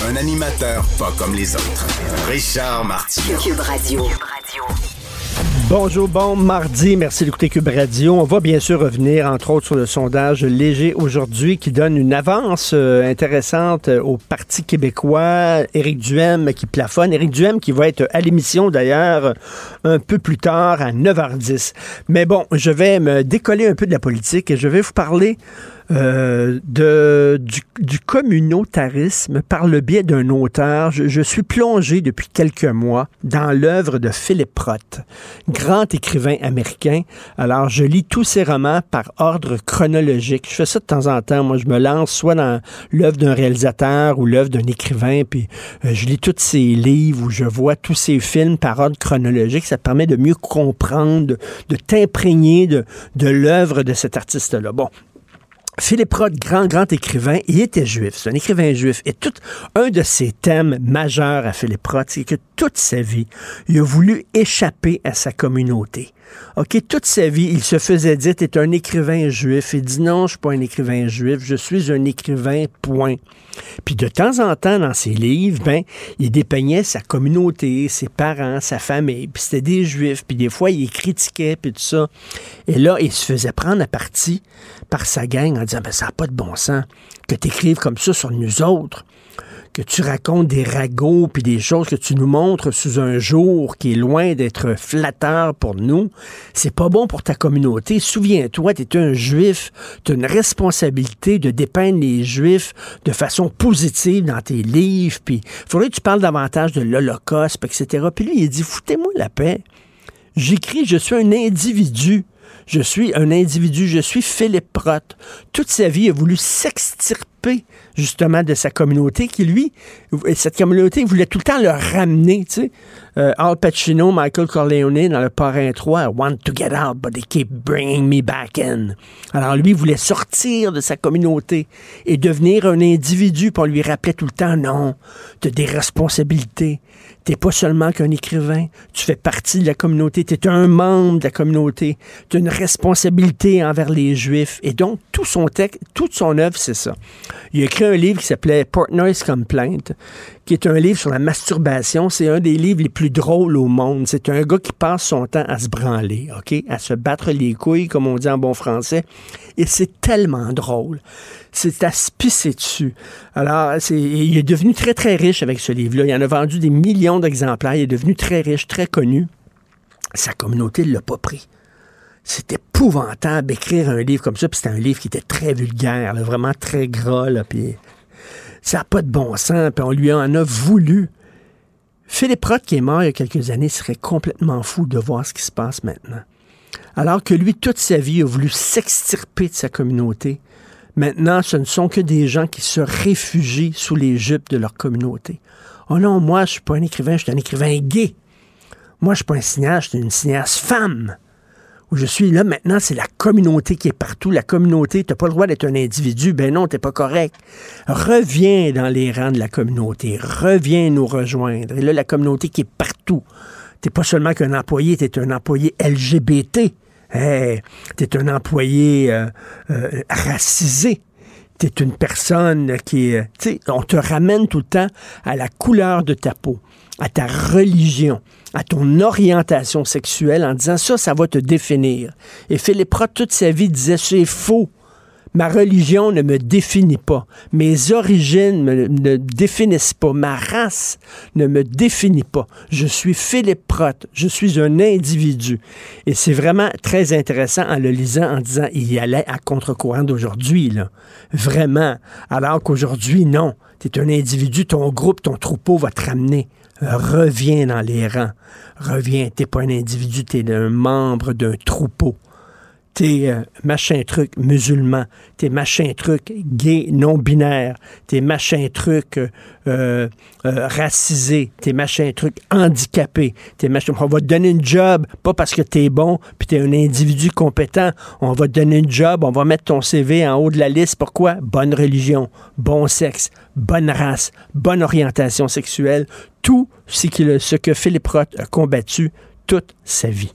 Un animateur pas comme les autres. Richard Martineau. Cube Radio. Bonjour, bon mardi. Merci d'écouter Cube Radio. On va bien sûr revenir, entre autres, sur le sondage léger aujourd'hui qui donne une avance euh, intéressante euh, au Parti québécois. Éric Duhem qui plafonne. Éric Duhem qui va être à l'émission d'ailleurs un peu plus tard à 9h10. Mais bon, je vais me décoller un peu de la politique et je vais vous parler euh, de, du, du, communautarisme par le biais d'un auteur. Je, je, suis plongé depuis quelques mois dans l'œuvre de Philip Roth, grand écrivain américain. Alors, je lis tous ses romans par ordre chronologique. Je fais ça de temps en temps. Moi, je me lance soit dans l'œuvre d'un réalisateur ou l'œuvre d'un écrivain, puis euh, je lis tous ses livres ou je vois tous ses films par ordre chronologique. Ça permet de mieux comprendre, de, de t'imprégner de, de l'œuvre de cet artiste-là. Bon, Philippe Roth, grand, grand écrivain, il était juif. C'est un écrivain juif. Et tout, un de ses thèmes majeurs à Philippe Roth, c'est que toute sa vie, il a voulu échapper à sa communauté. OK, toute sa vie, il se faisait dire, t'es un écrivain juif. Il dit, non, je suis pas un écrivain juif, je suis un écrivain, point. Puis de temps en temps, dans ses livres, ben, il dépeignait sa communauté, ses parents, sa famille, puis c'était des juifs, puis des fois, il critiquait, puis tout ça. Et là, il se faisait prendre à partie par sa gang en disant, ben, ça n'a pas de bon sens que tu écrives comme ça sur nous autres que tu racontes des ragots puis des choses que tu nous montres sous un jour qui est loin d'être flatteur pour nous, c'est pas bon pour ta communauté. Souviens-toi, tu un juif, tu as une responsabilité de dépeindre les juifs de façon positive dans tes livres, puis faudrait que tu parles davantage de l'Holocauste, etc. Puis lui, il dit, foutez-moi la paix. J'écris, je suis un individu. Je suis un individu, je suis Philippe Roth. Toute sa vie, il a voulu s'extirper justement de sa communauté qui, lui, cette communauté voulait tout le temps le ramener, tu sais. Euh, Al Pacino, Michael Corleone dans Le Parrain 3, I want to get out, but they keep bringing me back in. Alors lui, voulait sortir de sa communauté et devenir un individu, pour lui rappeler tout le temps, non, tu as des responsabilités. T'es pas seulement qu'un écrivain, tu fais partie de la communauté, tu es un membre de la communauté, tu as une responsabilité envers les Juifs. Et donc, tout son texte, toute son œuvre, c'est ça. Il a écrit un livre qui s'appelait Portnoy's Complaint, qui est un livre sur la masturbation. C'est un des livres les plus drôles au monde. C'est un gars qui passe son temps à se branler, OK? À se battre les couilles, comme on dit en bon français. Et c'est tellement drôle. C'est à se pisser dessus. Alors, il est devenu très, très riche avec ce livre-là. Il en a vendu des millions d'exemplaires. Il est devenu très riche, très connu. Sa communauté ne l'a pas pris. C'est épouvantable d'écrire un livre comme ça, puis c'était un livre qui était très vulgaire, là, vraiment très gras, là, puis ça n'a pas de bon sens, puis on lui en a voulu. Philippe Roth, qui est mort il y a quelques années, serait complètement fou de voir ce qui se passe maintenant. Alors que lui, toute sa vie, a voulu s'extirper de sa communauté. Maintenant, ce ne sont que des gens qui se réfugient sous les jupes de leur communauté. Oh non, moi, je suis pas un écrivain, je suis un écrivain gay. Moi, je suis pas un cinéaste, je suis une cinéaste femme. Je suis là maintenant, c'est la communauté qui est partout. La communauté, tu n'as pas le droit d'être un individu. Ben non, tu pas correct. Reviens dans les rangs de la communauté. Reviens nous rejoindre. Et là, la communauté qui est partout. Tu pas seulement qu'un employé, tu es un employé LGBT. Hey, tu es un employé euh, euh, racisé. Tu es une personne qui. Tu sais, on te ramène tout le temps à la couleur de ta peau, à ta religion à ton orientation sexuelle en disant ça, ça va te définir. Et Philippe Roth, toute sa vie, disait c'est faux. Ma religion ne me définit pas. Mes origines ne me définissent pas. Ma race ne me définit pas. Je suis Philippe Roth. Je suis un individu. Et c'est vraiment très intéressant en le lisant, en disant il y allait à contre-courant d'aujourd'hui, là. Vraiment. Alors qu'aujourd'hui, non. Tu es un individu, ton groupe, ton troupeau va te ramener reviens dans les rangs. Reviens, t'es pas un individu, t'es un membre d'un troupeau. T'es euh, machin truc musulman, t'es machin truc gay non binaire, t'es machin truc euh, euh, racisé, t'es machin truc handicapé, t'es machin. On va te donner une job, pas parce que t'es bon, puis t'es un individu compétent. On va te donner une job, on va mettre ton CV en haut de la liste. Pourquoi? Bonne religion, bon sexe, bonne race, bonne orientation sexuelle, tout ce, ce que Philippe Roth a combattu toute sa vie.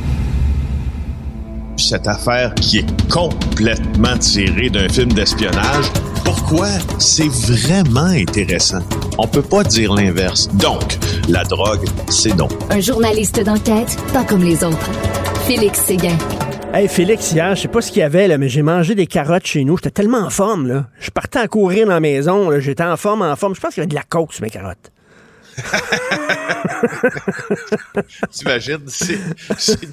Cette affaire qui est complètement tirée d'un film d'espionnage, pourquoi c'est vraiment intéressant? On peut pas dire l'inverse. Donc, la drogue, c'est donc. Un journaliste d'enquête, pas comme les autres. Félix Séguin. Hey Félix, hier, je sais pas ce qu'il y avait, là, mais j'ai mangé des carottes chez nous. J'étais tellement en forme, là. Je partais à courir dans la maison, J'étais en forme, en forme. Je pense qu'il y avait de la coke sur mes carottes. T'imagines,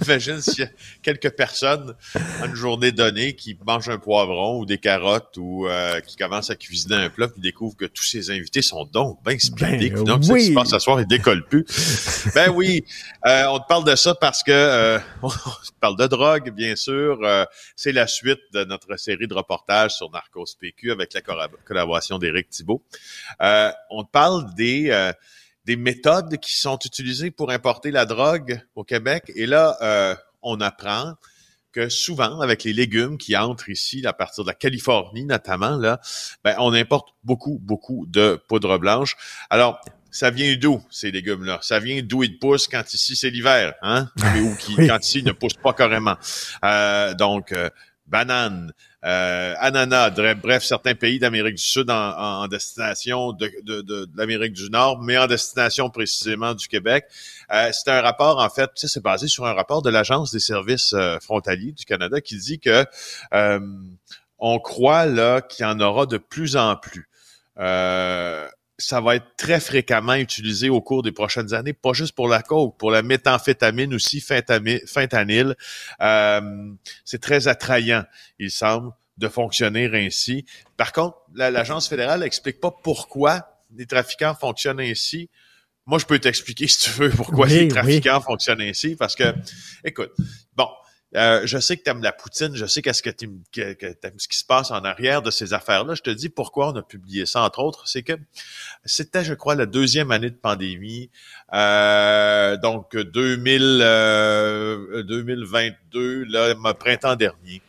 imagine s'il y a quelques personnes à une journée donnée qui mangent un poivron ou des carottes ou euh, qui commencent à cuisiner un plat puis découvrent que tous ces invités sont donc bien speedés. Ben, donc, oui. ce qui se passe ce soir, ils décollent plus. ben oui, euh, on te parle de ça parce que euh, on te parle de drogue, bien sûr. c'est la suite de notre série de reportages sur Narcos PQ avec la collaboration d'Éric Thibault. on te parle des des méthodes qui sont utilisées pour importer la drogue au Québec. Et là, euh, on apprend que souvent, avec les légumes qui entrent ici, à partir de la Californie notamment, là, ben, on importe beaucoup, beaucoup de poudre blanche. Alors, ça vient d'où, ces légumes-là? Ça vient d'où ils poussent quand ici c'est l'hiver, hein? ou qui, quand ici ils ne poussent pas carrément. Euh, donc, euh, bananes, euh, ananas, bref, certains pays d'Amérique du Sud en, destination de, l'Amérique du Nord, mais en destination précisément du Québec. Euh, c'est un rapport, en fait, c'est basé sur un rapport de l'Agence des services euh, frontaliers du Canada qui dit que euh, on croit là qu'il y en aura de plus en plus. Ça va être très fréquemment utilisé au cours des prochaines années, pas juste pour la coke, pour la méthamphétamine aussi, fentanyl. Euh, c'est très attrayant, il semble, de fonctionner ainsi. Par contre, l'agence fédérale n'explique pas pourquoi les trafiquants fonctionnent ainsi. Moi, je peux t'expliquer, si tu veux, pourquoi les trafiquants fonctionnent ainsi, parce que, écoute, bon, euh, je sais que tu aimes la poutine, je sais qu'est-ce que tu aimes ce qui se passe en arrière de ces affaires-là. Je te dis pourquoi on a publié ça, entre autres. C'est que c'était, je crois, la deuxième année de pandémie. Euh, donc 2000, 2022, euh, là, printemps dernier.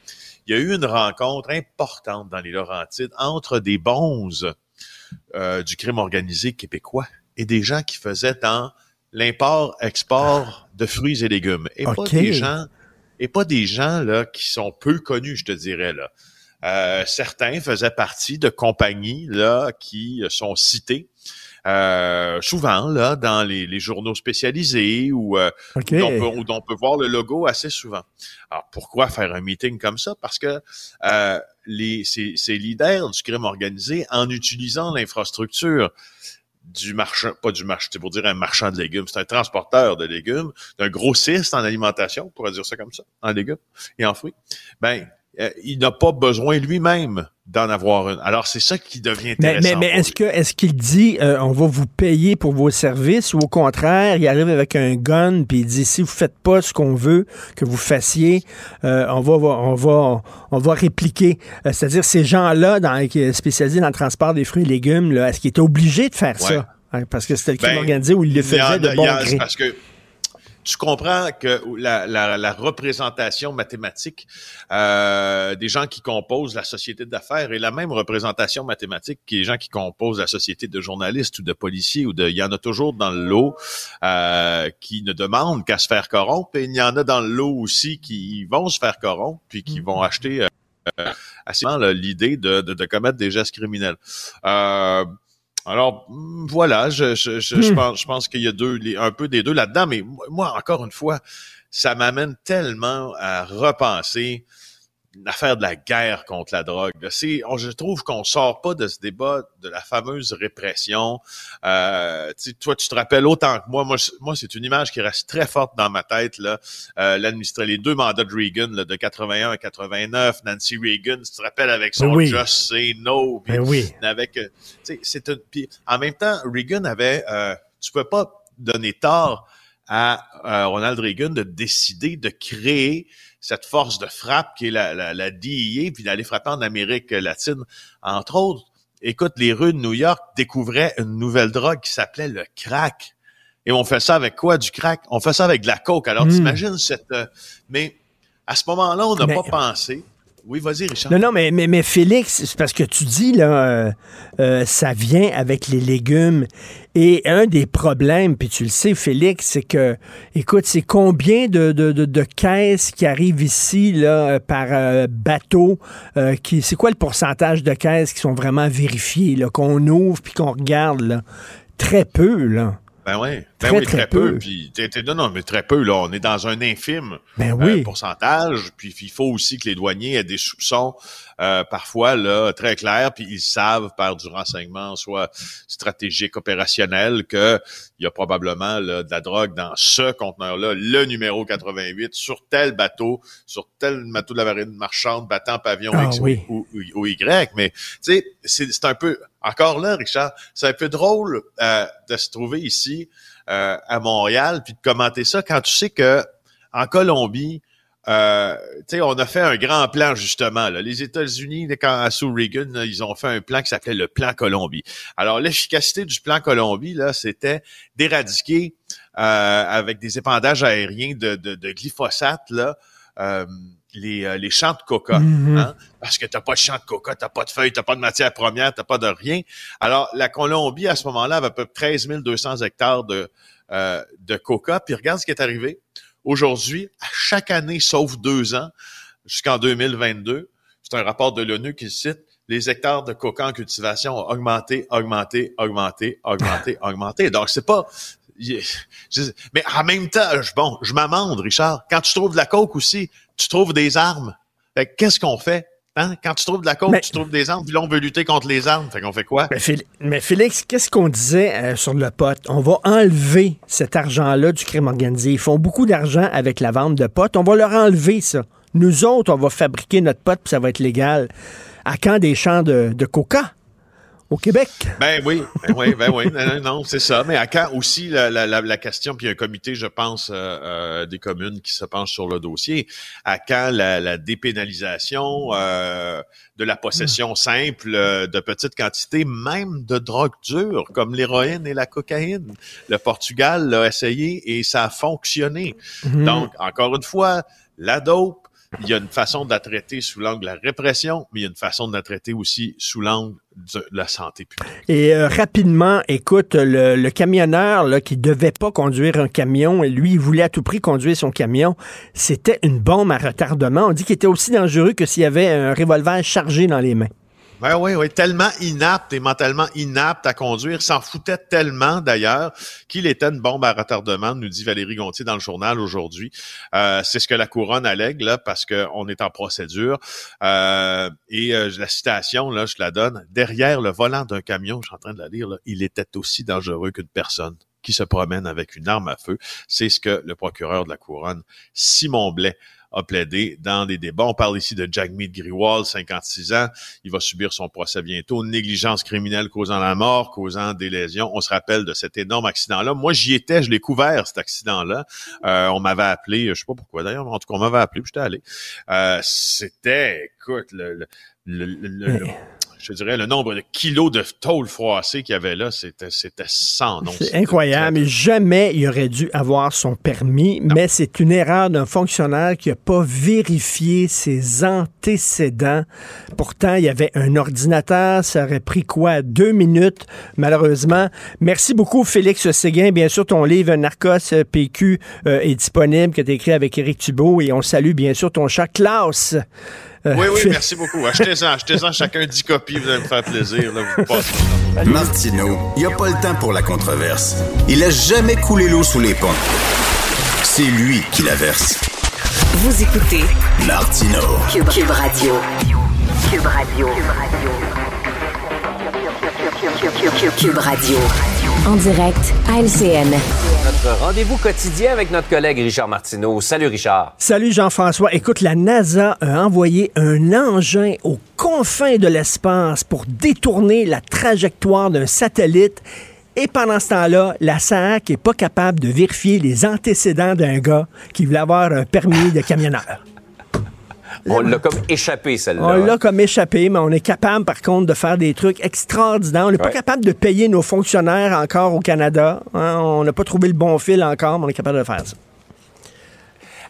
Il y a eu une rencontre importante dans les Laurentides entre des bonzes du crime organisé québécois et des gens qui faisaient dans l'import-export de fruits et légumes. Et pas des gens et pas des gens là qui sont peu connus, je te dirais là. Euh, certains faisaient partie de compagnies là qui sont citées euh, souvent là dans les, journaux spécialisés ou euh, où, on peut, voir le logo assez souvent. Alors pourquoi faire un meeting comme ça? Parce que les ces, ces leaders du crime organisé, en utilisant l'infrastructure du marchand, pas du marchand, c'est pour dire un marchand de légumes, c'est un transporteur de légumes, d'un grossiste en alimentation, on pourrait dire ça comme ça, en légumes et en fruits, ben, euh, il n'a pas besoin lui-même d'en avoir une. Alors, c'est ça qui devient intéressant. Mais, mais, mais est-ce que est-ce qu'il dit euh, on va vous payer pour vos services ou au contraire, il arrive avec un gun puis il dit si vous faites pas ce qu'on veut que vous fassiez, euh, on va on va on va répliquer. Euh, c'est-à-dire ces gens-là dans spécialisés dans le transport des fruits et légumes, là, est-ce qu'ils étaient obligés de faire ça? Hein, parce que c'était le crime Ben, organisé où ils le faisaient de bon gré. Parce que tu comprends que la, la- la représentation mathématique euh, des gens qui composent la société d'affaires est la même représentation mathématique que les gens qui composent la société de journalistes ou de policiers ou de. Il y en a toujours dans le lot euh, qui ne demandent qu'à se faire corrompre et il y en a dans le lot aussi qui vont se faire corrompre puis qui vont acheter euh, assez l'idée de, de, de commettre des gestes criminels. Euh, alors mm, voilà, je, je, je, je Hmm. pense, je pense qu'il y a deux, les- un peu des deux là-dedans, mais moi- moi encore une fois, ça m'amène tellement à repenser l'affaire de la guerre contre la drogue. là. C'est, on- je trouve qu'on sort pas de ce débat de la fameuse répression. Euh, toi, tu te rappelles autant que moi. Moi, moi, c'est une image qui reste très forte dans ma tête. Là, euh, les deux mandats de Reagan, là, de 81 à 89, Nancy Reagan, tu te rappelles avec son Oui. Just Say No. puis Ben oui. avec euh, tu sais, c'est en même temps Reagan avait euh, tu peux pas donner tort à euh, Ronald Reagan de décider de créer cette force de frappe qui est la, la, la DEA puis d'aller frapper en Amérique latine entre autres. Écoute les rues de New York découvraient une nouvelle drogue qui s'appelait le crack. Et on fait ça avec quoi? Du crack? On fait ça avec de la coke. Alors Mm. t'imagines cette euh, mais à ce moment-là on n'a pas pensé oui vas-y Richard Non, non, mais, mais, mais Félix, c'est parce que tu dis, là, euh, euh, ça vient avec les légumes. Et un des problèmes, puis tu le sais, Félix, c'est que, écoute, c'est combien de, de, de, de caisses qui arrivent ici, là, euh, par euh, bateau? euh, qui, c'est quoi le pourcentage de caisses qui sont vraiment vérifiées, là, qu'on ouvre puis qu'on regarde, là? Très peu, là. Ben oui, ben Très, oui, très très, peu. peu. Puis, t'es- t'es- non, non, mais très peu, là. On est dans un infime Ben euh, oui. pourcentage. Puis, il faut aussi que les douaniers aient des soupçons, euh, parfois, là, très clairs. Puis, ils savent par du renseignement, soit stratégique, opérationnel, que il y a probablement là, de la drogue dans ce conteneur-là, le numéro 88, sur tel bateau, sur tel bateau de la marine marchande, battant pavillon Ah X ou- oui. ou, ou- ou Y. Mais, tu sais, c'est c'est un peu... Encore là, Richard, c'est un peu drôle euh, de se trouver ici euh, à Montréal puis de commenter ça quand tu sais que en Colombie, euh, on a fait un grand plan justement. Là. Les États-Unis, quand sous Reagan, là, ils ont fait un plan qui s'appelait le plan Colombie. Alors l'efficacité du plan Colombie là, c'était d'éradiquer euh, avec des épandages aériens de, de, de glyphosate là. euh, les, euh, les champs de coca, Mhm. hein, parce que t'as pas de champ de coca, t'as pas de feuilles, t'as pas de matière première, t'as pas de rien. Alors, la Colombie, à ce moment-là, avait à peu près 13 200 hectares de, euh, de coca. Puis regarde ce qui est arrivé. Aujourd'hui, à chaque année, sauf deux ans, jusqu'en 2022, c'est un rapport de l'ONU qui cite, les hectares de coca en cultivation ont augmenté, augmenté, augmenté, augmenté, augmenté. Donc, c'est pas... mais en même temps, bon, je m'amende, Richard. Quand tu trouves de la coke aussi, tu trouves des armes. Qu'est-ce qu'on fait? Hein? Quand tu trouves de la coke, Mais- tu trouves des armes, puis là, on veut lutter contre les armes. Fait qu'on fait quoi? Mais, Fél- mais Félix, qu'est-ce qu'on disait euh, sur le pot? On va enlever cet argent-là du crime organisé. Ils font beaucoup d'argent avec la vente de potes. On va leur enlever ça. Nous autres, on va fabriquer notre pot puis ça va être légal. À quand des champs de, de coca? Au Québec? Ben oui, ben oui, ben oui. Non, non, c'est ça. Mais à quand aussi la, la, la, la question, puis il y a un comité, je pense, euh, euh, des communes qui se penche sur le dossier. À quand la, la dépénalisation euh, de la possession simple euh, de petites quantités, même de drogue dure, comme l'héroïne et la cocaïne? Le Portugal l'a essayé et ça a fonctionné. Mhm. Donc, encore une fois, la dope, il y a une façon de la traiter sous l'angle de la répression, mais il y a une façon de la traiter aussi sous l'angle Et euh, rapidement, écoute, le, le camionneur là, qui devait pas conduire un camion, et lui, il voulait à tout prix conduire son camion, c'était une bombe à retardement. On dit qu'il était aussi dangereux que s'il y avait un revolver chargé dans les mains. Ben oui, oui, tellement inapte et mentalement inapte à conduire, s'en foutait tellement d'ailleurs qu'il était une bombe à retardement, nous dit Valérie Gontier dans le journal aujourd'hui. Euh, c'est ce que la couronne allègue là, parce qu'on est en procédure. Euh, et euh, la citation, là, je la donne. Derrière le volant d'un camion, je suis en train de la lire, il était aussi dangereux qu'une personne qui se promène avec une arme à feu. C'est ce que le procureur de la couronne, Simon Blais, a plaidé dans des débats. On parle ici de Jagmeet Griwal, 56 ans. Il va subir son procès bientôt. Négligence criminelle causant la mort, causant des lésions. On se rappelle de cet énorme accident-là. Moi, j'y étais, je l'ai couvert, cet accident-là. Euh, on m'avait appelé, je sais pas pourquoi d'ailleurs, en tout cas, on m'avait appelé, puis j'étais allé. Euh, c'était, écoute, le, le, le, je dirais, le nombre de kilos de tôle froissée qu'il y avait là, c'était, c'était sans nom. C'est incroyable. Jamais il aurait dû avoir son permis, mais c'est une erreur d'un fonctionnaire qui n'a pas vérifié ses antécédents. Pourtant, il y avait un ordinateur. Ça aurait pris quoi? Deux minutes, malheureusement. Merci beaucoup, Félix Séguin. Bien sûr, ton livre Narcos PQ euh, est disponible, que tu as écrit avec Éric Thibault. Et on salue, bien sûr, ton chat Klaus. Euh, oui, oui, merci beaucoup. Achetez-en, achetez-en chacun 10 copies, vous allez me faire plaisir. Là, vous Martineau, il n'y a pas le temps pour la controverse. Il a jamais coulé l'eau sous les ponts. C'est lui qui la verse. Vous écoutez Martineau. Cube, Cube Radio. Cube Radio. Cube Radio. En direct à LCN. Notre rendez-vous quotidien avec notre collègue Richard Martineau. Salut Richard. Salut Jean-François. Écoute, la NASA a envoyé un engin aux confins de l'espace pour détourner la trajectoire d'un satellite. Et pendant ce temps-là, la SAC n'est pas capable de vérifier les antécédents d'un gars qui voulait avoir un permis de camionneur. On l'a comme échappé, celle-là. On l'a comme échappé, mais on est capable, par contre, de faire des trucs extraordinaires. On n'est pas capable de payer nos fonctionnaires encore au Canada. hein. On n'a pas trouvé le bon fil encore, mais on est capable de faire ça.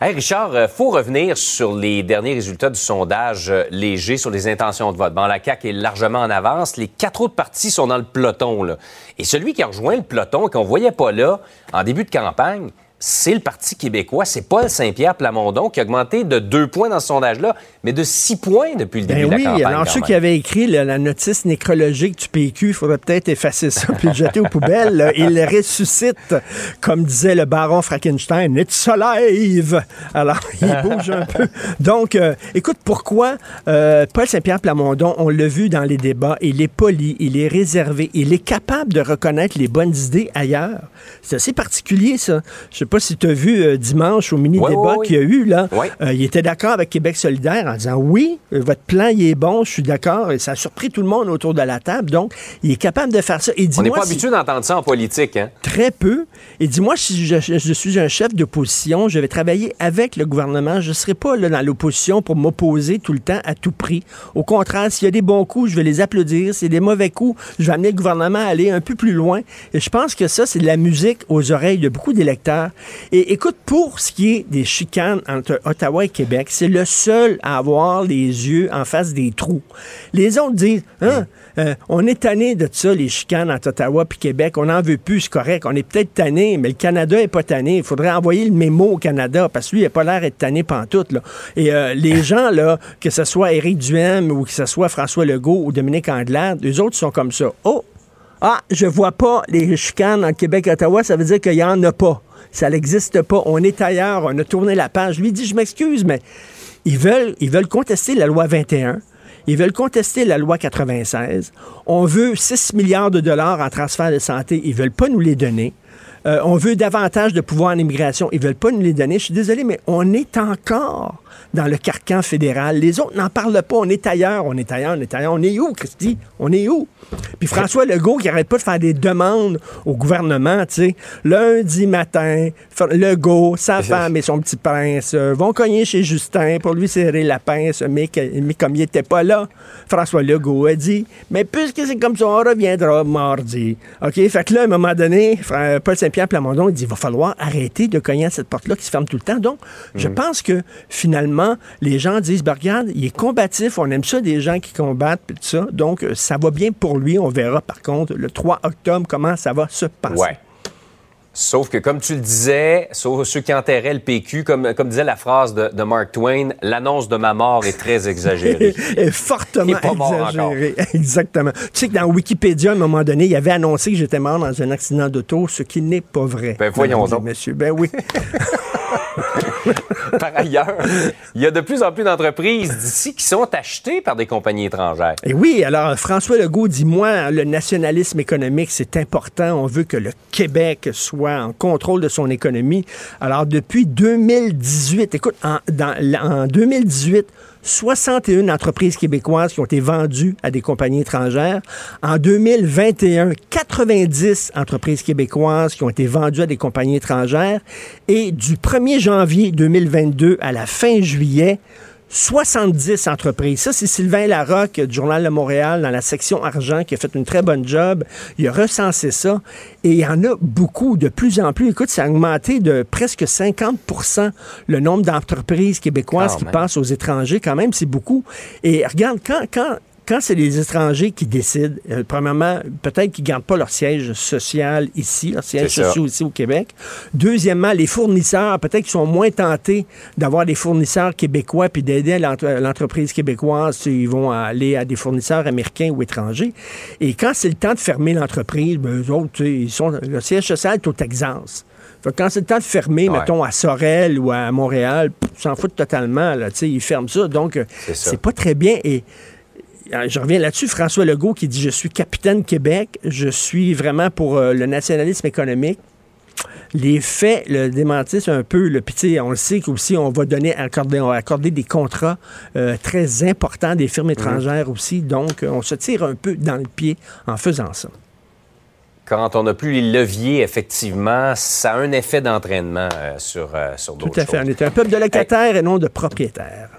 Hey Richard, euh, faut revenir sur les derniers résultats du sondage euh, léger sur les intentions de vote. Bon, la CAQ est largement en avance. Les quatre autres partis sont dans le peloton. Là. Et celui qui a rejoint le peloton qu'on voyait pas là en début de campagne, c'est le Parti québécois. C'est Paul Saint-Pierre Plamondon qui a augmenté de deux points dans ce sondage-là, mais de six points depuis le début Ben de oui, la campagne. alors ceux qui avaient écrit là, la notice nécrologique du PQ, il faudrait peut-être effacer ça puis le jeter aux poubelles. là. Il ressuscite, comme disait le baron Frankenstein, It's alive! Alors, il bouge un peu. Donc, euh, écoute, pourquoi euh, Paul Saint-Pierre Plamondon, on l'a vu dans les débats, il est poli, il est réservé, il est capable de reconnaître les bonnes idées ailleurs. C'est assez particulier, ça. Je pas si tu as vu euh, dimanche au mini-débat qu'il y a eu, là. Euh, il était d'accord avec Québec solidaire en disant oui, euh, votre plan il est bon, je suis d'accord, et ça a surpris tout le monde autour de la table. Donc, il est capable de faire ça. Et On n'est pas si- habitué d'entendre ça en politique. Hein? très peu. Et dis-moi, si je, je- je suis un chef d'opposition, je vais travailler avec le gouvernement. Je ne serai pas là, dans l'opposition pour m'opposer tout le temps à tout prix. Au contraire, s'il y a des bons coups, je vais les applaudir. S'il y a des mauvais coups, je vais amener le gouvernement à aller un peu plus loin. Et je pense que ça, c'est de la musique aux oreilles de beaucoup d'électeurs. Et écoute, pour ce qui est des chicanes entre Ottawa et Québec, c'est le seul à avoir les yeux en face des trous. Les autres disent, hein, euh, on est tanné de ça, les chicanes entre Ottawa puis Québec. On n'en veut plus, c'est correct. On est peut-être tanné, mais le Canada est pas tanné. Il faudrait envoyer le mémo au Canada parce que lui, il n'a pas l'air d'être tanné pantoute. Là. Et euh, les gens, là, que ce soit Éric Duhem ou que ce soit François Legault ou Dominique Anglade, eux autres sont comme ça. Oh! Ah, je vois pas les chicanes en Québec et Ottawa, ça veut dire qu'il y en a pas. Ça n'existe pas. On est ailleurs, on a tourné la page. Lui dis, je m'excuse, mais ils veulent, ils veulent contester la loi 21. Ils veulent contester la loi 96. On veut 6 milliards de dollars en transfert de santé. Ils veulent pas nous les donner. Euh, on veut davantage de pouvoir en immigration. Ils veulent pas nous les donner. Je suis désolé, mais on est encore dans le carcan fédéral. Les autres n'en parlent pas. On est ailleurs, on est ailleurs, on est ailleurs. On est où, Christy? On est où? Puis François Legault qui arrête pas de faire des demandes au gouvernement, tu sais. Lundi matin, Legault, sa femme et son petit prince euh, vont cogner chez Justin pour lui serrer la pince, mais, comme il était pas là, François Legault a dit, mais puisque c'est comme ça, on reviendra mardi. OK? Fait que là, à un moment donné, Paul Saint-Pierre Plamondon, il dit, il va falloir arrêter de cogner à cette porte-là qui se ferme tout le temps. Donc, je pense que finalement, les gens disent, ben, regarde, il est combatif, on aime ça des gens qui combattent, puis tout ça. Donc, euh, ça va bien pour lui. On verra, par contre, le 3 octobre, comment ça va se passer. Ouais. Sauf que, comme tu le disais, sauf ceux qui enterraient le PQ, comme, comme disait la phrase de, de Mark Twain, l'annonce de ma mort est très exagérée. est fortement Il est pas mort exagéré. Exactement. Tu sais que dans Wikipédia, à un moment donné, il avait annoncé que j'étais mort dans un accident d'auto, ce qui n'est pas vrai. Ben, voyons donc. Messieurs, ben oui. Par ailleurs, il y a de plus en plus d'entreprises d'ici qui sont achetées par des compagnies étrangères. Et oui, alors François Legault dit, moi, le nationalisme économique, c'est important. On veut que le Québec soit en contrôle de son économie. Alors, depuis 2018, écoute, en, dans, en 2018, 61 entreprises québécoises qui ont été vendues à des compagnies étrangères. En 2021, 90 entreprises québécoises qui ont été vendues à des compagnies étrangères. Et du 1er janvier 2022 à la fin juillet, 70 entreprises. Ça, c'est Sylvain Larocque du Journal de Montréal dans la section argent qui a fait une très bonne job. Il a recensé ça et il y en a beaucoup, de plus en plus. Écoute, ça a augmenté de presque 50% le nombre d'entreprises québécoises qui passent aux étrangers. Quand même, c'est beaucoup. Et regarde, quand, quand quand c'est les étrangers qui décident, euh, premièrement, peut-être qu'ils ne gardent pas leur siège social ici, leur siège social ici au Québec. Deuxièmement, les fournisseurs, peut-être qu'ils sont moins tentés d'avoir des fournisseurs québécois puis d'aider l'entreprise québécoise. Ils vont aller à des fournisseurs américains ou étrangers. Et quand c'est le temps de fermer l'entreprise, ben, eux autres, ils sont, le siège social est au Texas. quand c'est le temps de fermer, mettons, à Sorel ou à Montréal, ils s'en foutent totalement. Là, ils ferment ça. Donc, c'est pas très bien. Et je reviens là-dessus, François Legault qui dit Je suis capitaine Québec, je suis vraiment pour euh, le nationalisme économique. Les faits le démentissent un peu. Le, puis, on le sait qu'aussi, on va donner, accorder, on va accorder des contrats euh, très importants des firmes mhm. étrangères aussi. Donc, on se tire un peu dans le pied en faisant ça. Quand on n'a plus les leviers, effectivement, ça a un effet d'entraînement euh, sur, sur d'autres Tout à fait. On est un peuple de locataires et non de propriétaires.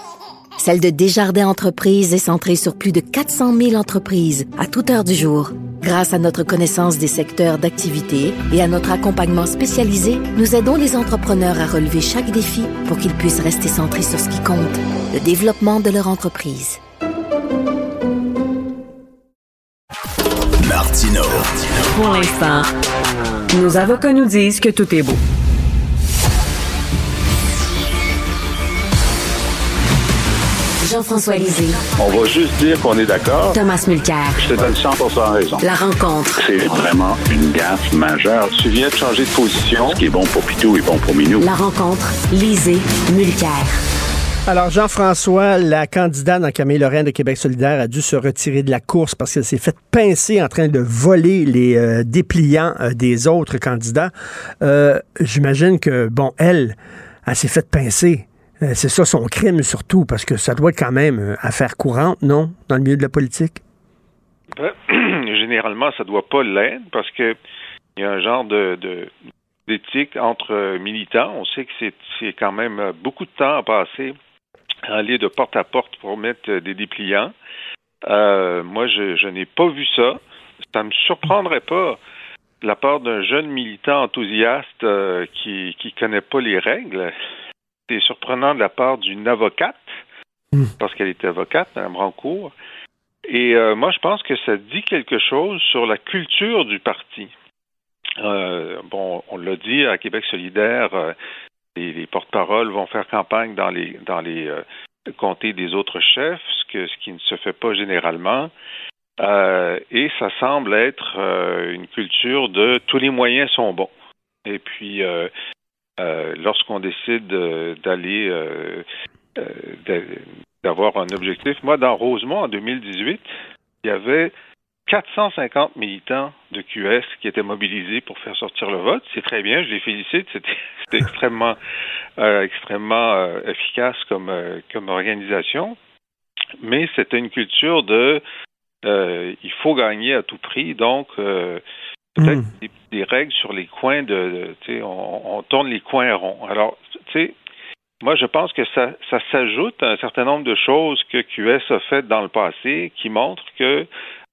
celle de Desjardins Entreprises est centrée sur plus de 400 000 entreprises à toute heure du jour. Grâce à notre connaissance des secteurs d'activité et à notre accompagnement spécialisé, nous aidons les entrepreneurs à relever chaque défi pour qu'ils puissent rester centrés sur ce qui compte, le développement de leur entreprise. Martino. Pour l'instant, nos avocats nous disent que tout est beau. Jean-François Lisée. On va juste dire qu'on est d'accord. Thomas Mulcair. Je te donne 100% raison. La rencontre. C'est vraiment une gaffe majeure. Tu viens de changer de position. Ce qui est bon pour Pitou est bon pour Minou. La rencontre. Lisée. Mulcair. Alors, Jean-François, la candidate dans Camille Lorraine de Québec solidaire a dû se retirer de la course parce qu'elle s'est fait pincer en train de voler les euh, dépliants euh, des autres candidats. Euh, j'imagine que, bon, elle, elle s'est fait pincer. Euh, c'est ça son crime surtout, parce que ça doit être quand même euh, affaire courante, non, dans le milieu de la politique? Ben, généralement, ça doit pas l'être, parce que il y a un genre de, d'éthique entre militants. On sait que c'est, quand même beaucoup de temps à passer à aller de porte à porte pour mettre des dépliants. Euh, moi, je, n'ai pas vu ça. Ça ne me surprendrait pas de la part d'un jeune militant enthousiaste qui qui connaît pas les règles c'est surprenant de la part d'une avocate, hmm. parce qu'elle était avocate, Mme Rancourt. Et euh, moi, je pense que ça dit quelque chose sur la culture du parti. Euh, bon, on l'a dit à Québec solidaire, euh, les, porte-paroles vont faire campagne dans les dans les comtés des autres chefs, ce, que, ce qui ne se fait pas généralement. et ça semble être une culture de tous les moyens sont bons. Et puis, euh, lorsqu'on décide d'aller euh, euh, d'avoir un objectif. Moi, dans Rosemont, en 2018, il y avait 450 militants de QS qui étaient mobilisés pour faire sortir le vote. C'est très bien, je les félicite. C'était extrêmement, extrêmement efficace comme, comme organisation. Mais c'était une culture de il faut gagner à tout prix, donc peut-être hmm. des, règles sur les coins de, sais, on, tourne les coins ronds. Alors, tu sais, moi, je pense que ça, ça s'ajoute à un certain nombre de choses que QS a faites dans le passé qui montrent que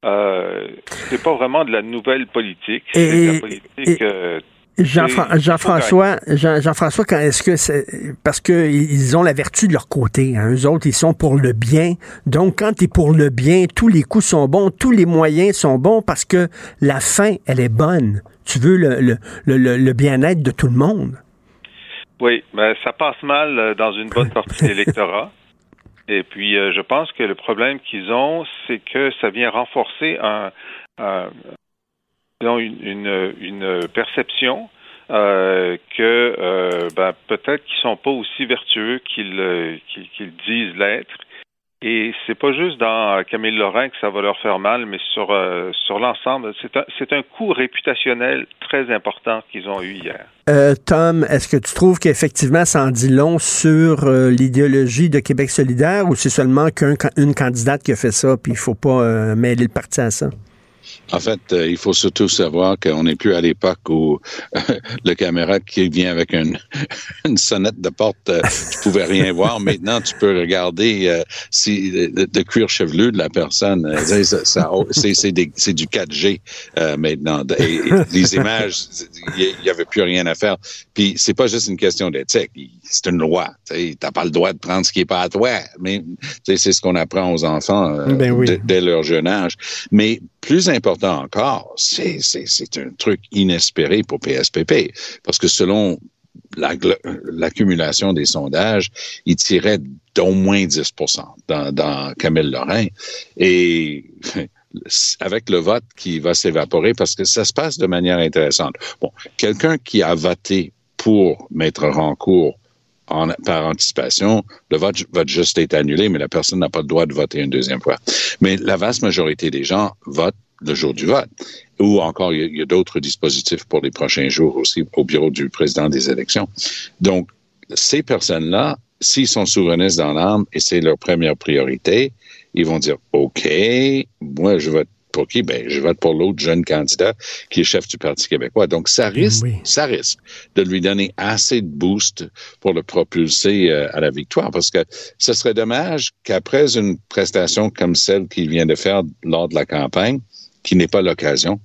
euh, c'est pas vraiment de la nouvelle politique. C'est de la politique. Euh, Jean-François, Jean, françois est-ce que c'est parce qu'ils ont la vertu de leur côté, hein, eux autres, ils sont pour le bien. Donc, quand tu es pour le bien, tous les coups sont bons, tous les moyens sont bons parce que la fin, elle est bonne. Tu veux le, le, le, le bien-être de tout le monde. Oui, mais ça passe mal euh, dans une bonne partie de l'électorat. Et puis, euh, je pense que le problème qu'ils ont, c'est que ça vient renforcer un, une, une, perception euh, que ben, peut-être qu'ils sont pas aussi vertueux qu'ils qu'ils disent l'être. Et c'est pas juste dans Camille Lorrain que ça va leur faire mal, mais sur, euh, sur l'ensemble. C'est un, un coup réputationnel très important qu'ils ont eu hier. Euh, Tom, est-ce que tu trouves qu'effectivement ça en dit long sur euh, l'idéologie de Québec solidaire ou c'est seulement qu'une candidate qui a fait ça, puis il faut pas mêler le parti à ça? En fait, euh, il faut surtout savoir qu'on n'est plus à l'époque où euh, le caméra qui vient avec une, une sonnette de porte, euh, tu pouvais rien voir. Maintenant, tu peux regarder si le, cuir chevelu de la personne. c'est du 4G maintenant. Et, les images, il n'y avait plus rien à faire. Puis c'est pas juste une question d'éthique, c'est une loi. Tu n'as pas le droit de prendre ce qui est pas à toi. Mais c'est ce qu'on apprend aux enfants ben dès leur jeune âge. Mais plus important encore, c'est un truc inespéré pour PSPP, parce que selon l'accumulation des sondages, il tirait d'au moins 10 dans, dans Camille Lorrain. Et avec le vote qui va s'évaporer, parce que ça se passe de manière intéressante. Bon, quelqu'un qui a voté pour Maître Rancourt en, par anticipation, le vote va juste être annulé, mais la personne n'a pas le droit de voter une deuxième fois. Mais la vaste majorité des gens votent le jour du vote. Ou encore, il y a, d'autres dispositifs pour les prochains jours aussi au bureau du président des élections. Donc, ces personnes-là, s'ils sont souverainistes dans l'âme et c'est leur première priorité, ils vont dire, OK, moi, je vote pour qui? Ben, je vote pour l'autre jeune candidat qui est chef du Parti québécois. Donc, ça risque, ça risque de lui donner assez de boost pour le propulser euh, à la victoire parce que ce serait dommage qu'après une prestation comme celle qu'il vient de faire lors de la campagne, qui n'est pas l'occasion,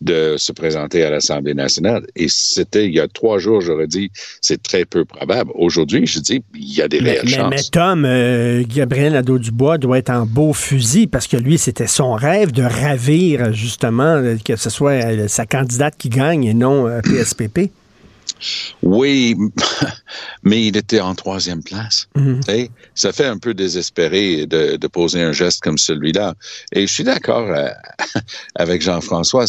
de se présenter à l'Assemblée nationale. Et c'était il y a trois jours, j'aurais dit, c'est très peu probable. Aujourd'hui, je dis, il y a des réelles chances. Mais Tom, euh, Gabriel Nadeau-Dubois doit être en beau fusil parce que lui, c'était son rêve de ravir, justement, que ce soit euh, sa candidate qui gagne et non PSPP. Oui, mais il était en troisième place. Mhm. Ça fait un peu désespéré de, de poser un geste comme celui-là. Et je suis d'accord euh, avec Jean-François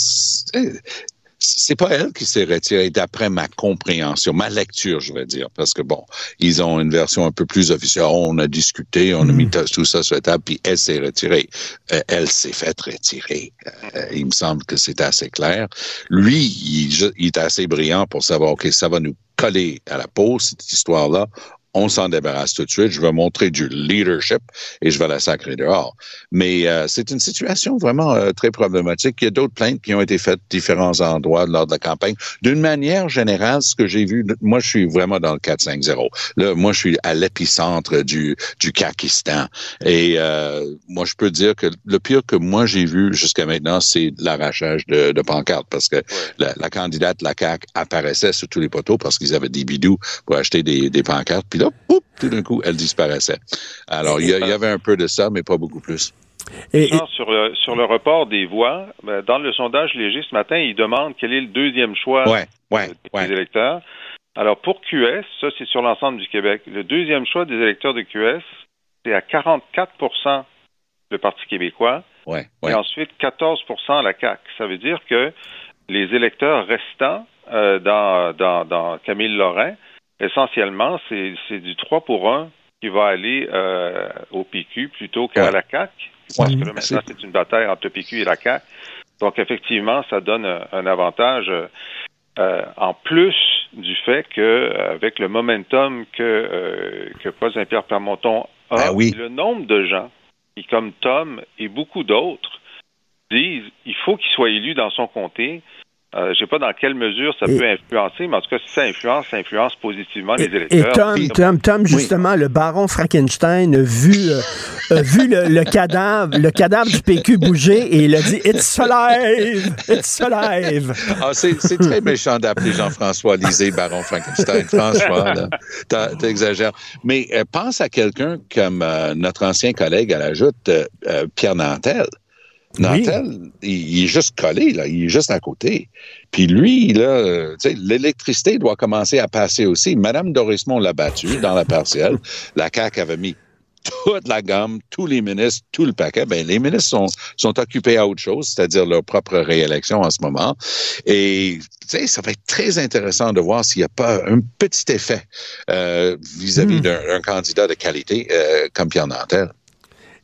c'est pas elle qui s'est retirée d'après ma compréhension, ma lecture, je vais dire, parce que bon, ils ont une version un peu plus officielle. On a discuté, on a mis mm. tout ça sur la table, puis elle s'est retirée. Euh, elle s'est faite retirer. Euh, il me semble que c'est assez clair. Lui, il, il est assez brillant pour savoir, OK, ça va nous coller à la peau, cette histoire-là on s'en débarrasse tout de suite, je vais montrer du leadership et je vais la sacrer dehors. Mais euh, c'est une situation vraiment euh, très problématique. Il y a d'autres plaintes qui ont été faites à différents endroits lors de la campagne. D'une manière générale, ce que j'ai vu, moi je suis vraiment dans le 4-5-0. Là, moi je suis à l'épicentre du, du Kakistan. Et euh, moi je peux dire que le pire que moi j'ai vu jusqu'à maintenant, c'est l'arrachage de, de pancartes parce que la, la, candidate, la CAQ, apparaissait sur tous les poteaux parce qu'ils avaient des bidous pour acheter des, des pancartes. Puis là, tout d'un coup, elle disparaissait. Alors, il y, avait un peu de ça, mais pas beaucoup plus. Et, sur, le, sur le report des voix, ben, dans le sondage léger ce matin, il demande quel est le deuxième choix des électeurs. Alors, pour QS, ça, c'est sur l'ensemble du Québec. Le deuxième choix des électeurs de QS, c'est à 44% le Parti québécois. Et ensuite, 14% la CAQ. Ça veut dire que les électeurs restants euh, dans, dans, dans Camille Lorrain essentiellement, c'est du 3 pour 1 qui va aller euh, au PQ plutôt qu'à la CAC. Parce que là, maintenant, c'est une bataille entre le PQ et la CAC. Donc, effectivement, ça donne un, avantage euh, en plus du fait que avec le momentum que, euh, que Paul Saint-Pierre Permonton a, ben le nombre de gens qui, comme Tom et beaucoup d'autres, disent il faut qu'il soit élu dans son comté Euh, je ne sais pas dans quelle mesure ça peut influencer, mais en tout cas, si ça influence, ça influence positivement les électeurs. Et Tom, Tom, Tom, justement, le baron Frankenstein a vu, euh, vu le, cadavre, le cadavre du PQ bouger et il a dit It's alive! It's alive! Ah, c'est très méchant d'appeler Jean-François Lisée baron Frankenstein. Franchement, t'exagères. Mais euh, pense à quelqu'un comme notre ancien collègue à la joute, Pierre Nantel. Nantel, il, est juste collé, là, il est juste à côté. Puis lui, là, l'électricité doit commencer à passer aussi. Madame Dorismont l'a battu dans la partielle. La CAQ avait mis toute la gamme, tous les ministres, tout le paquet. Ben, les ministres sont, sont occupés à autre chose, c'est-à-dire leur propre réélection en ce moment. Et ça va être très intéressant de voir s'il n'y a pas un petit effet euh, vis-à-vis hmm. d'un candidat de qualité euh, comme Pierre Nantel.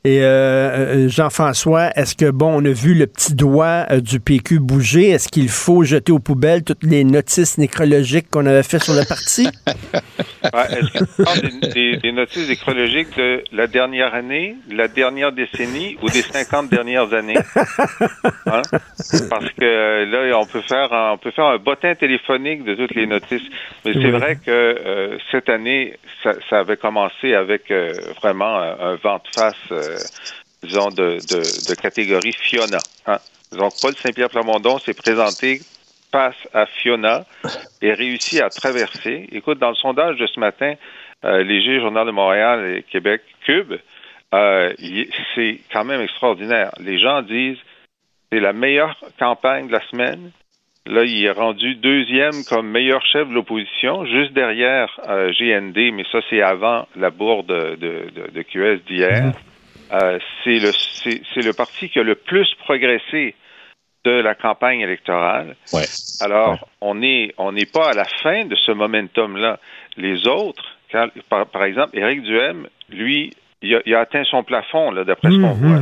Et euh, euh, Jean-François, est-ce que, bon, on a vu le petit doigt euh, du PQ bouger? Est-ce qu'il faut jeter aux poubelles toutes les notices nécrologiques qu'on avait fait sur le parti? est-ce qu'on parle des, notices nécrologiques de la dernière année, la dernière décennie ou des 50 dernières années? Hein? Parce que là, on peut faire un, on peut faire un bottin téléphonique de toutes les notices. Mais c'est vrai que cette année, ça, ça, avait commencé avec vraiment un vent de face euh, disons, de, catégorie Fiona. Hein. Donc, Paul Saint-Pierre Plamondon s'est présenté face à Fiona et réussit à traverser. Écoute, dans le sondage de ce matin, euh, Léger, Journal de Montréal et Québec, Cube, euh, c'est quand même extraordinaire. Les gens disent c'est la meilleure campagne de la semaine. Là, il est rendu deuxième comme meilleur chef de l'opposition, juste derrière GND, mais ça, c'est avant la bourde de, de, de QS d'hier. Euh, c'est le c'est le parti qui a le plus progressé de la campagne électorale. Ouais. Alors, on n'est on n'est pas à la fin de ce momentum-là. Les autres, par, par, exemple, Éric Duhem, lui, il a, atteint son plafond, là, d'après ce qu'on voit.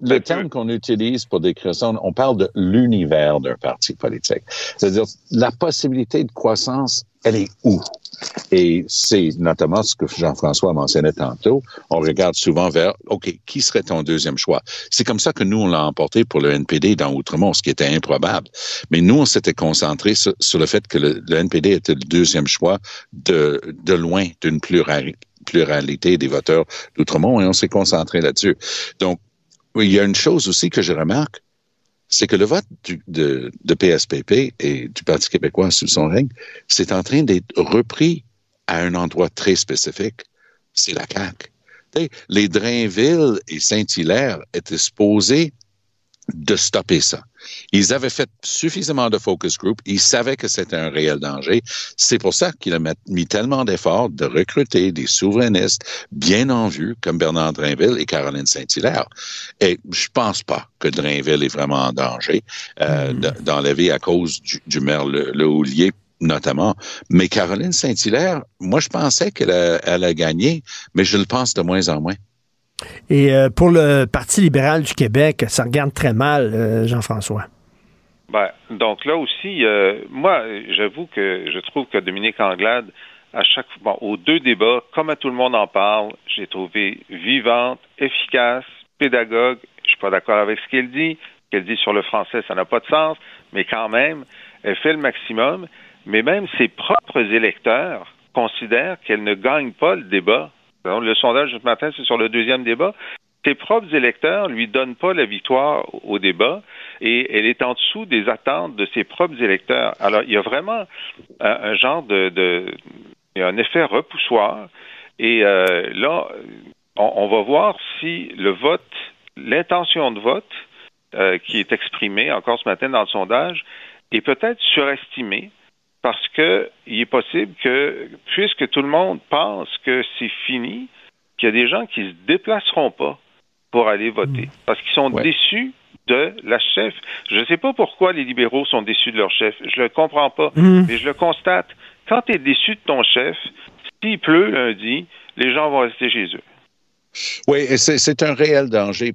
le, terme qu'on utilise pour décrire ça, on parle de l'univers d'un parti politique. C'est-à-dire, la possibilité de croissance, elle est où? Et c'est notamment ce que Jean-François mentionnait tantôt. On regarde souvent vers, OK, qui serait ton deuxième choix? C'est comme ça que nous, on l'a emporté pour le NPD dans Outremont, ce qui était improbable. Mais nous, on s'était concentré sur, le fait que le, NPD était le deuxième choix de, de loin d'une pluralité des voteurs d'Outremont et on s'est concentré là-dessus. Donc, il y a une chose aussi que je remarque, c'est que le vote de, PSPP et du Parti québécois sous son règne, c'est en train d'être repris à un endroit très spécifique. C'est la CAQ. Les Drainville et Saint-Hilaire étaient supposés de stopper ça. Ils avaient fait suffisamment de focus group, ils savaient que c'était un réel danger. C'est pour ça qu'il a mis tellement d'efforts de recruter des souverainistes bien en vue, comme Bernard Drainville et Caroline Saint-Hilaire. Et je pense pas que Drainville est vraiment en danger euh, hmm. d'enlever à cause du, maire Le, le notamment. Mais Caroline Saint-Hilaire, moi, je pensais qu'elle a gagné, mais je le pense de moins en moins. Et euh, pour le Parti libéral du Québec, ça regarde très mal, euh, Jean-François. Ben, donc là aussi, euh, moi, j'avoue que je trouve que Dominique Anglade, à chaque bon, aux deux débats, comme à tout le monde en parle, j'ai trouvé vivante, efficace, pédagogue. Je suis pas d'accord avec ce qu'elle dit. Ce qu'elle dit sur le français, ça n'a pas de sens, mais quand même, elle fait le maximum. Mais même ses propres électeurs considèrent qu'elle ne gagne pas le débat le sondage de ce matin, c'est sur le deuxième débat. Ses propres électeurs lui donnent pas la victoire au débat et elle est en dessous des attentes de ses propres électeurs. Alors, il y a vraiment un, genre de, il y a un effet repoussoir et euh, là, on, va voir si le vote, l'intention de vote euh, qui est exprimée encore ce matin dans le sondage est peut-être surestimée parce que il est possible que, puisque tout le monde pense que c'est fini, qu'il y a des gens qui se déplaceront pas pour aller voter hmm. parce qu'ils sont déçus de la chef. Je ne sais pas pourquoi les libéraux sont déçus de leur chef. Je le comprends pas, hmm. mais je le constate. Quand tu es déçu de ton chef, s'il pleut lundi, les gens vont rester chez eux. Oui, c'est un réel danger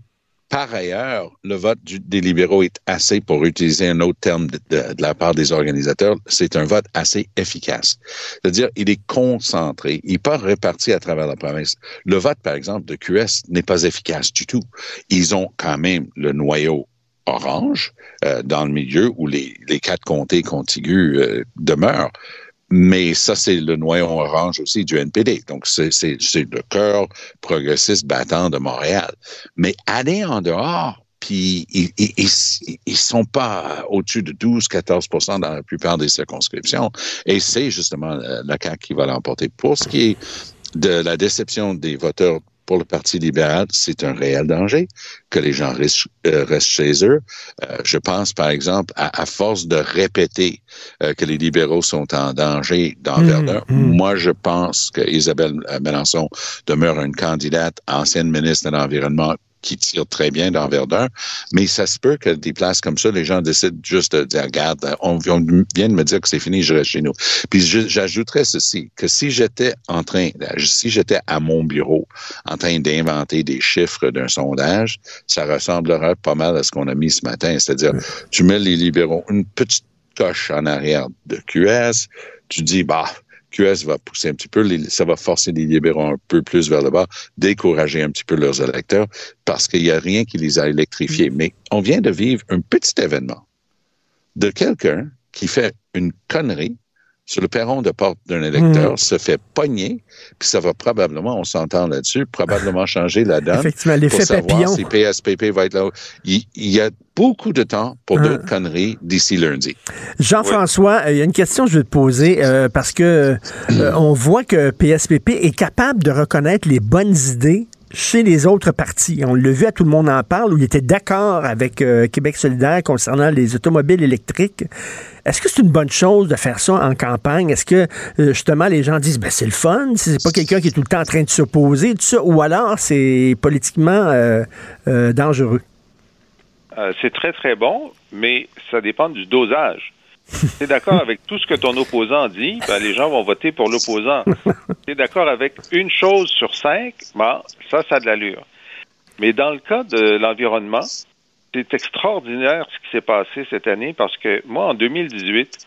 par ailleurs, le vote des libéraux est assez, pour utiliser un autre terme de, la part des organisateurs, c'est un vote assez efficace. C'est-à-dire, il est concentré, il n'est pas réparti à travers la province. Le vote, par exemple, de QS n'est pas efficace du tout. Ils ont quand même le noyau orange euh, dans le milieu où les, les quatre comtés contigus euh, demeurent. Mais ça, c'est le noyau orange aussi du NPD. Donc, c'est le cœur progressiste battant de Montréal. Mais aller en dehors, puis ils, ils, sont pas au-dessus de 12-14% dans la plupart des circonscriptions. Et c'est justement la CAQ qui va l'emporter. Pour ce qui est de la déception des voteurs pour le Parti libéral, c'est un réel danger que les gens restent, euh, restent chez eux. Euh, je pense, par exemple, à, à force de répéter euh, que les libéraux sont en danger dans mmh, Verdun, mmh. moi, je pense que Isabelle Mélenchon demeure une candidate, ancienne ministre de l'Environnement, qui tire très bien dans Verdun, mais ça se peut que des places comme ça, les gens décident juste de dire, regarde, on vient de me dire que c'est fini, je reste chez nous. Puis j'ajouterais ceci, que si j'étais en train, si j'étais à mon bureau en train d'inventer des chiffres d'un sondage, ça ressemblerait pas mal à ce qu'on a mis ce matin, c'est-à-dire, tu mets les libéraux une petite coche en arrière de QS, tu dis, bah, QS va pousser un petit peu, ça va forcer les libéraux un peu plus vers le bas, décourager un petit peu leurs électeurs, parce qu'il n'y a rien qui les a électrifiés. Mm. Mais on vient de vivre un petit événement de quelqu'un qui fait une connerie sur le perron de porte d'un électeur, mmh. se fait pogner, puis ça va probablement, on s'entend là-dessus, probablement changer la donne. Effectivement, l'effet papillon. si PSPP va être là. Il, il y a beaucoup de temps pour d'autres mmh. conneries d'ici lundi. Jean-François, oui. il y a une question que je vais te poser euh, parce que euh, on voit que PSPP est capable de reconnaître les bonnes idées chez les autres partis. On l'a vu à Tout le monde en parle, où il était d'accord avec euh, Québec solidaire concernant les automobiles électriques. Est-ce que c'est une bonne chose de faire ça en campagne? Est-ce que, euh, justement, les gens disent, ben, c'est le fun, c'est pas quelqu'un qui est tout le temps en train de s'opposer, tout ça, ou alors c'est politiquement euh, dangereux? C'est très, très bon, mais ça dépend du dosage. tu es d'accord avec tout ce que ton opposant dit, ben, les gens vont voter pour l'opposant. tu es d'accord avec une chose sur cinq, ben, ça, ça a de l'allure. Mais dans le cas de l'environnement, c'est extraordinaire ce qui s'est passé cette année parce que moi, en 2018,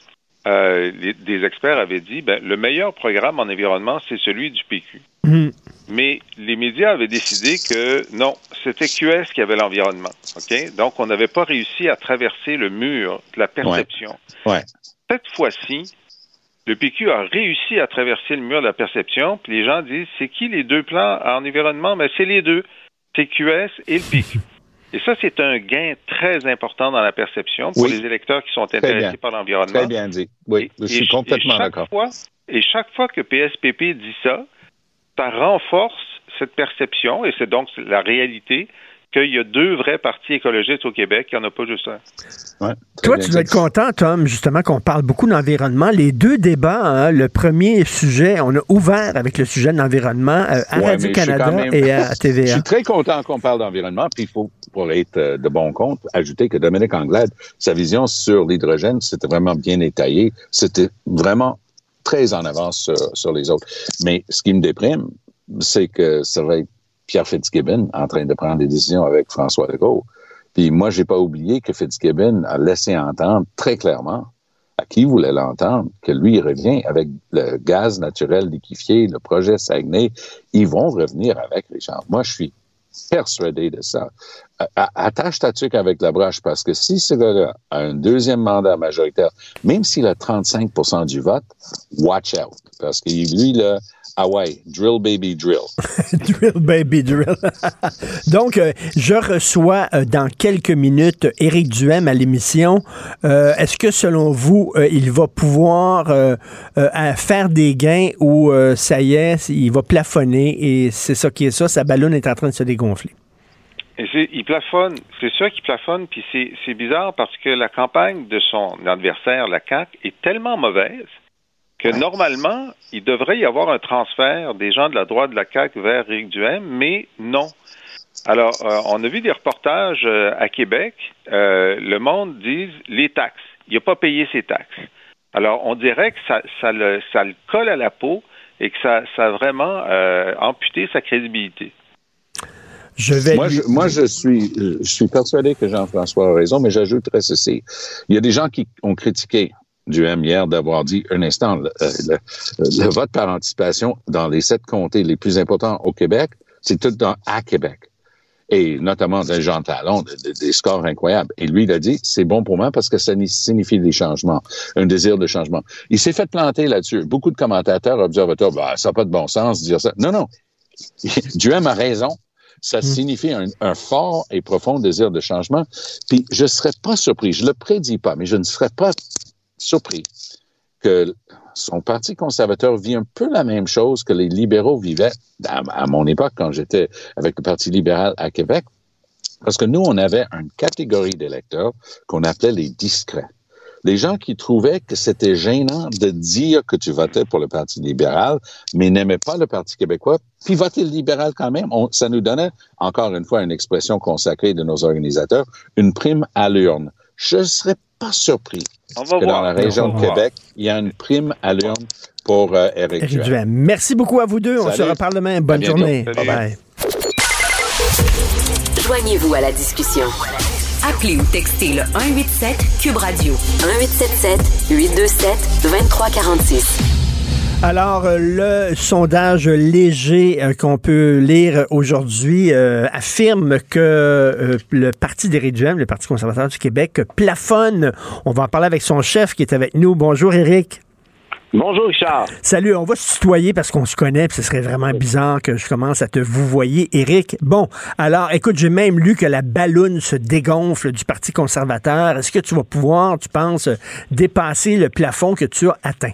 euh, les, des experts avaient dit ben, le meilleur programme en environnement, c'est celui du PQ. Mmh. Mais les médias avaient décidé que non, c'était QS qui avait l'environnement. Donc, on n'avait pas réussi à traverser le mur de la perception. Ouais. Ouais. Cette fois-ci, le PQ a réussi à traverser le mur de la perception, puis les gens disent c'est qui les deux plans en environnement? Mais ben, c'est les deux. C'est QS et le PQ. Et ça, c'est un gain très important dans la perception pour oui. les électeurs qui sont intéressés par l'environnement. Très bien dit. Oui, je suis et, complètement d'accord. Et chaque fois que PSPP dit ça, ça renforce cette perception, et c'est donc la réalité, qu'il y a deux vrais partis écologistes au Québec, il n'y en a pas juste un. Ouais, Toi, tu dois être content, Tom, justement, qu'on parle beaucoup d'environnement. Les deux débats, hein, le premier sujet, on a ouvert avec le sujet de l'environnement euh, à ouais, Radio-Canada même... et à TVA. je suis très content qu'on parle d'environnement, puis il faut, pour être euh, de bon compte, ajouter que Dominique Anglade, sa vision sur l'hydrogène, c'était vraiment bien étayé. C'était vraiment très en avance sur, sur les autres. Mais ce qui me déprime, c'est que ça va être Pierre Fitzgibbon en train de prendre des décisions avec François Legault. Puis moi, j'ai pas oublié que Fitzgibbon a laissé entendre très clairement à qui voulait l'entendre que lui il revient avec le gaz naturel liquéfié, le projet Saguenay. Ils vont revenir avec les gens. Moi, je suis persuadé de ça. Attache ta tuque avec la broche parce que si ce gars-là a un deuxième mandat majoritaire, même s'il a 35% du vote, watch out. Parce que lui, là, ah ouais, drill baby drill. drill baby drill. Donc, euh, je reçois euh, dans quelques minutes Éric Duhem à l'émission. Euh, Est-ce que selon vous, euh, il va pouvoir euh, faire des gains ou ça y est, il va plafonner et c'est ça qui est ça, sa ballonne est en train de se dégonfler? Et il plafonne, c'est sûr qu'il plafonne, puis c'est bizarre parce que la campagne de son adversaire, la CAQ, est tellement mauvaise que normalement, il devrait y avoir un transfert des gens de la droite de la CAQ vers Éric Duhem, mais non. Alors, euh, on a vu des reportages euh, à Québec. Euh, le monde dit les taxes. Il n'a pas payé ses taxes. Alors, on dirait que ça, ça, le, ça le colle à la peau et que ça, ça a vraiment amputé sa crédibilité. Je vais moi, je, moi, je suis, je suis persuadé que Jean-François a raison, mais j'ajouterais ceci. Il y a des gens qui ont critiqué du M hier d'avoir dit un instant, le, le, le, vote par anticipation dans les sept comtés les plus importants au Québec, c'est tout dans à Québec. et notamment d'un Jean Talon, des scores incroyables. Et lui, il a dit, c'est bon pour moi parce que ça signifie des changements, un désir de changement. Il s'est fait planter là-dessus. Beaucoup de commentateurs, observateurs, bah, ça n'a pas de bon sens de dire ça. Non, non. Duhem a raison. Ça hmm. signifie un, fort et profond désir de changement. Puis je ne serais pas surpris, je ne le prédis pas, mais je ne serais pas surpris que son parti conservateur vit un peu la même chose que les libéraux vivaient à, mon époque quand j'étais avec le Parti libéral à Québec. Parce que nous, on avait une catégorie d'électeurs qu'on appelait les discrets. Les gens qui trouvaient que c'était gênant de dire que tu votais pour le Parti libéral, mais n'aimaient pas le Parti québécois, puis voter libéral quand même. ça nous donnait, encore une fois, une expression consacrée de nos organisateurs, une prime à l'urne. Je ne serais pas surpris que dans la région de Québec, il y a une prime à l'urne pour euh, Éric Duhem. Merci beaucoup à vous deux. On se reparle demain. Bonne journée. Bye bye. Joignez-vous à la discussion. Appelez ou textez le 187 Cube Radio 1877 827 2346. Alors, euh, le sondage léger euh, qu'on peut lire aujourd'hui euh, affirme que le Parti d'Éric Duhem, le Parti conservateur du Québec, plafonne. On va en parler avec son chef qui est avec nous. Bonjour, Éric. Bonjour, Richard. Salut, on va se tutoyer parce qu'on se connaît, puis ce serait vraiment bizarre que je commence à te vous voyer, Éric. Bon, alors, écoute, j'ai même lu que la balloune se dégonfle du Parti conservateur. Est-ce que tu vas pouvoir, tu penses, dépasser le plafond que tu as atteint?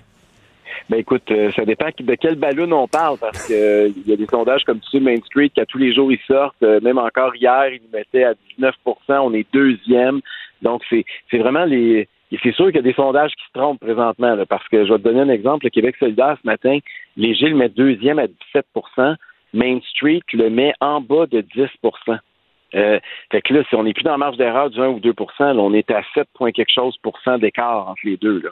Ben écoute, euh, ça dépend de quel ballon on parle, parce que euh, il y a des sondages comme tu sais, Main Street, qu'à tous les jours ils sortent. Euh, même encore hier, ils nous mettaient à 19% On est deuxième. Donc c'est c'est vraiment les. c'est sûr qu'il y a des sondages qui se trompent présentement, parce que je vais te donner un exemple. Le Québec solidaire ce matin, les Gilles met deuxième à 17% Main Street le met en bas de 10% euh, fait que là, si on n'est plus dans la marge d'erreur du 1 ou 2% on est à 7 quelque chose pour cent d'écart entre les deux. Là.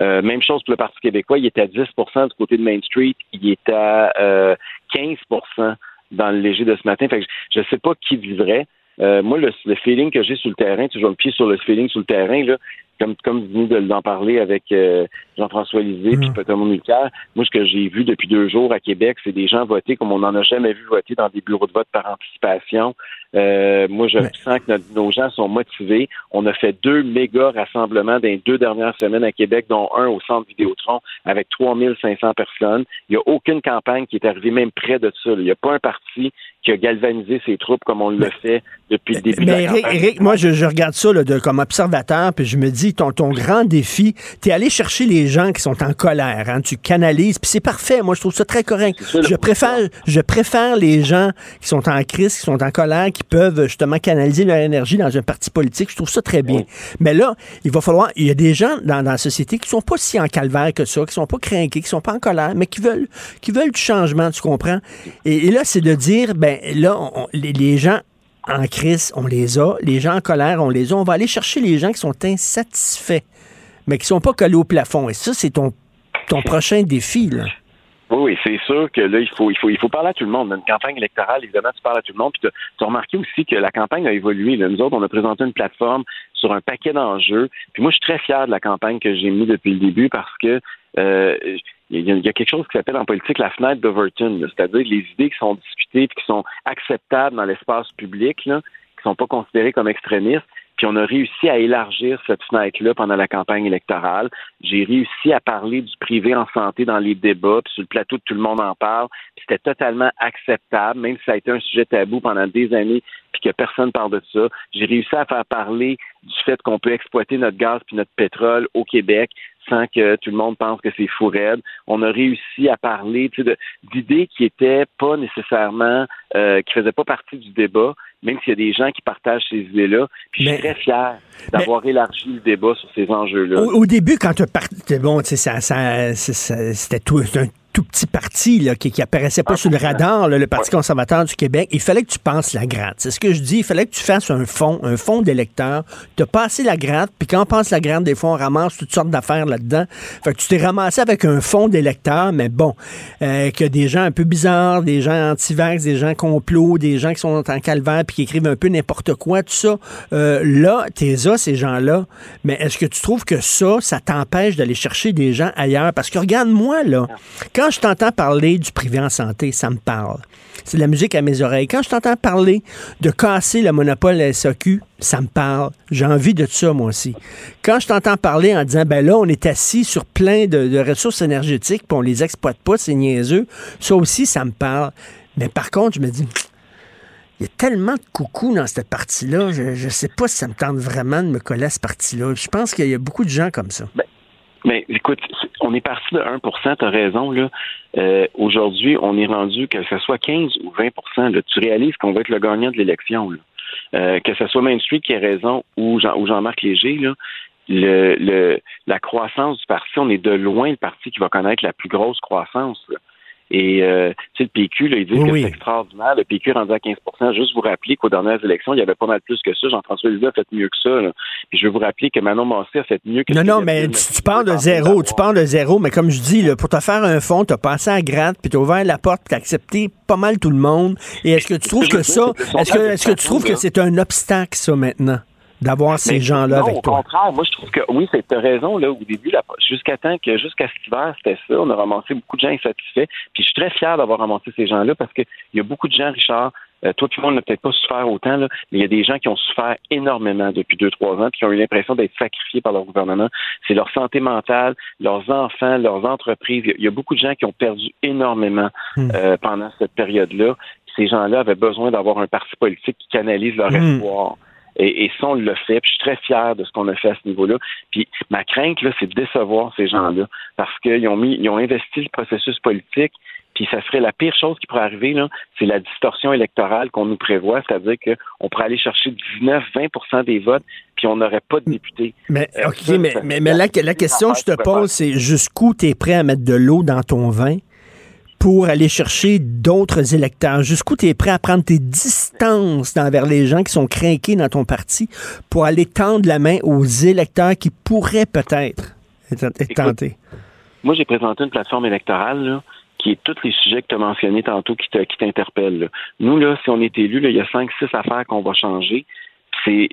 Euh, même chose pour le Parti québécois, il est à 10% du côté de Main Street, il est à euh, 15% dans le léger de ce matin. Fait que je ne sais pas qui vivrait. Euh, moi, le, feeling que j'ai sur le terrain, toujours le pied sur le feeling sur le terrain, là, comme, comme vous venez d'en parler avec euh, Jean-François Lisée puis Peter mm. Mulcair, moi, ce que j'ai vu depuis deux jours à Québec, c'est des gens voter comme on n'en a jamais vu voter dans des bureaux de vote par anticipation. Euh, moi, je sens que nos gens sont motivés. On a fait deux méga rassemblements dans les deux dernières semaines à Québec, dont un au centre Vidéotron avec 3500 personnes. Il n'y a aucune campagne qui est arrivée même près de ça. Il n'y a pas un parti qui a galvanisé ses troupes comme on le fait depuis le début mais de la Eric, moi, je, regarde ça de, comme observateur, puis je me dis, ton, ton grand défi, tu es allé chercher les gens qui sont en colère. Hein, tu canalises, puis c'est parfait. Moi, je trouve ça très correct. je préfère, je préfère les gens qui sont en crise, qui sont en colère, qui peuvent justement canaliser leur énergie dans un parti politique. Je trouve ça très bien. Mais là, il va falloir. Il y a des gens dans, la société qui sont pas si en calvaire que ça, qui sont pas craqués, qui sont pas en colère, mais qui veulent, qui veulent du changement, tu comprends? Et, là, c'est de dire, ben là, les, gens en crise, on les a. Les gens en colère, on les a. On va aller chercher les gens qui sont insatisfaits, mais qui sont pas collés au plafond. Et ça, c'est ton, ton prochain défi, là. Oui, c'est sûr que là, il faut, il faut, il faut parler à tout le monde. Une campagne électorale, évidemment, tu parles à tout le monde. Puis tu as remarqué aussi que la campagne a évolué. Nous autres, on a présenté une plateforme sur un paquet d'enjeux. Puis moi, je suis très fier de la campagne que j'ai mise depuis le début parce que euh, il y, a quelque chose qui s'appelle en politique la fenêtre d'Overton, c'est-à-dire les idées qui sont discutées et qui sont acceptables dans l'espace public, là, qui sont pas considérées comme extrémistes. Puis on a réussi à élargir cette fenêtre-là pendant la campagne électorale. J'ai réussi à parler du privé en santé dans les débats, puis sur le plateau, tout le monde en parle. Puis c'était totalement acceptable, même si ça a été un sujet tabou pendant des années, puis que personne parle de ça. J'ai réussi à faire parler du fait qu'on peut exploiter notre gaz puis notre pétrole au Québec sans que tout le monde pense que c'est fou raide. On a réussi à parler d'idées qui étaient pas nécessairement, euh, qui faisaient pas partie du débat, même s'il y a des gens qui partagent ces idées-là. Puis je suis très fier d'avoir élargi le débat sur ces enjeux-là. Au, début, quand tu partais, bon, ça, ça, c'était tout un tout petit parti là, qui, qui apparaissait pas sur le radar, le Parti conservateur du Québec, il fallait que tu passes la gratte. C'est ce que je dis. Il fallait que tu fasses un fond, un fond d'électeurs, te passer la gratte, puis quand on passe la gratte, des fois, on ramasse toutes sortes d'affaires là-dedans. Fait que tu t'es ramassé avec un fond d'électeurs, mais bon, euh, que des gens un peu bizarres, des gens anti-vax, des gens complots, des gens qui sont en calvaire, puis qui écrivent un peu n'importe quoi, tout ça. Euh, là, t'es ça, ces gens-là. Mais est-ce que tu trouves que ça, ça t'empêche d'aller chercher des gens ailleurs? Parce que regarde-moi, là, quand je t'entends parler du privé en santé, ça me parle. C'est de la musique à mes oreilles. Quand je t'entends parler de casser le monopole SAQ, ça me parle. J'ai envie de ça, moi aussi. Quand je t'entends parler en disant, ben là, on est assis sur plein de, de ressources énergétiques, puis on les exploite pas, c'est niaiseux, ça aussi, ça me parle. Mais par contre, je me dis, il y a tellement de coucou dans cette partie-là, je ne sais pas si ça me tente vraiment de me coller à cette partie-là. Je pense qu'il y a beaucoup de gens comme ça. Ben, mais écoute, on est parti de 1 tu as raison. là. Euh, Aujourd'hui, on est rendu que ce soit 15 ou 20 là, Tu réalises qu'on va être le gagnant de l'élection. Euh, que ce soit Main Street qui a raison ou, Jean, ou Jean-Marc Léger, là, le, le, la croissance du parti, on est de loin le parti qui va connaître la plus grosse croissance. Là. Et euh, tu sais, le PQ, là, ils disent que c'est extraordinaire. Le PQ rendu à 15 Juste vous rappeler qu'aux dernières élections, il y avait pas mal plus que ça. Jean-François Lisée a fait mieux que ça. Là. Puis je veux vous rappeler que Manon Massé a fait mieux que Non, non, mais tu, parles de zéro. Tu parles de zéro, mais comme je dis, là, pour te faire un fond, tu as passé à gratte, puis tu as ouvert la porte, tu as accepté pas mal tout le monde. Et est-ce que tu trouves que ça, est-ce que, est-ce que tu trouves que c'est un obstacle, ça, maintenant? D'avoir ces gens-là avec toi. Au contraire, moi je trouve que oui, c'est raison là au début, jusqu'à temps que jusqu'à cet hiver, c'était ça. On a ramassé beaucoup de gens insatisfaits. Puis je suis très fier d'avoir ramassé ces gens-là parce qu'il y a beaucoup de gens, Richard. Euh, toi, tout le monde n'a peut-être pas souffert autant, là, mais il y a des gens qui ont souffert énormément depuis deux, trois ans, puis qui ont eu l'impression d'être sacrifiés par leur gouvernement. C'est leur santé mentale, leurs enfants, leurs entreprises. Il y a beaucoup de gens qui ont perdu énormément hmm. euh, pendant cette période-là. Ces gens-là avaient besoin d'avoir un parti politique qui canalise leur hmm. espoir. Et, et ça, on le fait. Puis je suis très fier de ce qu'on a fait à ce niveau-là. Puis ma crainte, là, c'est de décevoir ces gens-là. Parce qu'ils ont mis, ils ont investi le processus politique. Puis ça serait la pire chose qui pourrait arriver, là, c'est la distorsion électorale qu'on nous prévoit, c'est-à-dire qu'on pourrait aller chercher 19-20% des votes, puis on n'aurait pas de députés. Mais, euh, OK, mais, mais, mais la, la question que je te pose, c'est jusqu'où tu es prêt à mettre de l'eau dans ton vin pour aller chercher d'autres électeurs? Jusqu'où tu es prêt à prendre tes distances envers les gens qui sont craqués dans ton parti pour aller tendre la main aux électeurs qui pourraient peut-être être, tentés? Moi, j'ai présenté une plateforme électorale qui est tous les sujets que tu as mentionnés tantôt qui t'interpellent. Nous, là, si on est élu, il y a cinq, six affaires qu'on va changer c'est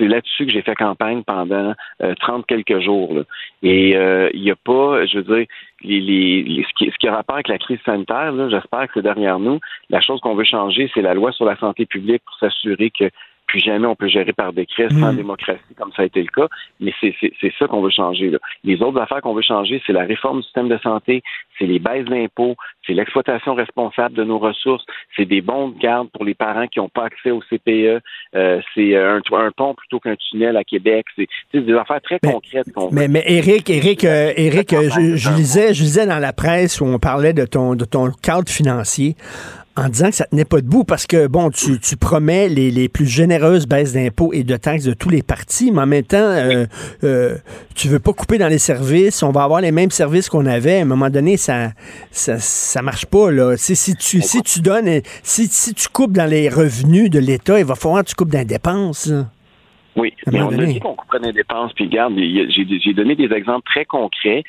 là-dessus que j'ai fait campagne pendant euh, 30 quelques jours. Et euh, il n'y a pas, je veux dire, les, les, ce, qui, ce qui a rapport avec la crise sanitaire, j'espère que c'est derrière nous. La chose qu'on veut changer, c'est la loi sur la santé publique pour s'assurer que puis jamais on peut gérer par décret sans hmm. démocratie, comme ça a été le cas. Mais c'est ça qu'on veut changer. Là. Les autres affaires qu'on veut changer, c'est la réforme du système de santé, c'est les baisses d'impôts, c'est l'exploitation responsable de nos ressources, c'est des bons de garde pour les parents qui n'ont pas accès au CPE, euh, c'est un, un, pont plutôt qu'un tunnel à Québec. C'est des affaires très concrètes qu'on mais, mais Eric, Eric, euh, Eric, euh, je, je, lisais, je lisais dans la presse où on parlait de ton, de ton cadre financier en disant que ça tenait pas debout parce que, bon, tu, tu promets les, les, plus généreuses baisses d'impôts et de taxes de tous les partis, mais en même temps, euh, euh, tu veux pas couper dans les services, on va avoir les mêmes services qu'on avait. À un moment donné, ça ça, ça marche pas, là. Si, si, tu, si tu donnes, si, si tu coupes dans les revenus de l'État, il va falloir que tu coupes dans les dépenses. Oui, mais on a dit qu'on couperait dans les dépenses, puis regarde, j'ai donné des exemples très concrets.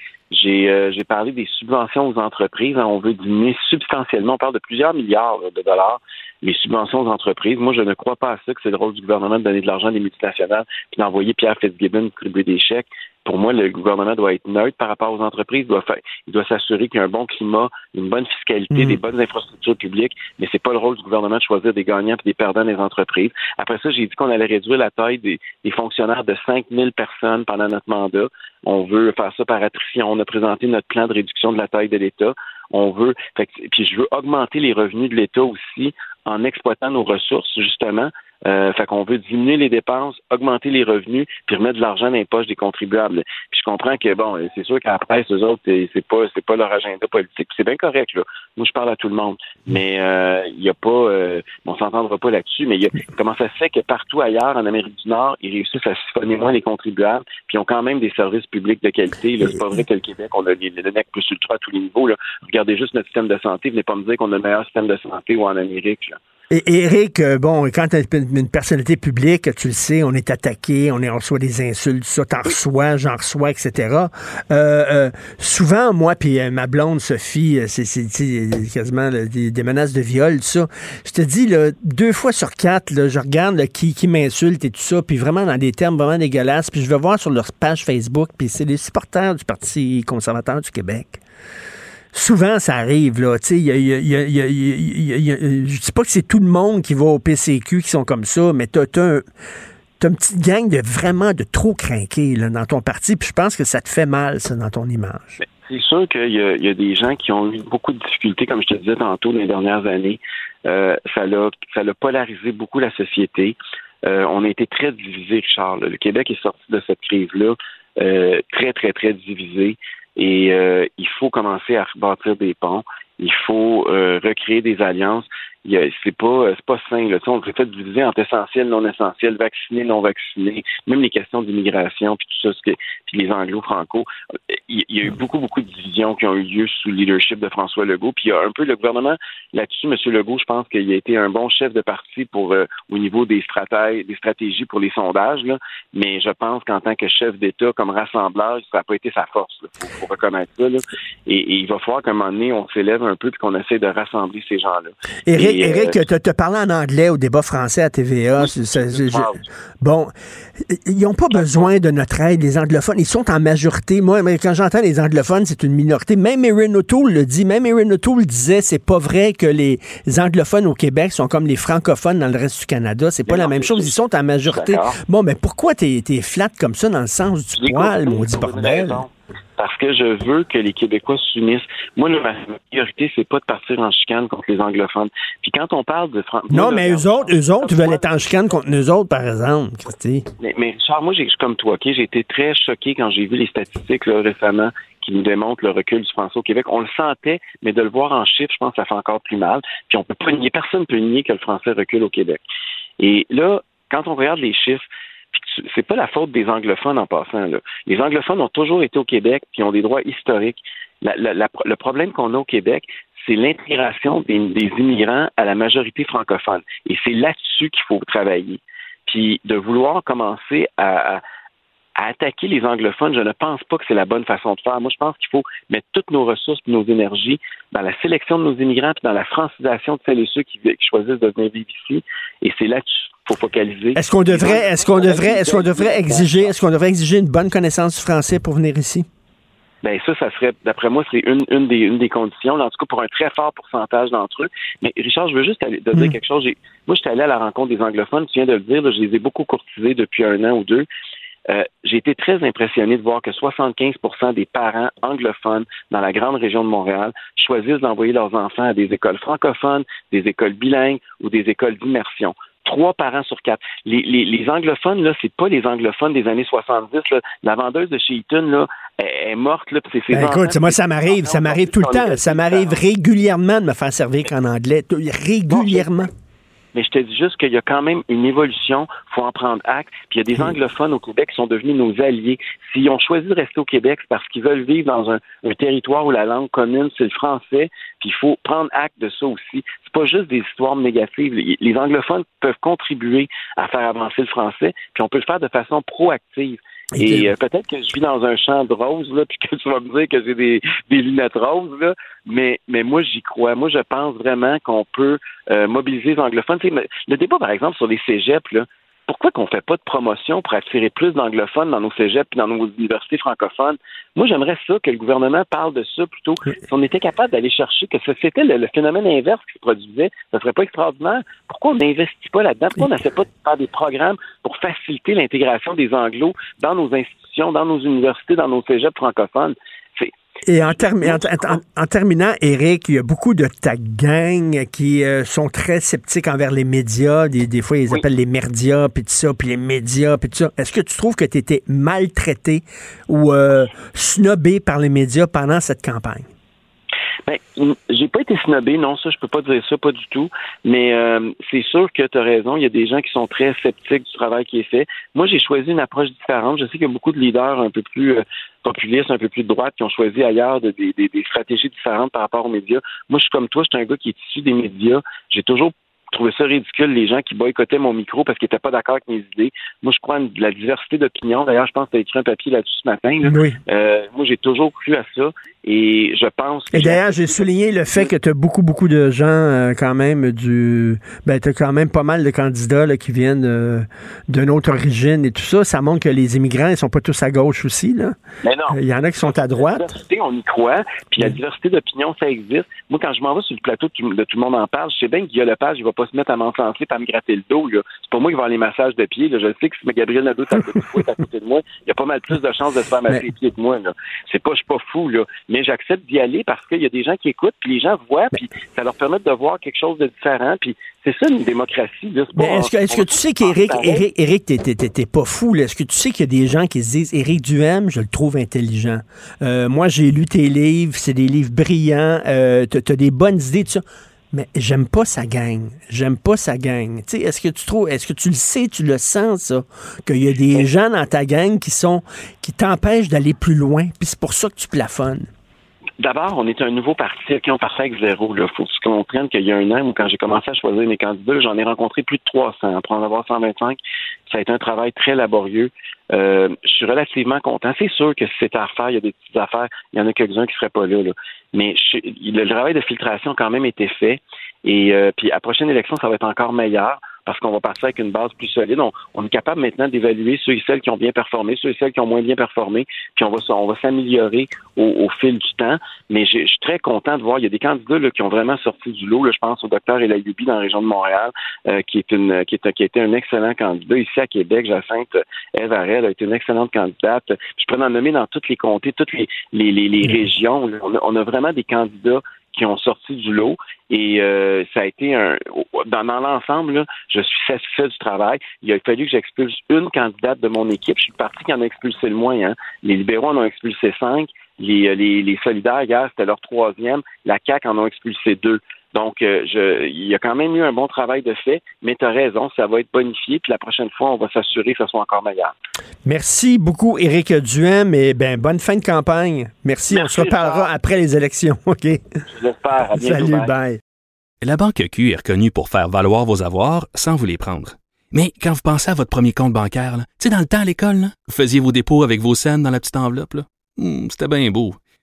Euh, j'ai parlé des subventions aux entreprises. On veut diminuer substantiellement. On parle de plusieurs milliards de dollars les subventions aux entreprises. Moi, je ne crois pas à ça que c'est le rôle du gouvernement de donner de l'argent à des multinationales puis d'envoyer Pierre Fitzgibbon distribuer des chèques. Pour moi, le gouvernement doit être neutre par rapport aux entreprises. Il doit, faire, il doit s'assurer qu'il y a un bon climat, une bonne fiscalité, mmh. des bonnes infrastructures publiques. Mais c'est pas le rôle du gouvernement de choisir des gagnants et des perdants des entreprises. Après ça, j'ai dit qu'on allait réduire la taille des, des fonctionnaires de 5000 personnes pendant notre mandat. On veut faire ça par attrition. On a présenté notre plan de réduction de la taille de l'État. On veut, fait, puis je veux augmenter les revenus de l'État aussi en exploitant nos ressources, justement. Euh, fait qu'on veut diminuer les dépenses, augmenter les revenus, puis remettre de l'argent dans les poches des contribuables. Puis je comprends que bon, c'est sûr qu'après eux autres, c'est pas c'est pas leur agenda politique. C'est bien correct là. Moi, je parle à tout le monde, mais euh, il euh, y a pas, euh, on s'entendra pas là-dessus. Mais y a, comment ça se fait que partout ailleurs en Amérique du Nord, ils réussissent à siphonner moins les contribuables, puis ils ont quand même des services publics de qualité. C'est pas vrai que le Québec, on a le nec plus ultra à tous les niveaux. Là. Regardez juste notre système de santé. Venez pas me dire qu'on a le meilleur système de santé ou en Amérique. Là. Et Eric, euh, bon, quand tu une personnalité publique, tu le sais, on est attaqué, on, est, on reçoit des insultes, ça, t'en reçois, j'en reçois, etc. Euh, euh, souvent, moi, puis ma blonde Sophie, c'est quasiment des, menaces de viol, ça. Je te dis, là, deux fois sur quatre, là, je regarde qui, qui m'insulte et tout ça, puis vraiment dans des termes vraiment dégueulasses, puis je vais voir sur leur page Facebook, puis c'est les supporters du Parti conservateur du Québec souvent, ça arrive, là. Tu sais, je dis pas que c'est tout le monde qui va au PCQ qui sont comme ça, mais t'as, as, une petite gang de vraiment de trop craqués là, dans ton parti, puis je pense que ça te fait mal, ça, dans ton image. C'est sûr qu'il y, a des gens qui ont eu beaucoup de difficultés, comme je te disais tantôt, dans les dernières années. Euh, ça, l'a, ça l'a polarisé beaucoup la société. Euh, on a été très divisé, Richard. Le Québec est sorti de cette crise-là euh, très, très, très divisé. Et euh, il faut commencer à rebâtir des ponts. Il faut euh, recréer des alliances c'est pas c'est pas sain. Là. On s'est fait diviser entre essentiel, non essentiel, vacciné, non vacciné, même les questions d'immigration, puis tout ça, ce que, puis les anglo-franco. Il, y a eu beaucoup, beaucoup de divisions qui ont eu lieu sous le leadership de François Legault. Puis il y a un peu le gouvernement là-dessus, M. Legault, je pense qu'il a été un bon chef de parti pour euh, au niveau des stratégies, des stratégies pour les sondages. Là. Mais je pense qu'en tant que chef d'État, comme rassembleur, ça n'a pas été sa force. Il faut, reconnaître ça. Là. Et, il va falloir qu'à un moment donné, on s'élève un peu puis qu'on essaie de rassembler ces gens-là. Éric, euh, tu as parlé en anglais au débat français à TVA. bon, ils n'ont pas besoin de notre aide, les anglophones. Ils sont en majorité. Moi, quand j'entends les anglophones, c'est une minorité. Même Erin O'Toole le dit. Même Erin O'Toole disait c'est pas vrai que les anglophones au Québec sont comme les francophones dans le reste du Canada. C'est pas la même chose. Ils sont en majorité. Bon, mais pourquoi t'es es flat comme ça dans le sens du poil, maudit bordel? Parce que je veux que les Québécois s'unissent. Moi, ma priorité, c'est pas de partir en chicane contre les anglophones. Puis quand on parle de Non, mais eux autres, eux autres veulent être en chicane contre nous autres, par exemple, Christy. Mais, mais Charles, moi, j'ai comme toi, OK? J'ai été très choqué quand j'ai vu les statistiques récemment qui nous démontrent le recul du français au Québec. On le sentait, mais de le voir en chiffres, je pense que ça fait encore plus mal. Puis on peut pas nier, personne ne peut nier que le français recule au Québec. Et là, quand on regarde les chiffres, c'est pas la faute des anglophones en passant. Là. Les anglophones ont toujours été au Québec qui ont des droits historiques. le problème qu'on a au Québec, c'est l'intégration des, immigrants à la majorité francophone. Et c'est là-dessus qu'il faut travailler. Puis de vouloir commencer à, attaquer les anglophones, je ne pense pas que c'est la bonne façon de faire. Moi, je pense qu'il faut mettre toutes nos ressources nos énergies dans la sélection de nos immigrants puis dans la francisation de celles et ceux qui, qui choisissent de venir vivre ici. Et c'est là-dessus faut focaliser. Est-ce qu'on devrait, est-ce qu'on devrait, est-ce qu'on devrait exiger, est-ce qu'on devrait exiger une bonne connaissance du français pour venir ici? Ben ça, ça serait, d'après moi, c'est une, une, des, une des conditions, en tout cas pour un très fort pourcentage d'entre eux. Mais Richard, je veux juste aller, te dire hmm. quelque chose. Moi, j'étais allé à la rencontre des anglophones, tu viens de le dire, je les ai beaucoup courtisés depuis un an ou deux. Euh, j'ai été très impressionné de voir que 75% des parents anglophones dans la grande région de Montréal choisissent d'envoyer leurs enfants à des écoles francophones, des écoles bilingues ou des écoles d'immersion trois parents sur quatre. Les, les, les anglophones, là, c'est pas les anglophones des années 70. Là. La vendeuse de chez Eaton, là, est, morte. Là, c'est ben, écoute, moi, ça m'arrive, ça m'arrive tout le temps. Ça m'arrive régulièrement de me faire servir qu'en anglais. Régulièrement. Mais je te dis juste qu'il y a quand même une évolution, il faut en prendre acte. Puis il y a des anglophones au Québec qui sont devenus nos alliés. S'ils ont choisi de rester au Québec, c'est parce qu'ils veulent vivre dans un, territoire où la langue commune, c'est le français. Puis il faut prendre acte de ça aussi. C'est pas juste des histoires négatives. Les anglophones peuvent contribuer à faire avancer le français, puis on peut le faire de façon proactive. Et euh, peut-être que je vis dans un champ de roses, là, puis que tu vas me dire que j'ai des, des lunettes roses, là, mais, mais moi, j'y crois. Moi, je pense vraiment qu'on peut euh, mobiliser les anglophones. le débat, par exemple, sur les cégeps, là, pourquoi qu'on ne fait pas de promotion pour attirer plus d'anglophones dans nos cégeps et dans nos universités francophones? Moi, j'aimerais ça que le gouvernement parle de ça plutôt. Si on était capable d'aller chercher que c'était le, phénomène inverse qui se produisait, ça serait pas extraordinaire. Pourquoi on n'investit pas là-dedans? Pourquoi on n'essaie pas de faire des programmes pour faciliter l'intégration des anglos dans nos institutions, dans nos universités, dans nos cégeps francophones? Et en, terminant, Eric, il y a beaucoup de ta gang qui euh, sont très sceptiques envers les médias. Des, fois, ils appellent les merdias, puis tout ça, puis les médias, puis tout ça. Est-ce que tu trouves que tu étais maltraité ou euh, snobé par les médias pendant cette campagne? Ben, j'ai pas été snobé, non, ça, je peux pas dire ça, pas du tout. Mais euh, c'est sûr que tu as raison. Il y a des gens qui sont très sceptiques du travail qui est fait. Moi, j'ai choisi une approche différente. Je sais qu'il y a beaucoup de leaders un peu plus euh, populistes, un peu plus de droite, qui ont choisi ailleurs des, des, stratégies différentes par rapport aux médias. Moi, je suis comme toi, je suis un gars qui est issu des médias. J'ai toujours trouvé ça ridicule, les gens qui boycottaient mon micro parce qu'ils n'étaient pas d'accord avec mes idées. Moi, je crois en la diversité d'opinion. D'ailleurs, je pense que tu as écrit un papier là-dessus ce matin. Oui. Euh, moi, j'ai toujours cru à ça. Et je pense que Et d'ailleurs, j'ai souligné le fait que tu as beaucoup, beaucoup de gens euh, quand même du. Ben, tu as quand même pas mal de candidats là, qui viennent euh, d'une autre origine et tout ça. Ça montre que les immigrants, ils sont pas tous à gauche aussi. Là. Mais non. Il y en a qui sont à droite. La diversité, on y croit. Puis la diversité d'opinion, ça existe. Moi, quand je m'en vais sur le plateau de tout, de tout le monde en parle, je sais bien que Guillaume Lepage, il va pas se mettre à m'enfoncer et à me gratter le dos. là. C'est pas moi qui vais avoir les massages de pieds. Là. Je sais que si Gabriel Nadeau est à côté, de- est à côté de moi, il y a pas mal plus de chances de se faire masser les pieds que moi. Là. C'est pas, je suis pas fou, là. Mais j'accepte d'y aller parce qu'il y a des gens qui écoutent, puis les gens voient, puis ça leur permet de voir quelque chose de différent. Puis c'est ça une démocratie. Là. Mais est-ce que, est-ce que tu sais qu'Éric. Éric, Éric, t'es- t'es- t'es t'es pas fou, là? Est-ce que tu sais qu'il y a des gens qui se disent Éric Duhem, je le trouve intelligent. Euh, moi, j'ai lu tes livres, c'est des livres brillants, euh, t'as t'as des bonnes idées, tout ça. Mais j'aime pas sa gang. J'aime pas sa gang. Tu sais, est-ce que tu trouves, est-ce que tu le sais, tu le sens, ça, qu'il y a des gens dans ta gang qui sont, qui t'empêchent d'aller plus loin, puis c'est pour ça que tu plafonnes. D'abord, on est un nouveau parti, OK, on partait avec zéro. Il faut que tu comprennes qu'il y a un an, où quand j'ai commencé à choisir mes candidats, j'en ai rencontré plus de 300. Pour en avoir 125, ça a été un travail très laborieux. Euh, je suis relativement content. C'est sûr que si c'était à refaire, il y a des petites affaires, il y en a quelques-uns qui ne seraient pas là. là. Mais je- le travail de filtration a quand même été fait. Et euh, puis à la prochaine élection, ça va être encore meilleur parce qu'on va partir avec une base plus solide. On, on est capable maintenant d'évaluer ceux et celles qui ont bien performé, ceux et celles qui ont moins bien performé, puis on va, s- on va s'améliorer au, au fil du temps. Mais je suis très content de voir, il y a des candidats là, qui ont vraiment sorti du lot. Là, je pense au docteur Elayubi dans la région de Montréal, euh, qui est une qui est, qui a été un excellent candidat. Ici à Québec, Jacinthe Eve Arel a été une excellente candidate. Je pourrais en nommer dans tous les comtés, toutes les, les, les, les régions. là. On a, on a vraiment des candidats qui ont sorti du lot et euh, ça a été un dans, dans l'ensemble je suis satisfait du travail. Il a fallu que j'expulse une candidate de mon équipe. Je suis le parti qui en a expulsé le moins. Hein. Les libéraux en ont expulsé cinq. Les, euh, les, les solidaires, hier, c'était leur troisième. La CAQ en ont expulsé deux. Donc, euh, je, il y a quand même eu un bon travail de fait, mais tu as raison, ça va être bonifié, puis la prochaine fois, on va s'assurer que ce soit encore meilleur. Merci beaucoup, Éric Duhem, et ben, bonne fin de campagne. Merci, on se reparlera après les élections, OK? Je l'espère. À bientôt. Salut, bye. bye. La Banque Q est reconnue pour faire valoir vos avoirs sans vous les prendre. Mais quand vous pensez à votre premier compte bancaire, tu sais, dans le temps à l'école, là, vous faisiez vos dépôts avec vos scènes dans la petite enveloppe. Hmm, C'était bien beau.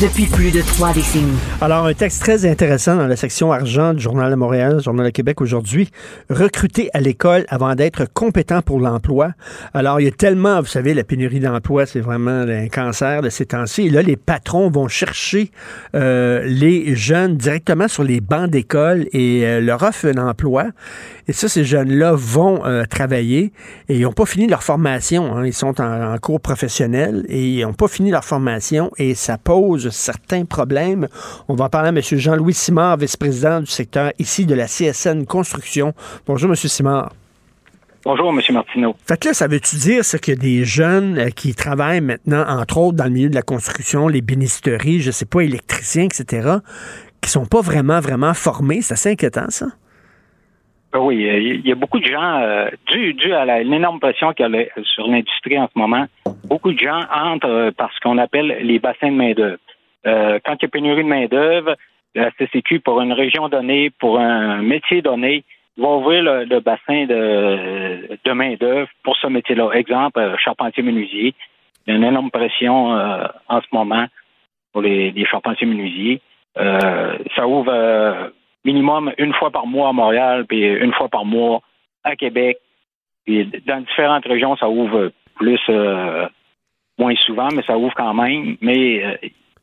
depuis plus de trois décennies. Alors, un texte très intéressant dans la section argent du Journal de Montréal, Journal de Québec aujourd'hui. Recruter à l'école avant d'être compétent pour l'emploi. Alors, il y a tellement, vous savez, la pénurie d'emploi, c'est vraiment un cancer de ces temps-ci. Et là, les patrons vont chercher euh, les jeunes directement sur les bancs d'école et euh, leur offrent un emploi. Et ça, ces jeunes-là vont euh, travailler et ils n'ont pas fini leur formation. hein. Ils sont en, en cours professionnel et ils n'ont pas fini leur formation et ça pose certains problèmes. On va en parler à M. Jean-Louis Simard, vice-président du secteur ici de la CSN Construction. Bonjour, M. Simard. Bonjour, M. Martineau. Fait que là, ça veut-tu dire a des jeunes euh, qui travaillent maintenant, entre autres, dans le milieu de la construction, les bénisteries, je sais pas, électriciens, etc., qui sont pas vraiment, vraiment formés? C'est assez inquiétant, ça? Ben Oui, euh, il y a beaucoup de gens, euh, dû, dû à l'énorme pression qu'il y a sur l'industrie en ce moment, beaucoup de gens entrent par ce qu'on appelle les bassins de main-d'œuvre. Euh, quand il y a pénurie de main-d'œuvre, la CCQ, pour une région donnée, pour un métier donné, va ouvrir le, bassin de, de main-d'œuvre pour ce métier-là. Exemple, euh, charpentier-menuisier. Il y a une énorme pression euh, en ce moment pour les, charpentiers-menuisiers. Ça ouvre minimum une fois par mois à Montréal, puis une fois par mois à Québec, dans différentes régions, ça ouvre plus, moins souvent, mais ça ouvre quand même. Mais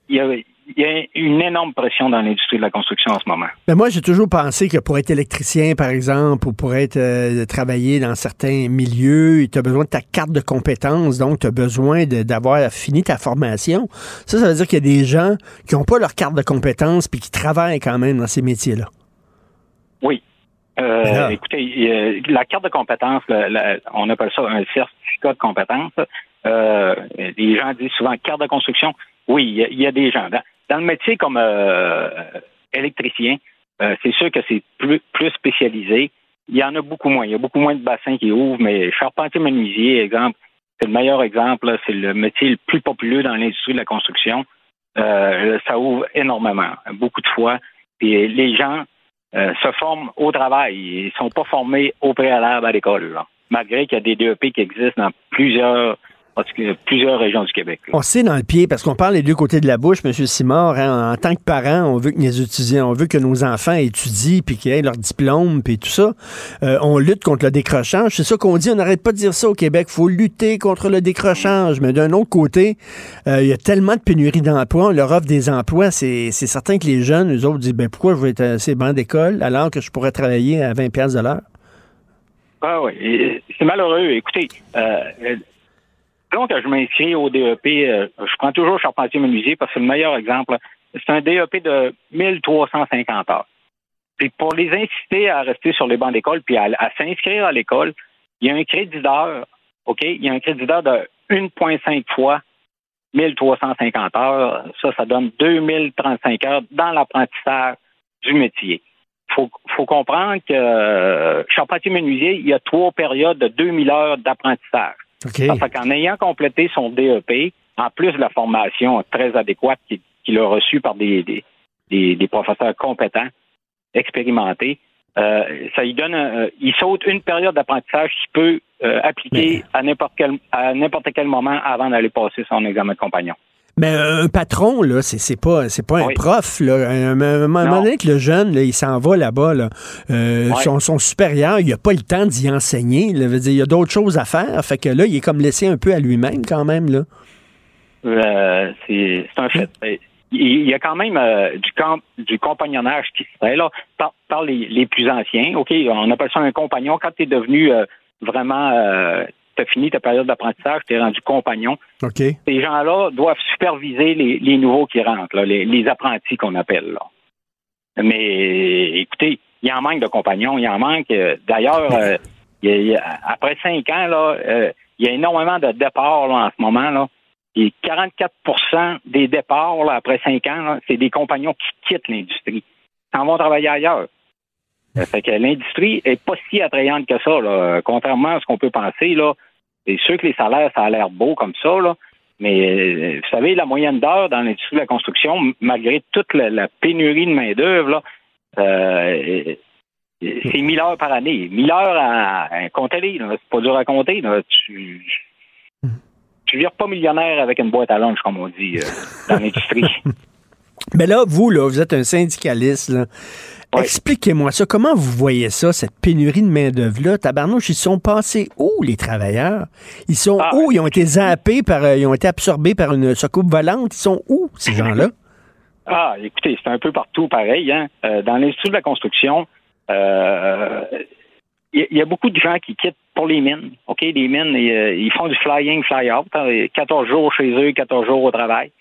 il y a il y a une énorme pression dans l'industrie de la construction en ce moment. Mais moi, j'ai toujours pensé que pour être électricien, par exemple, ou pour être euh, travailler dans certains milieux, tu as besoin de ta carte de compétences, donc tu as besoin d'avoir fini ta formation. Ça, ça veut dire qu'il y a des gens qui n'ont pas leur carte de compétences puis qui travaillent quand même dans ces métiers-là. Oui. Euh, écoutez, la carte de compétences, on appelle ça un certificat de compétences. Euh, les gens disent souvent carte de construction. Oui, il y, a des gens. Dans le métier comme euh, électricien, euh, c'est sûr que c'est plus, plus spécialisé. Il y en a beaucoup moins. Il y a beaucoup moins de bassins qui ouvrent, mais charpentier-menuisier, exemple, c'est le meilleur exemple. C'est le métier le plus populaire dans l'industrie de la construction. Euh, ça ouvre énormément, beaucoup de fois. Et les gens se forment au travail. Ils ne sont pas formés au préalable à l'école, malgré qu'il y a des DEP qui existent dans plusieurs parce qu'il y a plusieurs régions du Québec. On sait dans le pied, parce qu'on parle des deux côtés de la bouche, M. Simard, hein, en tant que parent, on veut que nos étudiants, on veut que nos enfants étudient, puis qu'ils aient leur diplôme, puis tout ça. Euh, on lutte contre le décrochage. C'est ça qu'on dit, on n'arrête pas de dire ça au Québec. Il faut lutter contre le décrochage. Mais d'un autre côté, euh, il y a tellement de pénurie d'emplois, on leur offre des emplois. C'est certain que les jeunes, eux autres, disent, ben pourquoi je vais être assez banc d'école alors que je pourrais travailler à 20 pièces de l'heure? Ah oui, c'est malheureux. Écoutez, euh, donc, je m'inscris au DEP. Euh, je prends toujours charpentier-menuisier parce que c'est le meilleur exemple. C'est un DEP de 1350 heures. Puis pour les inciter à rester sur les bancs d'école puis à, s'inscrire à l'école, il y a un crédit OK? Il y a un crédit de 1,5 fois 1350 heures. Ça, ça donne 2035 heures dans l'apprentissage du métier. Il faut, comprendre que euh, charpentier-menuisier, il y a trois périodes de 2000 heures d'apprentissage. Parce qu'en ayant complété son DEP, en plus de la formation très adéquate qu'il a reçue par des, des, professeurs compétents, expérimentés, euh, ça lui donne, euh, il saute une période d'apprentissage qu'il peut euh, appliquer à n'importe quel à n'importe quel moment avant d'aller passer son examen de compagnon. Mais un patron, là, c'est pas c'est pas un prof. Là. À un moment donné que le jeune, il s'en va là-bas, là, euh, son, supérieur, il a pas le temps d'y enseigner. Là, veut dire, il y a d'autres choses à faire. Fait que là, il est comme laissé un peu à lui-même quand même. là. Euh, c'est un fait. Ben, il y a quand même euh, du, camp, du compagnonnage qui se fait là par, par les, les, plus anciens. OK, on appelle ça un compagnon. Quand tu es devenu vraiment tu as fini ta période d'apprentissage, tu es rendu compagnon. OK. Ces gens-là doivent superviser les, nouveaux qui rentrent, les, apprentis qu'on appelle. Là. Mais écoutez, il y en manque de compagnons, il y en manque. Euh, d'ailleurs, euh, après cinq ans, là, euh, il y a énormément de départs en ce moment. Là. Et 44% des départs après cinq ans, c'est des compagnons qui quittent l'industrie. Ils s'en vont travailler ailleurs. Fait que l'industrie est pas si attrayante que ça, là. Contrairement à ce qu'on peut penser, là. C'est sûr que les salaires, ça a l'air beau comme ça. Mais vous savez, la moyenne d'heure dans l'industrie de la construction, malgré toute la, pénurie de main-d'œuvre, euh, c'est 1000 heures par année. 1000 heures à, à compter, c'est pas dur à compter. Tu, tu vires pas millionnaire avec une boîte à lunch, comme on dit, euh, dans l'industrie. Mais là, vous, là, vous êtes un syndicaliste. Expliquez-moi ça. Comment vous voyez ça, cette pénurie de main-d'œuvre-là? Tabarnouche, ils sont passés où, les travailleurs? Ils sont ah, où? Ils ont été zappés par, euh, ils ont été absorbés par une soucoupe volante? Ils sont où, ces gens-là? Ah, écoutez, c'est un peu partout pareil. Hein? Euh, dans l'industrie de la construction, euh, il y, a beaucoup de gens qui quittent pour les mines. OK, les mines, ils, font du flying, fly-out. 14 hein, jours chez eux, 14 jours au travail.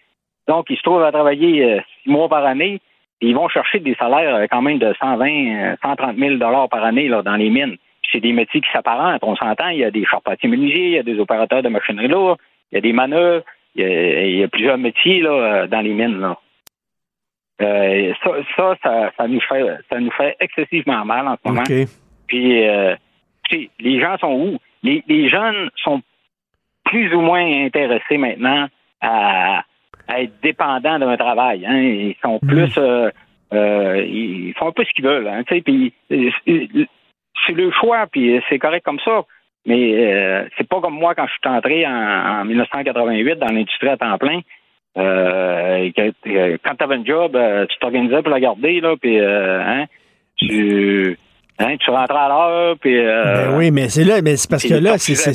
Donc, ils se trouvent à travailler six mois par année ils vont chercher des salaires euh, quand même de 120, 130 000 dollars par année là, dans les mines. C'est des métiers qui s'apparentent. On s'entend, il y a des charpentiers menuisiers, il y a des opérateurs de machinerie lourde, il y a des manœuvres, il y a, plusieurs métiers là, euh, dans les mines. Là. Euh, ça, ça, ça, nous fait, ça nous fait excessivement mal en ce moment. Puis, les gens sont où? Les, les jeunes sont plus ou moins intéressés maintenant à, à être dépendants d'un travail. Hein. Ils sont mm. plus, euh, euh, ils font un peu ce qu'ils veulent. Hein, puis euh, c'est le choix, puis c'est correct comme ça. Mais c'est pas comme moi quand je suis entré en, 1988 dans l'industrie à temps plein. quand tu avais un job, tu t'organisais pour la garder, là, puis hein, tu, hein, tu rentres à l'heure, puis... Euh, ben oui, mais c'est là, mais c'est parce que là, c'est c'est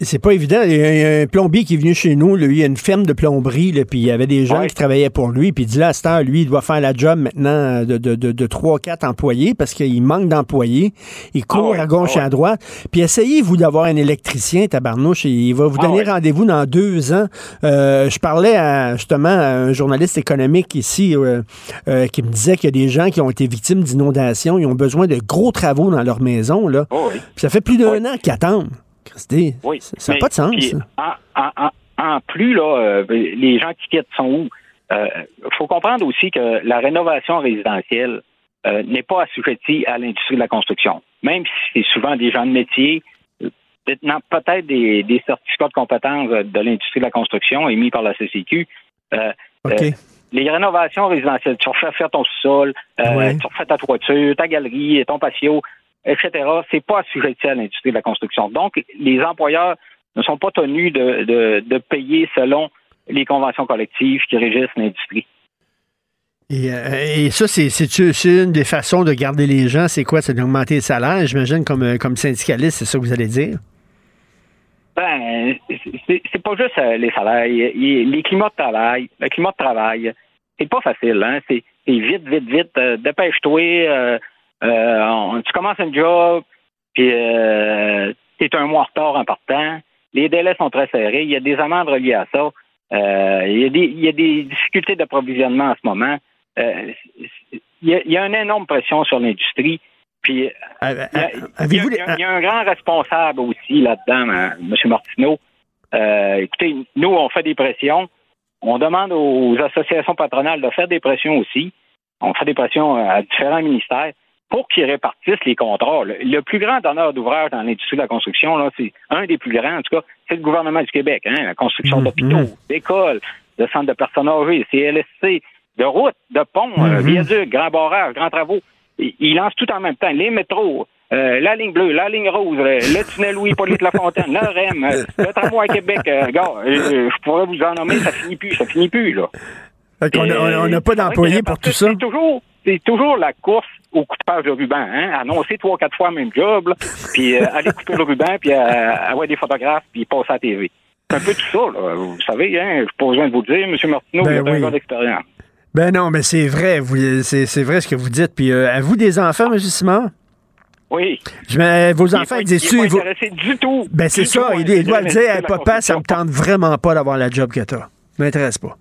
c'est pas évident. Il y a un plombier qui est venu chez nous, lui, il y a une ferme de plomberie, là, puis il y avait des gens qui travaillaient pour lui, puis il dit là, à cette heure, lui, il doit faire la job maintenant de, de, de, de 3 4 employés parce qu'il manque d'employés. Il ah court à gauche et à droite. Puis essayez-vous d'avoir un électricien, tabarnouche, il va vous ah donner rendez-vous dans deux ans. Euh, je parlais à, justement à un journaliste économique ici euh, euh, qui me disait qu'il y a des gens qui ont été victimes d'inondations, ils ont besoin de gros travaux dans leur maison. Là. Oh ça fait plus d'un an qu'ils attendent. Christy, ça n'a pas de sens. en, plus, là, les gens qui quittent sont où? Il faut comprendre aussi que la rénovation résidentielle n'est pas assujettie à l'industrie de la construction. Même si c'est souvent des gens de métier, peut-être des, des, certificats de compétences de l'industrie de la construction émis par la CCQ. Euh, euh, les rénovations résidentielles, tu refais faire ton sol, euh, tu refais ta toiture, ta galerie, ton patio, etc. C'est pas assujetti à l'industrie de la construction. Donc, les employeurs ne sont pas tenus de, de, de payer selon les conventions collectives qui régissent l'industrie. Et, et, ça, c'est une des façons de garder les gens? C'est quoi? C'est d'augmenter le salaire, j'imagine, comme, comme syndicaliste, c'est ça que vous allez dire? Ben, c'est pas juste euh, les salaires. Les climats de travail, le climat de travail, c'est pas facile. Hein? C'est vite, vite, vite. Euh, dépêche-toi. Euh, tu commences un job, puis euh, tu es un mois en retard en partant. Les délais sont très serrés. Il y a des amendes reliées à ça. il, y a des, il y a des difficultés d'approvisionnement en ce moment. il, y a, il y a une énorme pression sur l'industrie. Puis, il y, a un grand responsable aussi là-dedans, M. Martineau. Euh, écoutez, nous, on fait des pressions. On demande aux associations patronales de faire des pressions aussi. On fait des pressions à différents ministères pour qu'ils répartissent les contrats. Le plus grand donneur d'ouvrage dans l'industrie de la construction, c'est un des plus grands, en tout cas, c'est le gouvernement du Québec. Hein, la construction mmh, d'hôpitaux, mmh. d'écoles, de centres de personnes âgées, CLSC, de routes, de ponts, mmh. viaducs, grands barrages, grands travaux il lance tout en même temps. Les métros, euh, la ligne bleue, la ligne rose, euh, le tunnel Louis-Polyte Lafontaine, le REM, euh, le tramway à Québec. gars, je pourrais vous en nommer, ça finit plus, ça finit plus, là. on n'a pas d'employés pour tout ça. C'est toujours, c'est toujours la course au coupage de ruban, hein? Annoncer trois, quatre fois le même job, puis aller couper le ruban, puis avoir des photographes, puis passer à la TV. C'est un peu tout ça, là. Vous savez, hein? Je n'ai pas besoin de vous dire, M. Martineau, ben il a un gars d'expérience. Ben non, mais c'est vrai, c'est vrai ce que vous dites. Puis, euh, avez-vous des enfants, M. Simon? Oui. Je, vos enfants, ils disent Il pas du tout. Ben c'est ça, il, doit dire, papa, ça me tente vraiment pas d'avoir la job que tu as. m'intéresse pas.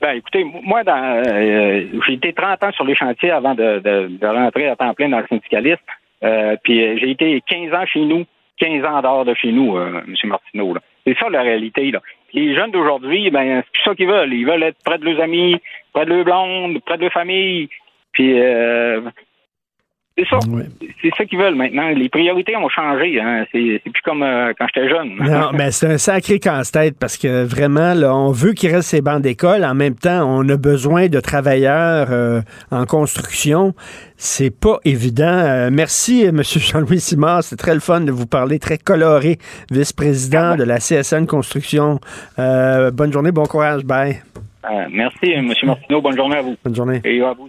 Ben, écoutez, moi, euh, j'ai été 30 ans sur les chantiers avant de, rentrer à temps plein dans le syndicalisme. Euh, puis j'ai été 15 ans chez nous, 15 ans dehors de chez nous, M. Martineau. C'est ça la réalité. Là. Les jeunes d'aujourd'hui, ben, c'est ça qu'ils veulent. Ils veulent être près de leurs amis, près de leur blonde, près de leur famille. Puis euh, c'est ça. C'est ça qu'ils veulent maintenant. Les priorités ont changé. Hein. C'est plus comme euh, quand j'étais jeune. Non, mais c'est un sacré casse-tête parce que vraiment, là, on veut qu'il reste ces bancs d'école. En même temps, on a besoin de travailleurs euh, en construction. C'est pas évident. merci, M. Jean-Louis Simard. C'est très le fun de vous parler. Très coloré, vice-président de la CSN Construction. bonne journée, bon courage. Bye. Euh, merci, M. Martineau. Bonne journée à vous. Bonne journée. Et à vous.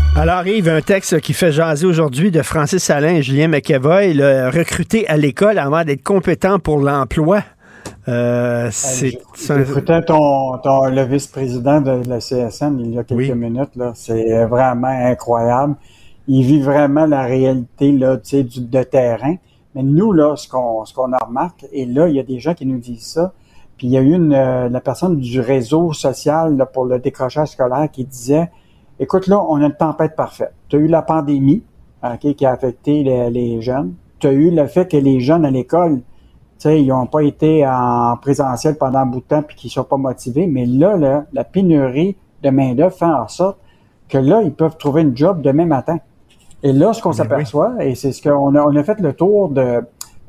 Alors, Yves, un texte qui fait jaser aujourd'hui de Francis Alain et Julien McEvoy, le recruté à l'école avant d'être compétent pour l'emploi. Euh, c'est J'écoutais ton, ton, le vice-président de la CSN il y a quelques minutes. Là. C'est vraiment incroyable. Il vit vraiment la réalité là, du, de terrain. Mais nous, là, ce qu'on ce qu'on remarque, et là, il y a des gens qui nous disent ça. Puis il y a eu une, euh, la personne du réseau social là, pour le décrochage scolaire qui disait Écoute, là, on a une tempête parfaite. Tu as eu la pandémie qui a affecté les, jeunes. Tu as eu le fait que les jeunes à l'école, tu sais, ils n'ont pas été en présentiel pendant un bout de temps puis qu'ils sont pas motivés. Mais là, la pénurie de main-d'œuvre fait en sorte que là, ils peuvent trouver une job demain matin. Et là, ce qu'on s'aperçoit, et c'est ce qu'on a, on a fait le tour de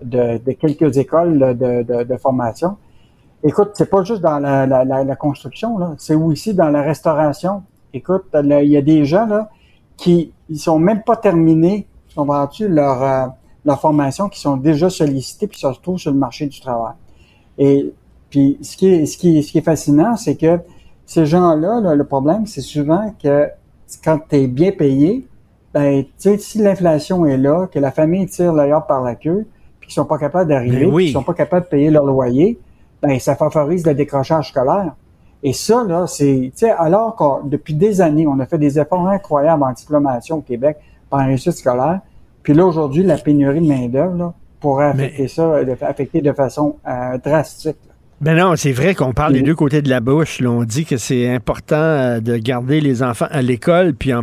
de, quelques écoles de, formation. Écoute, c'est pas juste dans la, la, construction, là, c'est aussi dans la restauration. Écoute, il y a des gens là qui ils sont même pas terminés, comprends-tu, leur, euh, leur formation, qui sont déjà sollicités puis se retrouvent sur le marché du travail. Et puis ce qui est, ce qui ce qui est fascinant, c'est que ces gens-là, le problème, c'est souvent que quand tu es bien payé, ben, si l'inflation est là, que la famille tire l'ailleurs par la queue, puis qu'ils sont pas capables d'arriver, ben qu'ils sont pas capables de payer leur loyer, ben, ça favorise le décrochage scolaire. Et ça, là, c'est, tu sais, alors que depuis des années, on a fait des efforts incroyables en diplomation au Québec par un réussite scolaire, puis là, aujourd'hui, la pénurie de main-d'œuvre, pourrait affecter ça, affecter de façon euh, drastique. Ben non, c'est vrai qu'on parle des deux côtés de la bouche. on dit que c'est important euh, de garder les enfants à l'école, puis on,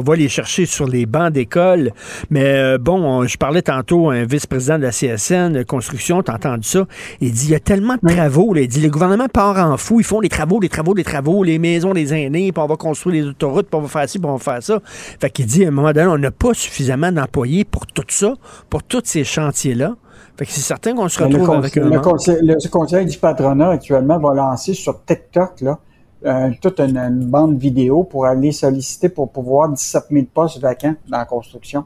va les chercher sur les bancs d'école. Mais euh, bon, je parlais tantôt à un vice-président de la CSN, de construction, t'as entendu ça? Il dit, il y a tellement de travaux. Il dit, le gouvernement part en fou, ils font des travaux, des travaux, des travaux, les maisons des aînés, puis on va construire les autoroutes, puis on va faire ci, puis on va faire ça. Fait qu'il dit, à un moment donné, on n'a pas suffisamment d'employés pour tout ça, pour tous ces chantiers-là. Fait que c'est certain qu'on se retrouve avec un le conseil, le conseil du patronat actuellement va lancer sur TikTok là, euh, toute une, bande vidéo pour aller solliciter pour pouvoir 17 000 postes vacants dans la construction.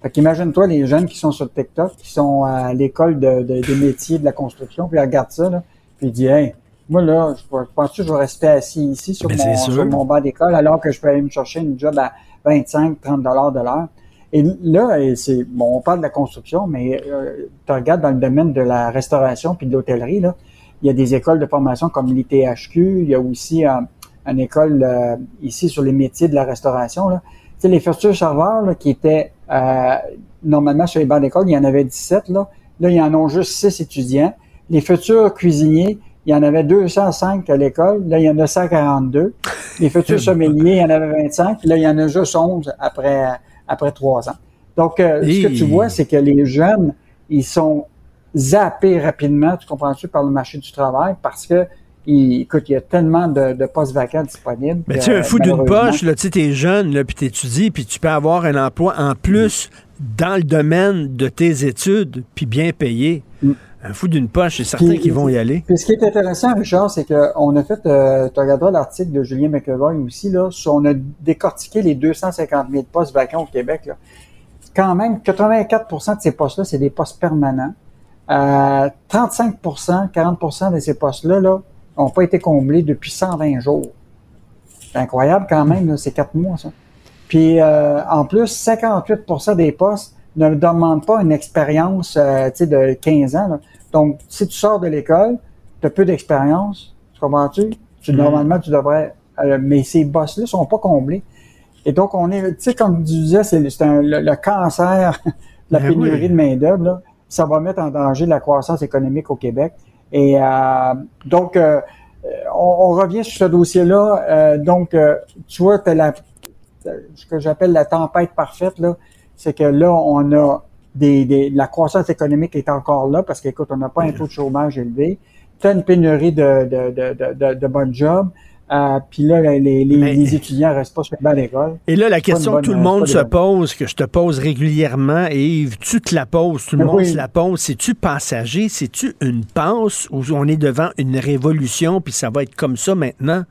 Fait qu'imagine-toi les jeunes qui sont sur TikTok, qui sont à l'école de, des métiers de la construction, puis ils regardent ça, là, puis ils disent Hey, moi là, je, pense que je vais rester assis ici sur, mon, sur mon banc d'école alors que je peux aller me chercher une job à 25, 30 dollars de l'heure. Et là, c'est bon, on parle de la construction, mais euh, tu regardes dans le domaine de la restauration puis de l'hôtellerie, là, il y a des écoles de formation comme l'ITHQ, il y a aussi euh, une école euh, ici sur les métiers de la restauration. Là. Tu sais, les futurs serveurs là, qui étaient euh, normalement sur les bancs d'école, il y en avait 17. Là. là, il y en a juste 6 étudiants. Les futurs cuisiniers, il y en avait 205 à l'école. Là, il y en a 142. Les futurs sommeliers, il y en avait 25. Là, il y en a juste 11 après après trois ans. Donc, euh, ce que tu vois, c'est que les jeunes, ils sont zappés rapidement, tu comprends-tu, par le marché du travail parce que il, écoute, il y a tellement de, postes vacants disponibles. Mais tu es un fou d'une poche, là, tu es jeune, là, puis tu étudies, puis tu peux avoir un emploi en plus dans le domaine de tes études, puis bien payé. Mm. Un fou d'une poche, c'est certain qu'ils vont y aller. Puis ce qui est intéressant, Richard, c'est qu'on a fait, euh, tu regarderas l'article de Julien McEvoy aussi, là, on a décortiqué les 250 000 postes vacants au Québec. Là. Quand même, 84% de ces postes-là, c'est des postes permanents. Euh, 35% 40% de ces postes-là là, n'ont pas été comblés depuis 120 jours. C'est incroyable quand même, c'est quatre mois, ça. Puis euh, en plus, 58% des postes ne demandent pas une expérience euh, de 15 ans. Donc, si tu sors de l'école, tu as peu d'expérience, tu comprends-tu? Tu, mm-hmm. Normalement, tu devrais... Euh, mais ces boss-là sont pas comblés. Et donc, on est, tu sais, comme tu disais, c'est le, cancer la ben pénurie de main-d'œuvre, ça va mettre en danger la croissance économique au Québec. Et euh, donc, euh, on, revient sur ce dossier-là. donc, tu vois, as la, ce que j'appelle la tempête parfaite, là, c'est que là, on a des, la croissance économique est encore là parce qu'écoute, on n'a pas un taux de chômage élevé. Tu as une pénurie de, de, de, de, de bonnes jobs. Euh, puis là, les, les, les, étudiants restent pas sur le l'école. Et là, la question que tout le monde se pose, que je te pose régulièrement, et tu te la poses, tout le monde se la pose, c'est-tu passager, c'est-tu une passe ou on est devant une révolution, puis ça va être comme ça maintenant?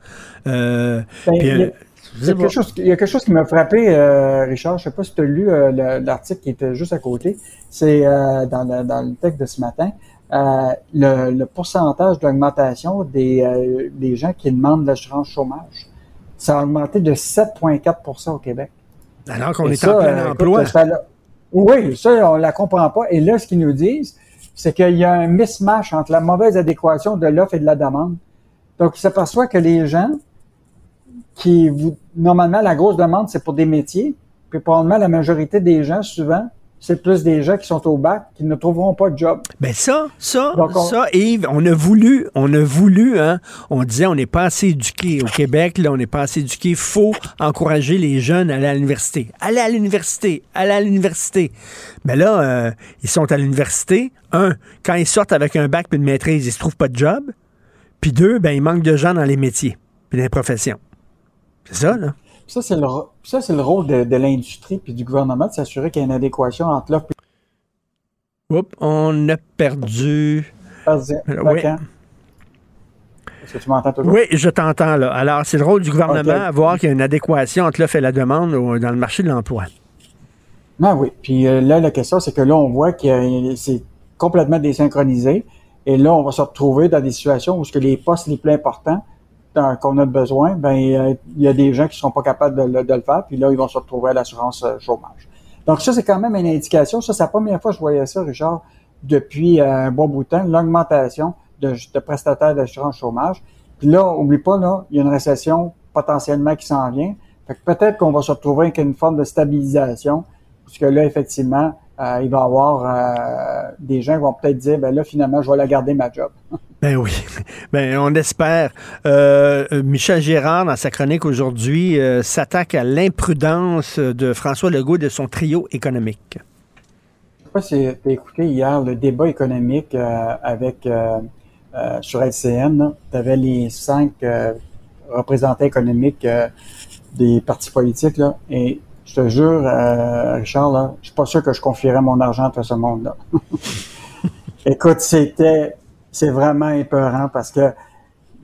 Euh, ben, il y, a quelque chose, il y a quelque chose qui m'a frappé, euh, Richard. Je sais pas si tu as lu euh, l'article qui était juste à côté. C'est euh, dans, le texte de ce matin. Le, pourcentage d'augmentation des, des gens qui demandent l'assurance chômage. Ça a augmenté de 7,4% au Québec. Alors qu'on est en plein emploi. oui, ça, on la comprend pas. Et là, ce qu'ils nous disent, c'est qu'il y a un mismatch entre la mauvaise adéquation de l'offre et de la demande. Donc, ils s'aperçoivent que les gens qui vous, normalement, la grosse demande, c'est pour des métiers. Puis probablement, la majorité des gens, souvent, c'est plus des gens qui sont au bac qui ne trouveront pas de job. Ben ça, ça, ça, Yves, on a voulu, on a voulu, hein, on disait on n'est pas assez éduqué au Québec, là, on n'est pas assez éduqué. Faut encourager les jeunes à aller à l'université. Aller à l'université, aller à l'université. Mais ben là, euh, ils sont à l'université. Un, quand ils sortent avec un bac puis une maîtrise, ils se trouvent pas de job. Puis deux, ben, il manque de gens dans les métiers puis dans les professions. C'est ça, là. Ça, c'est le, ça, c'est le rôle de, de l'industrie puis du gouvernement de s'assurer qu'il y a une adéquation entre l'offre Oups, on a perdu. Vas-y, Oui. Est-ce que tu m'entends toujours? Oui, je t'entends là. Alors, c'est le rôle du gouvernement à voir qu'il y a une adéquation entre l'offre et la demande au- dans le marché de l'emploi. Ah oui. Puis euh, là, la question, c'est que là, on voit que euh, c'est complètement désynchronisé. Et là, on va se retrouver dans des situations où ce que les postes les plus importants qu'on a besoin, ben euh, il y a des gens qui seront pas capables de, le- faire. Puis là, ils vont se retrouver à l'assurance euh, chômage. Donc ça, c'est quand même une indication. Ça, c'est la première fois que je voyais ça, Richard, depuis euh, un bon bout de temps, l'augmentation de, de prestataires d'assurance chômage. Puis là, oublie pas, là, il y a une récession potentiellement qui s'en vient. Fait que peut-être qu'on va se retrouver avec une forme de stabilisation, parce que là, effectivement, il va y avoir euh, des gens qui vont peut-être dire, ben là, finalement, je vais la garder ma job. Ben oui, ben on espère. Euh, euh, Michel Gérard, dans sa chronique aujourd'hui, euh, s'attaque à l'imprudence de François Legault et de son trio économique. Je sais pas si tu as écouté hier le débat économique euh, avec euh, euh, sur LCN. Tu avais les cinq euh, représentants économiques euh, des partis politiques. Là, et je te jure, euh, Richard, là, je suis pas sûr que je confierais mon argent à ce monde-là. Écoute, c'était c'est vraiment épeurant parce que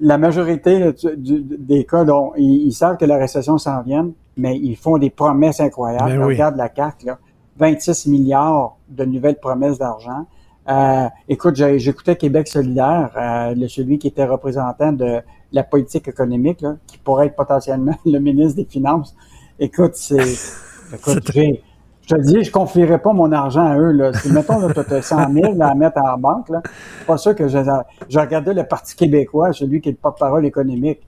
la majorité là, du- du- des cas, là, ils, ils savent que la récession s'en vient, mais ils font des promesses incroyables. Ben oui. Regarde la carte, là, 26 milliards de nouvelles promesses d'argent. Euh, écoute, j'écoutais Québec solidaire, euh, le, celui qui était représentant de la politique économique, là, qui pourrait être potentiellement le ministre des Finances. Écoute, c'est... Écoute, je te dis, je confierais pas mon argent à eux. Là. Si, mettons, là, tu as 100 000 là, à mettre en banque, là, c'est pas sûr que je, je regardais le Parti québécois, celui qui est le porte-parole économique.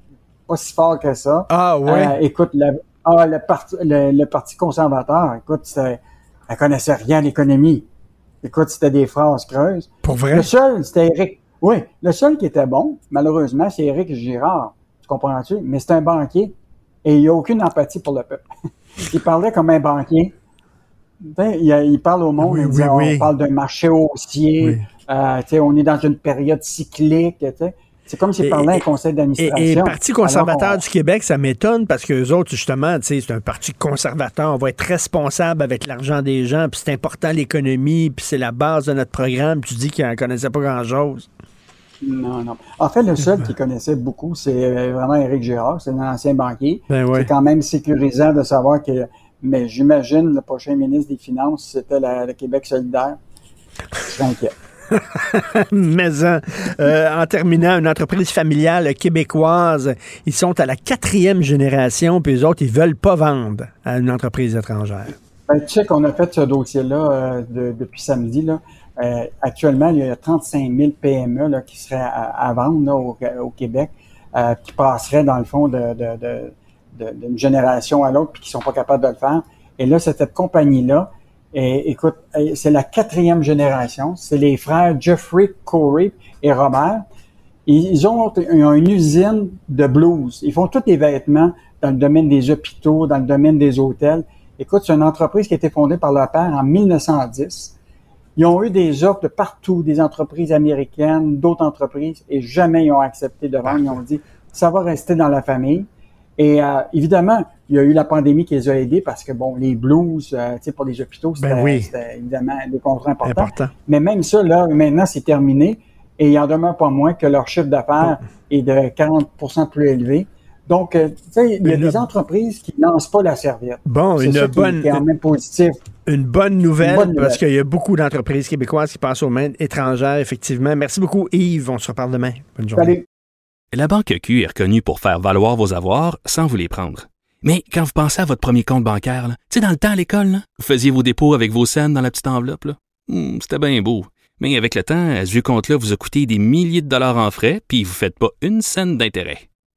Pas si fort que ça. Ah ouais? Euh, écoute, le, ah, le, parti, le, le Parti conservateur, écoute, elle connaissait rien à l'économie. Écoute, c'était des phrases creuses. Pour vrai? Le seul, c'était Éric. Oui, le seul qui était bon, malheureusement, c'est Éric Girard. Tu comprends-tu? Mais c'est un banquier. Et il n'y a aucune empathie pour le peuple. il parlait comme un banquier. Il, il parle au monde, Oui, il dit, oui. on parle d'un marché haussier, euh, on est dans une période cyclique. C'est comme s'il parlait à un conseil d'administration. et le Parti conservateur Alors, on- du Québec, ça m'étonne parce que les autres, justement, c'est un parti conservateur. On va être responsable avec l'argent des gens, puis c'est important l'économie, puis c'est la base de notre programme. Puis tu dis qu'ils n'en connaissaient pas grand-chose. Non, non. En fait, le seul qui connaissait beaucoup, c'est euh, vraiment Éric Girard, c'est un ancien banquier. Ben ouais. C'est quand même sécurisant de savoir que, mais j'imagine le prochain ministre des Finances, c'était le Québec solidaire. Je suis inquiet. Mais en, euh, en terminant, une entreprise familiale québécoise, ils sont à la quatrième génération, puis les autres, ils veulent pas vendre à une entreprise étrangère. Ben, tu sais qu'on a fait ce dossier-là euh, de- depuis samedi. Là. Euh, actuellement, il y a 35 000 PME qui seraient à, vendre au, Québec, euh, qui passeraient dans le fond d'une génération à l'autre, puis qui sont pas capables de le faire. Et là, cette compagnie-là. Écoute, c'est la quatrième génération. C'est les frères Jeffrey, Corey et Robert. Ils ont une usine de blues. Ils font tous les vêtements dans le domaine des hôpitaux, dans le domaine des hôtels. Écoute, c'est une entreprise qui a été fondée par leur père en 1910. Ils ont eu des offres de partout, des entreprises américaines, d'autres entreprises, et jamais ils ont accepté de vendre. Ils ont dit, ça va rester dans la famille. Et euh, évidemment, il y a eu la pandémie qui les a aidés parce que, bon, les blues, euh, tu sais, pour les hôpitaux, c'était Ben oui. c'était évidemment des contrats importants. Important. Mais même ça, là, maintenant, c'est terminé. Et il en demeure pas moins que leur chiffre d'affaires est de 40% plus élevé. Donc, euh, tu sais, il y a des entreprises qui lancent pas la serviette. Bon, C'est une bonne- qui est en même positif. Une bonne nouvelle, Une bonne nouvelle. parce qu'il y a beaucoup d'entreprises québécoises qui passent aux mains étrangères, effectivement. Merci beaucoup, Yves. On se reparle demain. Bonne journée. Salut. La Banque Q est reconnue pour faire valoir vos avoirs sans vous les prendre. Mais quand vous pensez à votre premier compte bancaire, tu sais, dans le temps à l'école, vous faisiez vos dépôts avec vos scènes dans la petite enveloppe. Hmm, C'était bien beau. Mais avec le temps, à ce vieux compte-là vous a coûté des milliers de dollars en frais, puis vous ne faites pas une scène d'intérêt.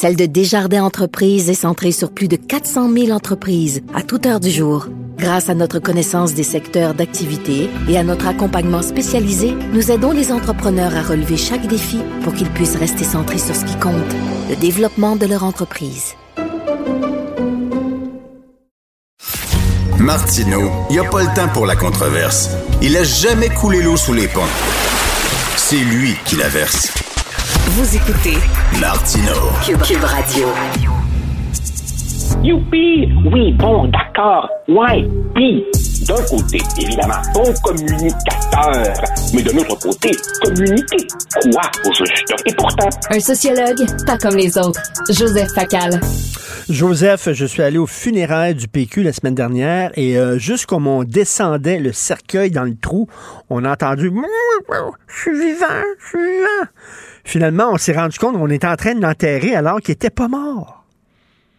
celle de Desjardins Entreprises est centrée sur plus de 400 000 entreprises à toute heure du jour. Grâce à notre connaissance des secteurs d'activité et à notre accompagnement spécialisé, nous aidons les entrepreneurs à relever chaque défi pour qu'ils puissent rester centrés sur ce qui compte, le développement de leur entreprise. Martino, il n'y a pas le temps pour la controverse. Il a jamais coulé l'eau sous les ponts. C'est lui qui la verse. Vous écoutez Martino. Cube, Cube Radio. Youpi! Oui, bon, d'accord. Ouais, puis, d'un côté, évidemment, bon communicateur, mais de l'autre côté, communiquer quoi au juste? Et pourtant... Un sociologue, pas comme les autres. Joseph Facal. Joseph, je suis allé au funérailles du PQ la semaine dernière et euh, juste comme on descendait le cercueil dans le trou, on a entendu « Je suis vivant, je suis vivant ». Finalement, on s'est rendu compte qu'on était en train de l'enterrer alors qu'il était pas mort.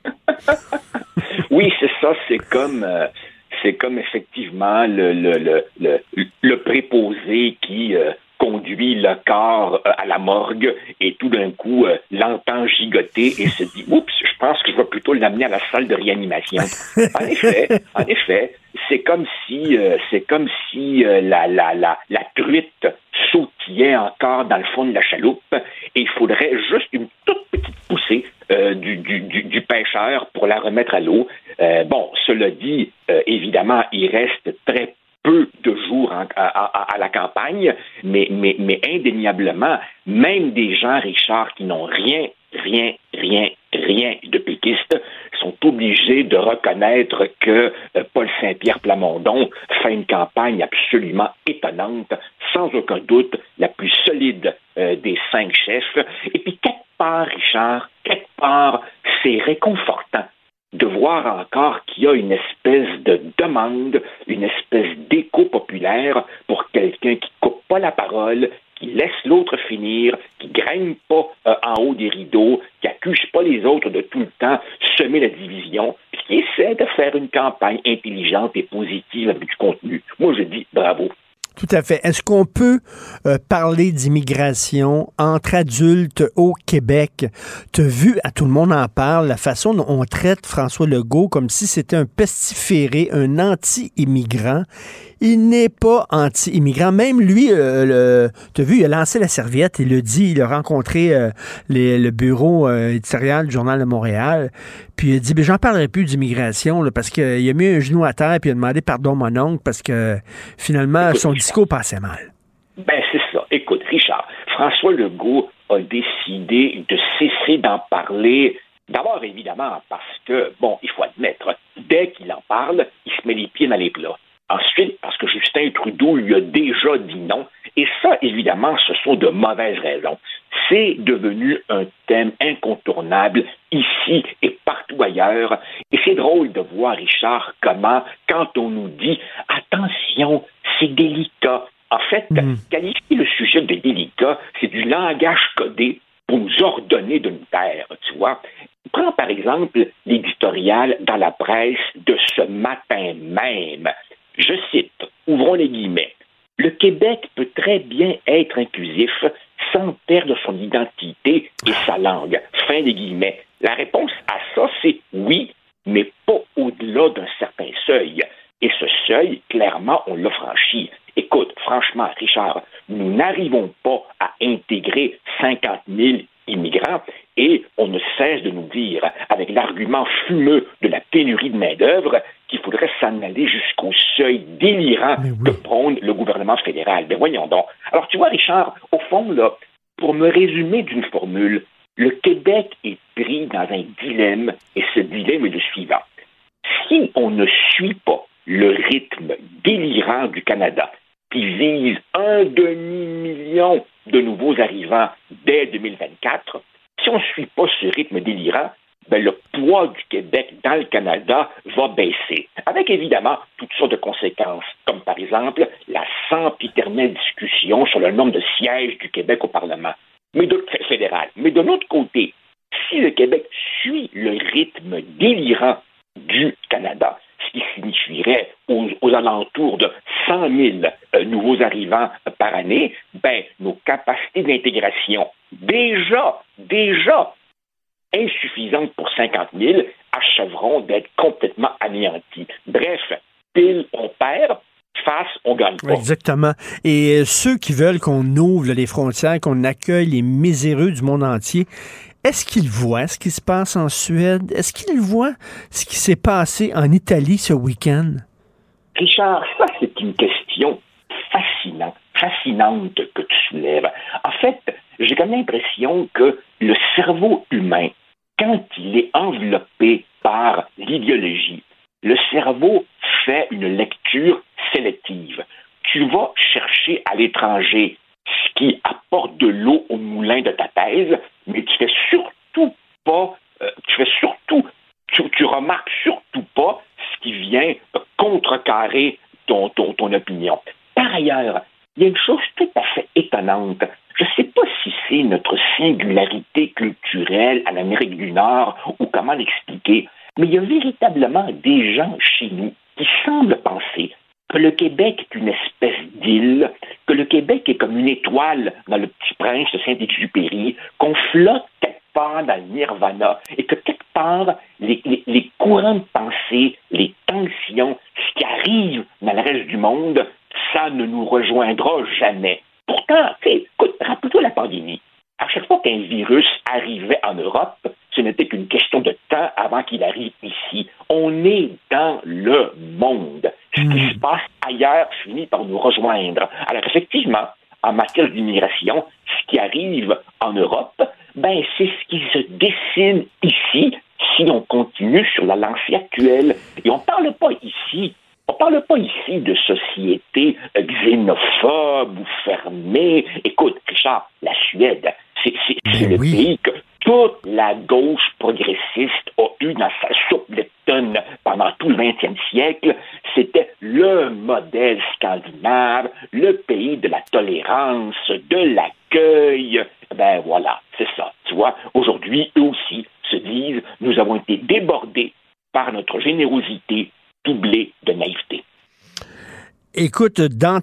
oui, c'est ça. C'est comme, euh, comme effectivement le, le, le, le, préposé qui euh, conduit le corps euh, à la morgue et tout d'un coup l'entend gigoter et se dit Oups, je pense que je vais plutôt l'amener à la salle de réanimation. en effet, en effet, c'est comme si c'est comme si la, la, la, la truite encore dans le fond de la chaloupe et il faudrait juste une toute petite poussée euh, du, du, pêcheur pour la remettre à l'eau. Euh, bon, cela dit, euh, évidemment, il reste très peu de jours à, à, la campagne, mais, mais, mais indéniablement, même des gens, Richard, qui n'ont rien, rien, rien, rien de péquiste, sont obligés de reconnaître que Paul Saint-Pierre Plamondon fait une campagne absolument étonnante, sans aucun doute la plus solide des cinq chefs. Et puis, quelque part, Richard, quelque part, c'est réconfortant de voir encore qu'il y a une espèce de demande, une espèce d'écho populaire pour quelqu'un qui coupe pas la parole, laisse l'autre finir, qui grimpe pas euh, en haut des rideaux, qui accuse pas les autres de tout le temps semer la division, puis qui essaie de faire une campagne intelligente et positive avec du contenu. Moi, je dis bravo. Tout à fait. Est-ce qu'on peut euh, parler d'immigration entre adultes au Québec? Tu as vu, à tout le monde en parle, la façon dont on traite François Legault comme si c'était un pestiféré, un anti-immigrant. Il n'est pas anti-immigrant. Même lui, euh, tu as vu, il a lancé la serviette, il le dit, il a rencontré euh, le bureau euh, éditorial du Journal de Montréal, puis il a dit, ben, j'en parlerai plus d'immigration, parce qu'il a mis un genou à terre, puis il a demandé pardon mon oncle, parce que finalement, son discours passait mal. Ben, c'est ça. Écoute, Richard, François Legault a décidé de cesser d'en parler D'abord, évidemment, parce que, bon, il faut admettre, dès qu'il en parle, il se met les pieds dans les plats. Ensuite, parce que Justin Trudeau lui a déjà dit non. Et ça, évidemment, ce sont de mauvaises raisons. C'est devenu un thème incontournable ici et partout ailleurs. Et c'est drôle de voir, Richard, comment, quand on nous dit attention, c'est délicat. En fait, mm. qualifier le sujet de délicat, c'est du langage codé pour nous ordonner de nous taire, tu vois. Prends par exemple l'éditorial dans la presse de ce matin même. Je cite, ouvrons les guillemets, le Québec peut très bien être inclusif sans perdre son identité et sa langue. Fin des guillemets. La réponse à ça, c'est oui, mais pas au-delà d'un certain seuil. Et ce seuil, clairement, on l'a franchi. Écoute, franchement, Richard, nous n'arrivons pas à intégrer 50 000 immigrants et on ne cesse de nous dire, avec l'argument fumeux de la pénurie de main-d'œuvre, qu'il faudrait s'en aller jusqu'au seuil délirant que prône le gouvernement fédéral. Mais voyons donc. Alors, tu vois, Richard, au fond, là, pour me résumer d'une formule, le Québec est pris dans un dilemme, et ce dilemme est le suivant. Si on ne suit pas le rythme délirant du Canada, qui vise un demi-million de nouveaux arrivants dès 2024, si on ne suit pas ce rythme délirant, ben, le poids du Québec dans le Canada va baisser, avec évidemment toutes sortes de conséquences, comme par exemple la sempiternelle discussion sur le nombre de sièges du Québec au Parlement mais fédéral. Mais de l'autre côté, si le Québec suit le rythme délirant du Canada, ce qui signifierait aux, alentours de 100 000 euh, nouveaux arrivants par année, ben, nos capacités d'intégration, déjà, déjà insuffisantes pour 50 000, achèveront d'être complètement anéanties. Bref, pile, on perd, face, on gagne pas. Exactement. Et euh, ceux qui veulent qu'on ouvre les frontières, qu'on accueille les miséreux du monde entier, est-ce qu'ils voient ce qui se passe en Suède? Est-ce qu'ils voient ce qui s'est passé en Italie ce week-end? Richard, ça, c'est une question fascinante, fascinante que tu soulèves. En fait, j'ai comme l'impression que le cerveau humain, quand il est enveloppé par l'idéologie, le cerveau fait une lecture sélective. Tu vas chercher à l'étranger ce qui apporte de l'eau au moulin de ta thèse, mais tu fais surtout pas, euh, tu fais surtout, tu, remarques surtout pas ce qui vient contrecarrer ton, ton, ton opinion. Par ailleurs, il y a une chose tout à fait étonnante. Je ne sais notre singularité culturelle en Amérique du Nord ou comment l'expliquer, mais il y a véritablement des gens chez nous qui semblent penser que le Québec est une espèce d'île, que le Québec est comme une étoile dans le petit prince de Saint-Exupéry, qu'on flotte quelque part dans le nirvana et que quelque part, les, courants de pensée, les tensions, ce qui arrive dans le reste du monde, ça ne nous rejoindra jamais. Pourtant, écoute, rappelle-toi la pandémie. À chaque fois qu'un virus arrivait en Europe, ce n'était qu'une question de temps avant qu'il arrive ici. On est dans le monde. Ce qui se passe ailleurs finit par nous rejoindre. Alors effectivement, en matière d'immigration, ce qui arrive en Europe, ben c'est ce qui se dessine ici si on continue sur la lancée actuelle. Et on ne parle pas ici parle pas ici de société xénophobe ou fermée. Écoute, Richard, la Suède, c'est le pays que toute la gauche progressiste a eu dans sa soupe de tonnes pendant tout le 20e siècle. C'était le modèle scandinave, le pays de la tolérance, de l'accueil. Ben voilà, c'est ça. Tu vois, aujourd'hui, eux aussi se disent, nous avons été débordés par notre générosité de naïveté. Écoute, dans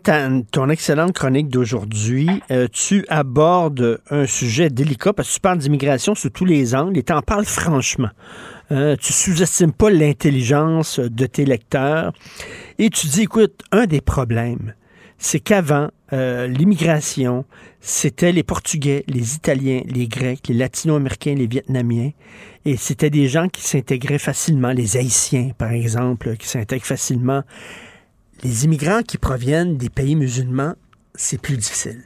ton excellente chronique d'aujourd'hui, euh, tu abordes un sujet délicat parce que tu parles d'immigration sous tous les angles et tu en parles franchement. Euh, tu sous-estimes pas l'intelligence de tes lecteurs et tu dis, écoute, un des problèmes, c'est qu'avant, euh, l'immigration, c'était les Portugais, les Italiens, les Grecs, les Latino-Américains, les Vietnamiens. Et c'était des gens qui s'intégraient facilement, les Haïtiens, par exemple, qui s'intègrent facilement les immigrants qui proviennent des pays musulmans, c'est plus difficile.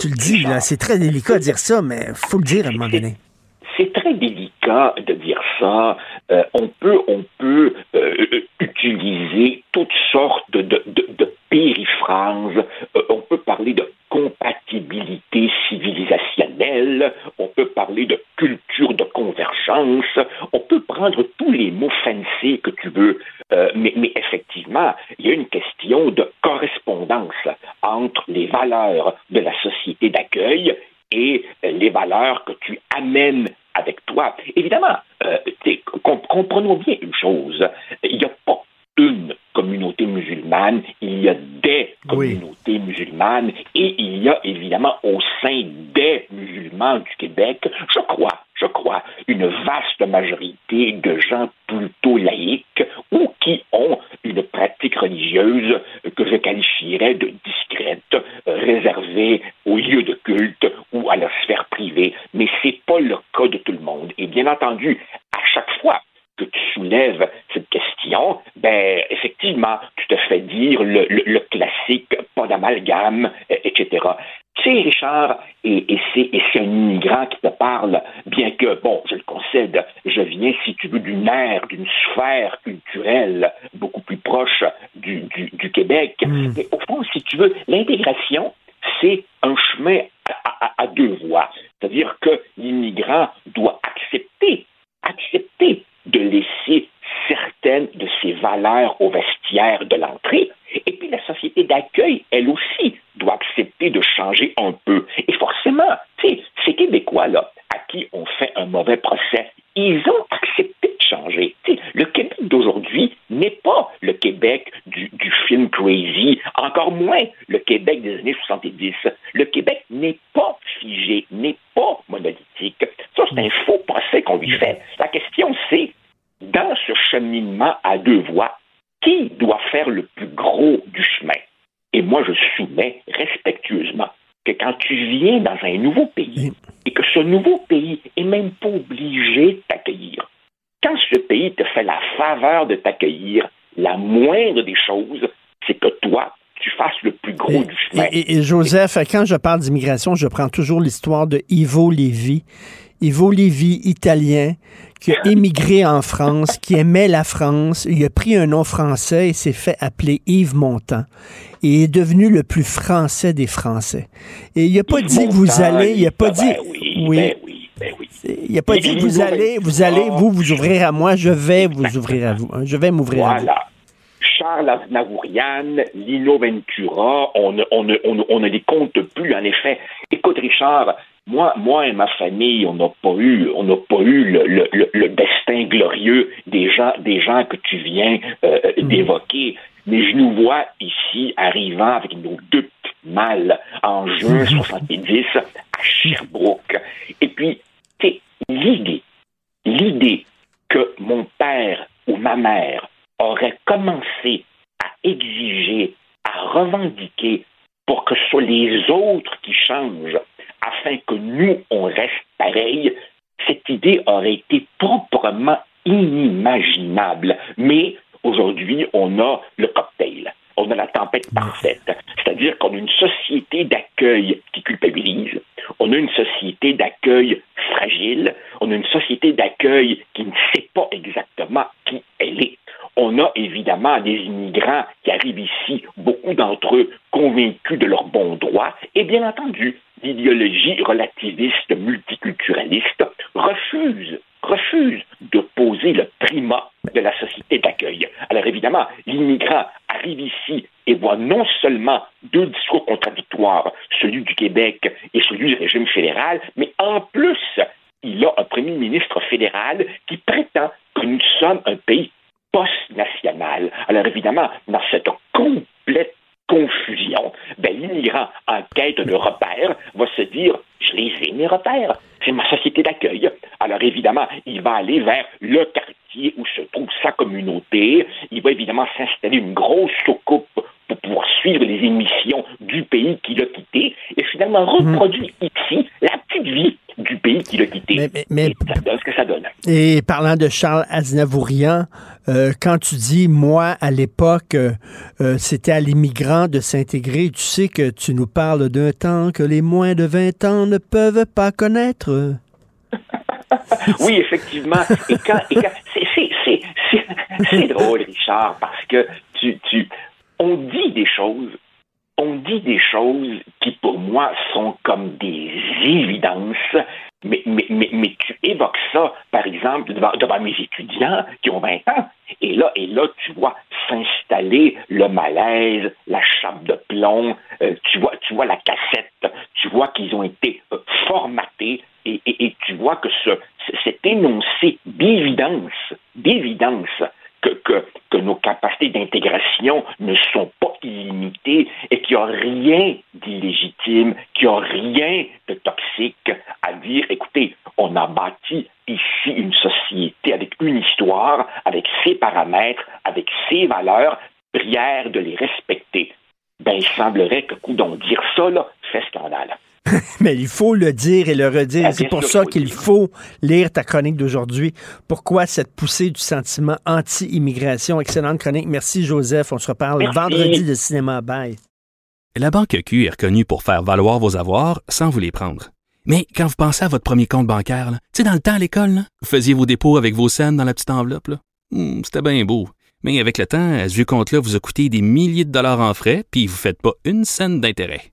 tu le dis, là, c'est très délicat de dire ça, mais il faut le dire à un moment donné. C'est très délicat de dire ça. Euh, on peut, on peut euh, utiliser toutes sortes de, de, périphrases. Euh, on peut parler de compatibilité civilisationnelle. On peut parler de culture de convergence. On peut prendre tous les mots fancy que tu veux. Euh, mais, effectivement, il y a une question de correspondance entre les valeurs de la société d'accueil et euh, les valeurs que tu amènes avec toi. Évidemment, euh, comprenons bien une chose, il n'y a pas une communauté musulmane, il y a des communautés musulmanes et il y a évidemment au sein des musulmans du Québec, je crois, je crois, une vaste majorité de gens plutôt laïcs ou qui ont une pratique religieuse que je qualifierais de discrète, réservée aux lieux de culte ou à la sphère privée. Mais c'est pas le cas de tout le monde. Et bien entendu, à chaque fois que tu soulèves cette question, ben effectivement, tu te fais dire le, le, classique, pas d'amalgame, etc. Tu sais, Richard, et, et c'est un immigrant qui te parle, bien que, bon, je le concède, je viens, si tu veux, d'une ère, d'une sphère culturelle beaucoup plus proche du, du, du Québec. Mm. Mais au fond, si tu veux, l'intégration, c'est un chemin à, à, à deux voies. C'est-à-dire que l'immigrant doit accepter, accepter de laisser certaines de ses valeurs au vestiaire de l'entrée. Et puis la société d'accueil, elle aussi, accepter de changer un peu. Et forcément, ces Québécois-là, à qui on fait un mauvais procès, ils ont accepté de changer. le Québec d'aujourd'hui n'est pas le Québec du, du, film Crazy, encore moins le Québec des années 70. Le Québec n'est pas figé, n'est pas monolithique. Ça, c'est un faux procès qu'on lui fait. La question, c'est, dans ce cheminement à deux voies, qui doit faire le plus gros du chemin? Et moi, je soumets respectueusement que quand tu viens dans un nouveau pays et que ce nouveau pays est même pas obligé de t'accueillir, quand ce pays te fait la faveur de t'accueillir, la moindre des choses, c'est que toi, tu fasses le plus gros du chemin. Et, Joseph, quand je parle d'immigration, je prends toujours l'histoire de Ivo Lévy. Ivo Lévy, italien, qui a émigré en France, qui aimait la France. Il a pris un nom français et s'est fait appeler Yves Montand. Et est devenu le plus français des Français. Et il n'a pas dit vous allez, il n'a pas dit oui. Il n'a pas dit vous allez, vous allez, vous vous ouvrir à moi, je vais vous ouvrir à vous. Hein. Je vais m'ouvrir à vous. Charles Aznavourian, Lino Ventura, on, on, on, ne les compte plus, en effet. Écoute, Richard, moi, moi et ma famille, on n'a pas eu, on n'a pas eu le, le, destin glorieux des gens, des gens que tu viens euh, hmm. d'évoquer. Mais je nous vois ici arrivant avec nos deux petites malles en juin 70 à Sherbrooke. Et puis, c'est l'idée, l'idée que mon père ou ma mère aurait commencé à exiger, à revendiquer pour que ce soit les autres qui changent afin que nous, on reste pareil, cette idée aurait été proprement inimaginable. Mais aujourd'hui, on a le cocktail. On a la tempête parfaite. C'est-à-dire qu'on a une société d'accueil qui culpabilise. On a une société d'accueil fragile. On a une société d'accueil qui ne sait pas exactement qui elle est. On a évidemment des immigrants qui arrivent ici, beaucoup d'entre eux convaincus de leur bon droit, et bien entendu, l'idéologie relativiste multiculturaliste refuse, refuse de poser le primat de la société d'accueil. Alors évidemment, l'immigrant arrive ici et voit non seulement deux discours contradictoires, celui du Québec et celui du régime fédéral, mais en plus, il a un premier ministre fédéral qui prétend que nous sommes un pays post-national. Alors évidemment, dans cette complète confusion, ben, l'immigrant en quête de repères va se dire je les ai, mes repères. C'est ma société d'accueil. Alors évidemment, il va aller vers le quartier où se trouve sa communauté. Il va évidemment s'installer une grosse soucoupe pour pouvoir suivre les émissions du pays qu'il a quitté et finalement reproduire ici la petite vie du pays qu'il a quitté. Mais, ça donne ce que ça donne. Et parlant de Charles Aznavourian, euh, quand tu dis, moi, à l'époque, euh, euh, c'était à l'immigrant de s'intégrer, tu sais que tu nous parles d'un temps que les moins de 20 ans ne peuvent pas connaître. oui, effectivement. Et quand, c'est drôle, Richard, parce que tu, tu, on dit des choses, on dit des choses qui pour moi sont comme des évidences, mais, tu évoques ça, par exemple, devant, mes étudiants qui ont 20 ans, et là, et là, tu vois s'installer le malaise, la chape de plomb, euh, tu vois, tu vois la cassette, tu vois qu'ils ont été euh, formatés, et, et, tu vois que ce, cet énoncé d'évidence, d'évidence, que, nos capacités d'intégration ne sont pas illimitées et qu'il n'y a rien d'illégitime, qu'il n'y a rien de toxique à dire, écoutez, on a bâti ici une société avec une histoire, avec ses paramètres, avec ses valeurs, prière de les respecter. Ben, il semblerait que, coup d'on dire ça, là, fait scandale. Mais il faut le dire et le redire. Ah, c'est pour ça qu'il faut lire ta chronique d'aujourd'hui. Pourquoi cette poussée du sentiment anti-immigration? Excellente chronique. Merci, Joseph. On se reparle vendredi de cinéma. Bye. La Banque Q est reconnue pour faire valoir vos avoirs sans vous les prendre. Mais quand vous pensez à votre premier compte bancaire, tu sais, dans le temps à l'école, vous faisiez vos dépôts avec vos scènes dans la petite enveloppe. Hmm, c'était bien beau. Mais avec le temps, à ce compte-là vous a coûté des milliers de dollars en frais, puis vous ne faites pas une scène d'intérêt.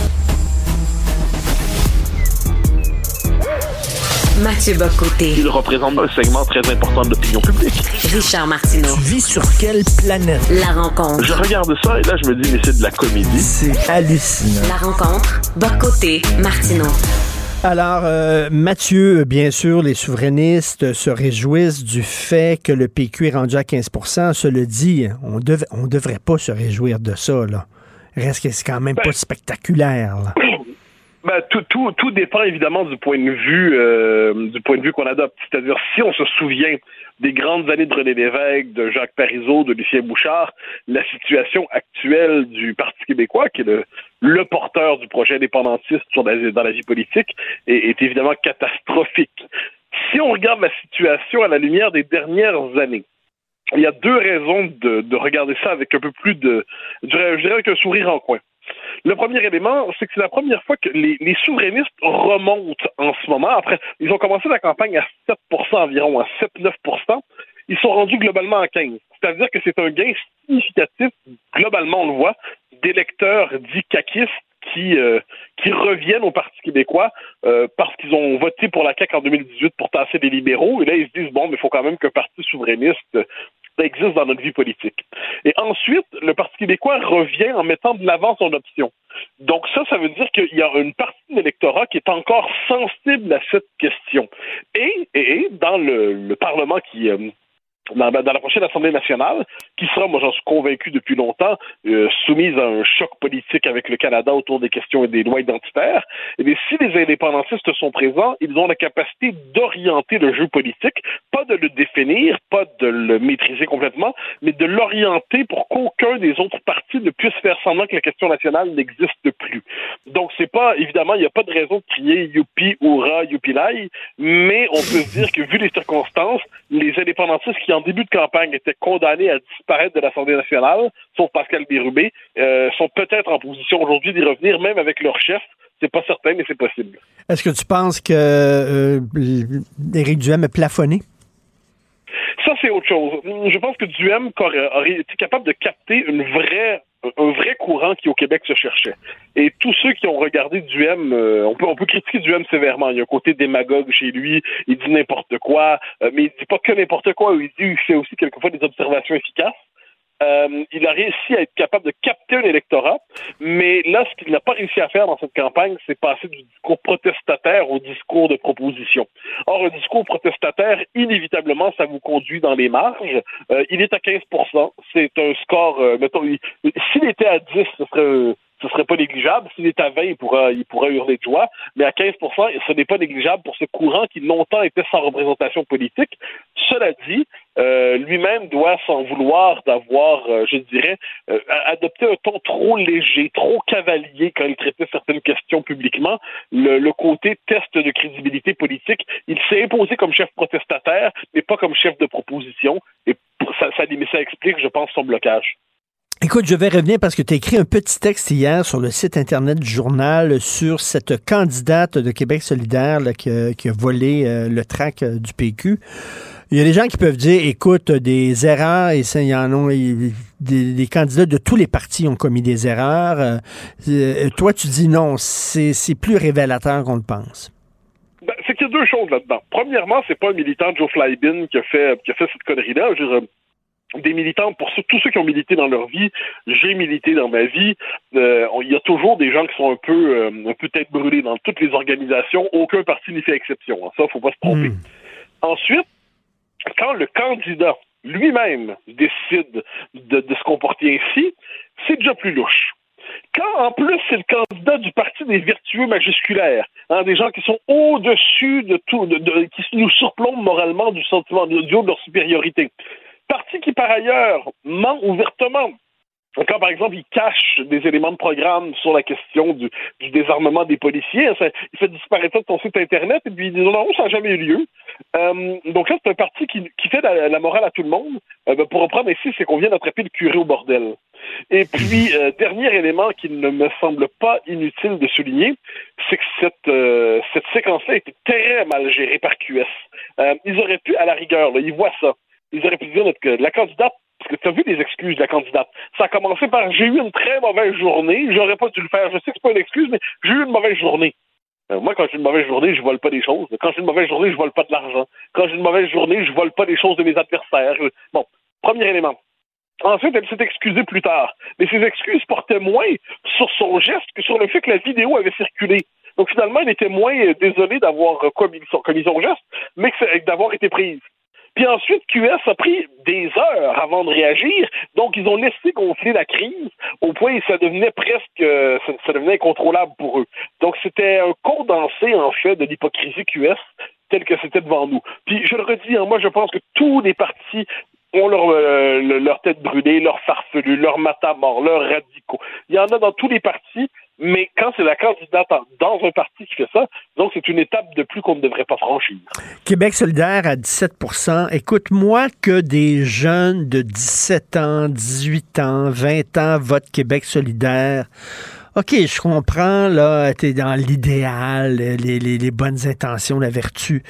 Mathieu Bocoté. Il représente un segment très important de l'opinion publique. Richard Martineau. Tu vis sur quelle planète? La rencontre. Je regarde ça et là, je me dis, mais c'est de la comédie. C'est hallucinant. La rencontre. Bocoté. Martineau. Alors, euh, Mathieu, bien sûr, les souverainistes se réjouissent du fait que le PQ est rendu à 15% Se le dit, on ne devrait pas se réjouir de ça, là. Reste que c'est quand même pas spectaculaire, là. Ben, tout, tout, tout dépend évidemment du point de vue euh, du point de vue qu'on adopte. C'est-à-dire si on se souvient des grandes années de René Lévesque, de Jacques Parizeau, de Lucien Bouchard, la situation actuelle du Parti québécois, qui est le, le porteur du projet indépendantiste sur la, dans la vie politique, est, est évidemment catastrophique. Si on regarde la situation à la lumière des dernières années, il y a deux raisons de, de regarder ça avec un peu plus de, je dirais, je dirais avec un sourire en coin. Le premier élément, c'est que c'est la première fois que les, les, souverainistes remontent en ce moment. Après, ils ont commencé la campagne à 7% environ, à 7-9% Ils sont rendus globalement à 15 C'est-à-dire que c'est un gain significatif, globalement, on le voit, d'électeurs dits caquistes qui, euh, qui reviennent au Parti québécois euh, parce qu'ils ont voté pour la CAQ en 2018 pour tasser des libéraux. Et là, ils se disent, bon, mais il faut quand même qu'un parti souverainiste existe dans notre vie politique. Et ensuite, le Parti québécois revient en mettant de l'avant son option. Donc ça, ça veut dire qu'il y a une partie de l'électorat qui est encore sensible à cette question. Et, dans le, le Parlement qui, euh, dans, la prochaine Assemblée nationale, qui sera, moi j'en suis convaincu depuis longtemps, euh, soumise à un choc politique avec le Canada autour des questions et des lois identitaires, eh si les indépendantistes sont présents, ils ont la capacité d'orienter le jeu politique, pas de le définir, pas de le maîtriser complètement, mais de l'orienter pour qu'aucun des autres partis ne puisse faire semblant que la question nationale n'existe plus. Donc c'est pas, évidemment, il n'y a pas de raison de crier youpi, hurrah, youpi mais on peut se dire que vu les circonstances, les indépendantistes qui en début de campagne étaient condamnés à disparaître de l'Assemblée nationale, sauf Pascal Bérubé, euh, sont peut-être en position aujourd'hui d'y revenir, même avec leur chef. C'est pas certain, mais c'est possible. Est-ce que tu penses que euh, Éric Duhem est plafonné? Ça, c'est autre chose. Je pense que Duhem aurait été capable de capter une vraie un vrai courant qui au Québec se cherchait. Et tous ceux qui ont regardé Duhem, euh, on peut on peut critiquer Duhem sévèrement. Il y a un côté démagogue chez lui. Il dit n'importe quoi, euh, mais il dit pas que n'importe quoi. Il dit il fait aussi quelquefois des observations efficaces. Euh, il a réussi à être capable de capter un électorat, mais là, ce qu'il n'a pas réussi à faire dans cette campagne, c'est passer du discours protestataire au discours de proposition. Or, un discours protestataire, inévitablement, ça vous conduit dans les marges. Euh, il est à 15% C'est un score, euh, mettons, s'il était à 10, ce serait ce serait pas négligeable. S'il est à 20, il pourra, il pourra hurler de joie. Mais à 15% ce n'est pas négligeable pour ce courant qui longtemps était sans représentation politique. Cela dit, euh, lui-même doit s'en vouloir d'avoir, euh, je dirais, euh, adopté un ton trop léger, trop cavalier quand il traitait certaines questions publiquement. Le, côté test de crédibilité politique, il s'est imposé comme chef protestataire, mais pas comme chef de proposition. Et ça explique, je pense, son blocage. Écoute, je vais revenir parce que tu as écrit un petit texte hier sur le site Internet du journal sur cette candidate de Québec solidaire qui, a, volé euh, le trac euh, du PQ. Il y a des gens qui peuvent dire, écoute, des erreurs, et ça, il y en a, des, candidats de tous les partis ont commis des erreurs. Euh, toi, tu dis non, c'est plus révélateur qu'on le pense. Ben, c'est qu'il y a deux choses là-dedans. Premièrement, c'est pas un militant Joe Flybin qui a fait, qui a fait cette connerie-là des militants, pour tous ceux qui ont milité dans leur vie, j'ai milité dans ma vie. Euh, il y a toujours des gens qui sont un peu, euh, un peu tête brûlée dans toutes les organisations. Aucun parti n'y fait exception. Hein. Ça, faut pas se tromper. Hmm. Ensuite, quand le candidat lui-même décide de, se comporter ainsi, c'est déjà plus louche. Quand en plus c'est le candidat du parti des vertueux majusculaires, hein, des gens qui sont au-dessus de tout, de, qui nous surplombent moralement du sentiment du haut de leur supériorité parti qui, par ailleurs, ment ouvertement quand, par exemple, il cache des éléments de programme sur la question du, désarmement des policiers, il fait disparaître ça de son site Internet et puis il dit non, ça n'a jamais eu lieu. Euh, donc là, c'est un parti qui, fait la, morale à tout le monde. Euh, ben, pour reprendre ici, c'est qu'on vient d'attraper le curé au bordel. Et puis, euh, dernier élément qui ne me semble pas inutile de souligner, c'est que cette, cette séquence-là été très mal gérée par QS. Ils auraient pu, à la rigueur, ils voient ça, ils auraient pu dire que la candidate parce que tu as vu les excuses de la candidate. Ça a commencé par j'ai eu une très mauvaise journée, j'aurais pas dû le faire. Je sais que c'est pas une excuse, mais j'ai eu une mauvaise journée. Euh, moi, quand j'ai une mauvaise journée, je vole pas des choses. Quand j'ai une mauvaise journée, je vole pas de l'argent. Quand j'ai une mauvaise journée, je vole pas des choses de mes adversaires. Bon, premier élément. Ensuite, elle s'est excusée plus tard. Mais ses excuses portaient moins sur son geste que sur le fait que la vidéo avait circulé. Donc finalement, elle était moins euh, désolée d'avoir euh, commis son, commis son geste, mais d'avoir été prise. Puis ensuite, QS a pris des heures avant de réagir, donc ils ont laissé gonfler la crise au point où ça devenait presque, ça, devenait incontrôlable pour eux. Donc c'était un condensé en fait de l'hypocrisie QS tel que c'était devant nous. Puis je le redis, hein, moi je pense que tous les partis ont leur, euh, leur tête brûlée, leur farfelu, leur matamor, leurs radicaux. Il y en a dans tous les partis, mais quand c'est la candidate dans un parti qui fait ça, donc c'est une étape de plus qu'on ne devrait pas franchir. Québec solidaire à 17% Écoute, moi que des jeunes de 17 ans, 18 ans, 20 ans votent Québec solidaire, OK, je comprends, là, t'es dans l'idéal, les, les, bonnes intentions, la vertu.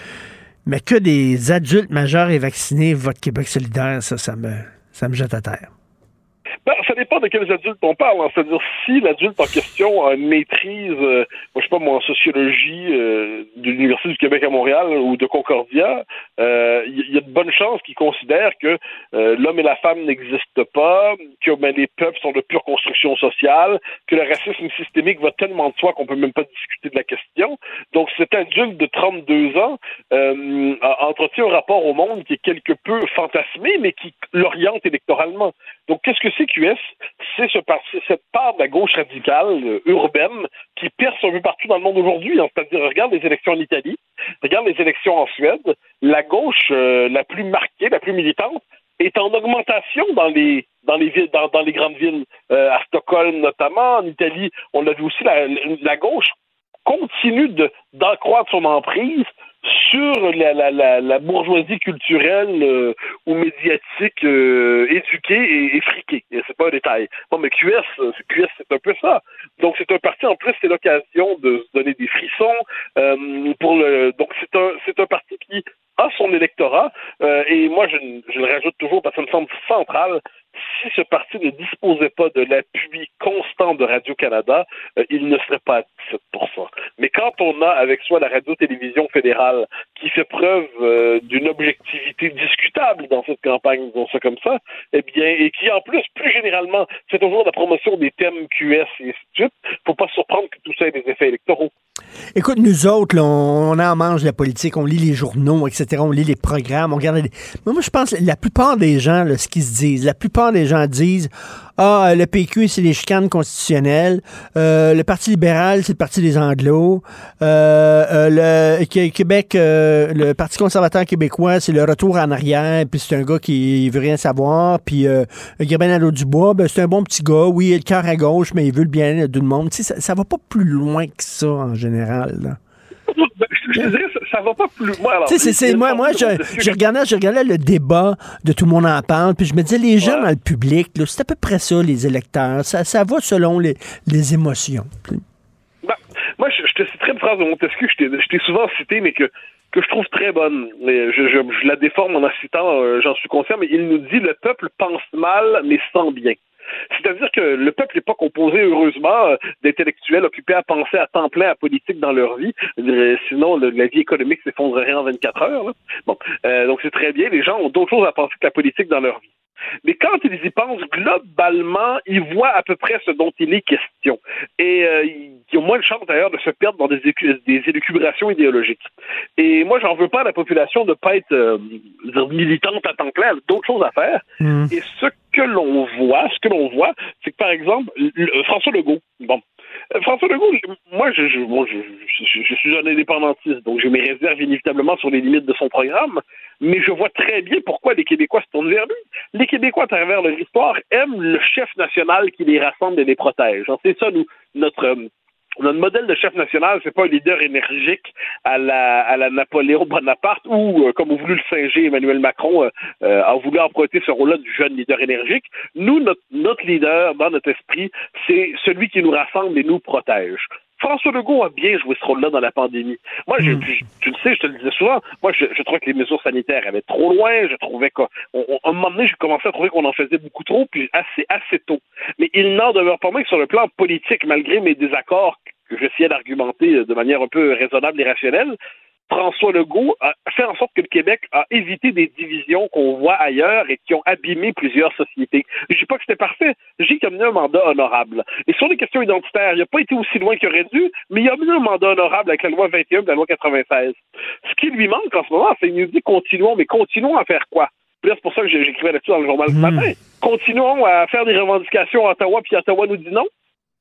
Mais que des adultes majeurs et vaccinés votent Québec solidaire, ça, ça me, ça me jette à terre. Ben, ça dépend de quels adultes on parle. Hein. C'est-à-dire, si l'adulte en question a une maîtrise, euh, moi, je sais pas, moi, en sociologie euh, de l'Université du Québec à Montréal ou de Concordia, euh, il y, a de bonnes chances qu'il considère que l'homme et la femme n'existent pas, que ben, les peuples sont de pure construction sociale, que le racisme systémique va tellement de soi qu'on peut même pas discuter de la question. Donc, cet adulte de 32 ans entretient un rapport au monde qui est quelque peu fantasmé, mais qui l'oriente électoralement. Donc, qu'est-ce que c'est QS? C'est ce cette part de la gauche radicale euh, urbaine qui perce un peu partout dans le monde aujourd'hui. Hein. C'est-à-dire, regarde les élections en Italie, regarde les élections en Suède. La gauche euh, la plus marquée, la plus militante, est en augmentation dans les grandes villes, euh, à Stockholm notamment, en Italie, on l'a vu aussi, la, la gauche continue d'accroître son emprise sur la, la, la, la bourgeoisie culturelle euh, ou médiatique euh, éduquée et, et friquée. C'est pas un détail. Bon, mais QS, euh, QS, c'est un peu ça. Donc c'est un parti en plus, c'est l'occasion de se donner des frissons. pour le, donc c'est un, c'est un parti qui a son électorat. et moi, je, je le rajoute toujours parce que ça me semble central si ce parti ne disposait pas de l'appui constant de Radio-Canada, euh, il ne serait pas à 17 Mais quand on a avec soi la radio-télévision fédérale qui fait preuve euh, d'une objectivité discutable dans cette campagne, disons ça comme ça, eh bien, et qui en plus, plus généralement, fait toujours la promotion des thèmes QS et ainsi de suite, faut pas surprendre que tout ça ait des effets électoraux. Écoute, nous autres, on, en mange la politique, on lit les journaux, etc., on lit les programmes, on regarde les... moi, je pense la plupart des gens, ce qu'ils se disent, la plupart des gens disent ah, le PQ, c'est les chicanes constitutionnelles. Euh, le Parti libéral, c'est le Parti des Anglos. Euh, euh, le Québec, le Parti conservateur québécois, c'est le retour en arrière. Puis c'est un gars qui veut rien savoir. Puis euh, Gabriel Dubois, ben, c'est un bon petit gars. Oui, il a le cœur à gauche, mais il veut le bien de tout le monde. Tu sais, ça, ça va pas plus loin que ça, en général. Là je dirais, ça, va pas plus loin. moi, moi je, regardais, je regardais le débat de Tout le monde en parle, puis je me disais, les gens dans le public, c'est à peu près ça, les électeurs. Ça, ça va selon les, les émotions. Ben, moi, je, te citerai une phrase de Montesquieu, je t'ai souvent cité, mais que, que je trouve très bonne. Je, je, la déforme en la citant, euh, j'en suis conscient, mais il nous dit le peuple pense mal, mais sent bien. C'est-à-dire que le peuple n'est pas composé, heureusement, euh, d'intellectuels occupés à penser à temps plein à politique dans leur vie. Sinon, la vie économique s'effondrerait en 24 heures. Bon, euh, donc c'est très bien. Les gens ont d'autres choses à penser que la politique dans leur vie. Mais quand ils y pensent globalement, ils voient à peu près ce dont il est question. Et euh, ils ont moins de chance d'ailleurs de se perdre dans des, des élucubrations idéologiques. Et moi, j'en veux pas à la population de pas être euh, militante à temps plein, d'autres choses à faire. Mmh. Et ce que l'on voit, ce que l'on voit, c'est que par exemple, François Legault, bon, François Legault, moi, je, je, suis un indépendantiste, donc j'ai mes réserves inévitablement sur les limites de son programme, mais je vois très bien pourquoi les Québécois se tournent vers lui. Les Québécois, à travers leur histoire, aiment le chef national qui les rassemble et les protège. C'est ça, notre, euh, notre modèle de chef national, c'est pas un leader énergique à la, à la Napoléon Bonaparte ou, euh, comme a voulu le singer Emmanuel Macron, euh, euh, a voulu emprunter ce rôle-là du jeune leader énergique. Nous, notre, notre leader, dans notre esprit, c'est celui qui nous rassemble et nous protège. François Legault a bien joué ce rôle-là dans la pandémie. Moi, je, tu le sais, je te le disais souvent, moi, je, je trouvais que les mesures sanitaires avaient trop loin. Je trouvais qu'à un moment donné, j'ai commencé à trouver qu'on en faisait beaucoup trop, puis assez, assez tôt. Mais il n'en demeure pas moins que sur le plan politique, malgré mes désaccords que j'essayais d'argumenter de manière un peu raisonnable et rationnelle, François Legault a fait en sorte que le Québec a évité des divisions qu'on voit ailleurs et qui ont abîmé plusieurs sociétés. Je dis pas que c'était parfait, dis qu'il a mené un mandat honorable. Et sur les questions identitaires, il n'a pas été aussi loin qu'il aurait dû, mais il a mené un mandat honorable avec la loi 21 et la loi 96. Ce qui lui manque en ce moment, c'est qu'il nous dit continuons, mais continuons à faire quoi? c'est pour ça que j'écrivais là-dessus dans le journal ce Hmm. matin. Continuons à faire des revendications à Ottawa, puis Ottawa nous dit non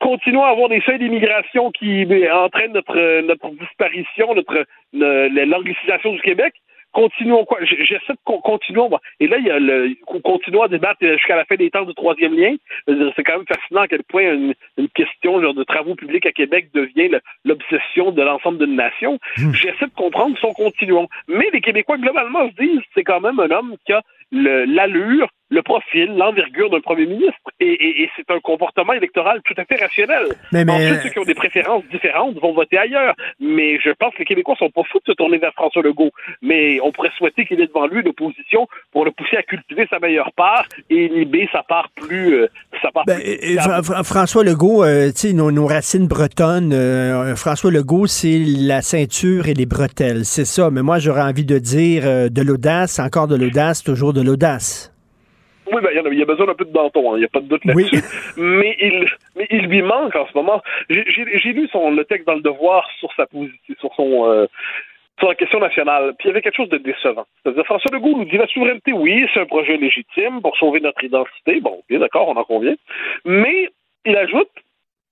continuons à avoir des seuils d'immigration qui entraînent notre, notre disparition, notre l'anglicisation du Québec. Continuons quoi? J'essaie de con- continuons. Et là, il y a le continuons à débattre jusqu'à la fin des temps du troisième lien. C'est quand même fascinant à quel point une, une question genre, de travaux publics à Québec devient l'obsession de l'ensemble d'une nation. J'essaie de comprendre son continuons. Mais les Québécois, globalement, se disent c'est quand même un homme qui a l'allure, le profil, l'envergure d'un premier ministre. Et, et- et c'est un comportement électoral tout à fait rationnel. Mais- mais- Ensuite, ceux qui ont des préférences différentes vont voter ailleurs. Mais je pense que les Québécois sont pas fous de se tourner vers François Legault. Mais on pourrait souhaiter qu'il ait devant lui l'opposition pour le pousser à cultiver sa meilleure part et inhiber sa part plus... euh, sa part plus Ben, Et Fra- François Legault, euh, tu sais, nos, nos racines bretonnes, euh, François Legault, c'est la ceinture et les bretelles, c'est ça. Mais moi, j'aurais envie de dire euh, de l'audace, encore de l'audace, toujours de l'audace. Oui, ben, il y a- besoin d'un peu de Danton, hein, il n'y a pas de doute là-dessus. Mais, il, mais il lui manque en ce moment. J'ai lu son, le texte dans le Devoir sur sa position, sur son. euh, sur la question nationale, puis il y avait quelque chose de décevant. C'est-à-dire, François Legault nous dit la souveraineté, oui, c'est un projet légitime pour sauver notre identité. Bon, ok, d'accord, on en convient. Mais il ajoute,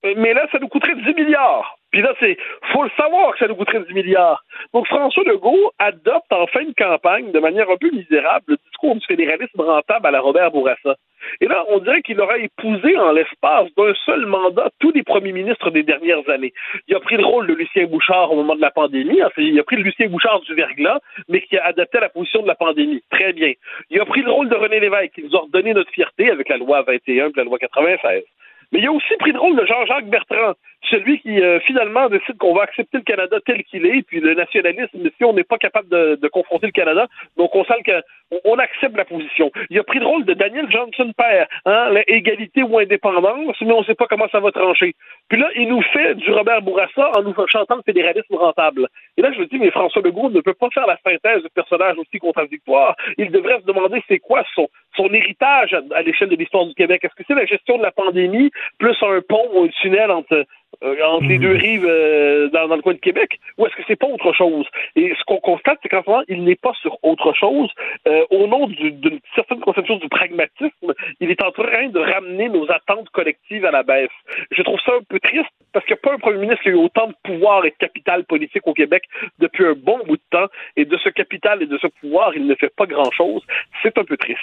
euh, mais là, ça nous coûterait 10 milliards. Puis là, c'est, faut le savoir que ça nous coûterait 10 milliards. Donc, François Legault adopte en fin de campagne, de manière un peu misérable, le discours du fédéralisme rentable à la Robert Bourassa. Et là, on dirait qu'il aura épousé en l'espace d'un seul mandat tous les premiers ministres des dernières années. Il a pris le rôle de Lucien Bouchard au moment de la pandémie. Il a pris le Lucien Bouchard du verglas, mais qui a adapté à la position de la pandémie. Très bien. Il a pris le rôle de René Lévesque, qui nous a redonné notre fierté avec la loi 21 et la loi 96. Mais il a aussi pris le rôle de Jean-Jacques Bertrand, celui qui euh, finalement décide qu'on va accepter le Canada tel qu'il est, puis le nationalisme, si on n'est pas capable de, de confronter le Canada, donc on sent que on, on accepte la position. Il a pris le rôle de Daniel Johnson père, hein, la égalité ou indépendance, mais on ne sait pas comment ça va trancher. Puis là, il nous fait du Robert Bourassa en nous chantant le fédéralisme rentable. Et là, je me dis, mais François Legault ne peut pas faire la synthèse de personnages aussi contradictoires. Il devrait se demander c'est quoi son, son héritage à, l'échelle de l'histoire du Québec? Est-ce que c'est la gestion de la pandémie plus un pont ou un tunnel entre entre les deux rives euh, dans, dans le coin de Québec, ou est-ce que c'est pas autre chose? Et ce qu'on constate, c'est qu'en ce moment, il n'est pas sur autre chose. Euh, au nom du- d'une certaine conception du pragmatisme, il est en train de ramener nos attentes collectives à la baisse. Je trouve ça un peu triste parce qu'il n'y a pas un premier ministre qui a eu autant de pouvoir et de capital politique au Québec depuis un bon bout de temps, et de ce capital et de ce pouvoir, il ne fait pas grand-chose. C'est un peu triste.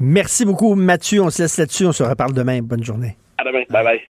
Merci beaucoup, Mathieu. On se laisse là-dessus. On se reparle demain. Bonne journée. À demain. Bye bye.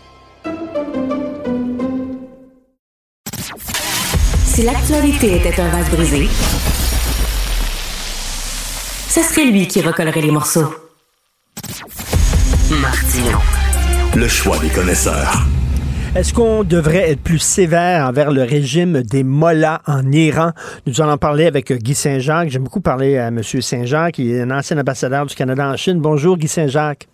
Si l'actualité était un vase brisé, ce serait lui qui recollerait les morceaux. Martino. Le choix des connaisseurs. Est-ce qu'on devrait être plus sévère envers le régime des mollahs en Iran? Nous allons parler avec Guy Saint-Jacques. J'aime beaucoup parler à M. Saint-Jacques, qui est un ancien ambassadeur du Canada en Chine. Bonjour, Guy Saint-Jacques.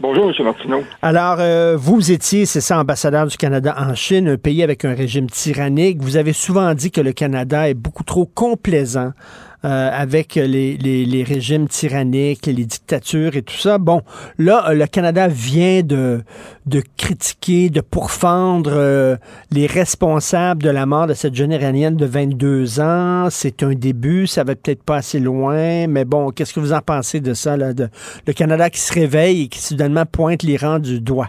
Bonjour, M. Martineau. Alors, euh, vous étiez, c'est ça, ambassadeur du Canada en Chine, un pays avec un régime tyrannique. Vous avez souvent dit que le Canada est beaucoup trop complaisant euh, avec les, les, les, régimes tyranniques, les dictatures et tout ça. Bon, là, euh, le Canada vient de, de critiquer, de pourfendre euh, les responsables de la mort de cette jeune iranienne de 22 ans. C'est un début, ça va peut-être pas assez loin, mais bon, qu'est-ce que vous en pensez de ça, là, de, le Canada qui se réveille et qui soudainement pointe l'Iran du doigt?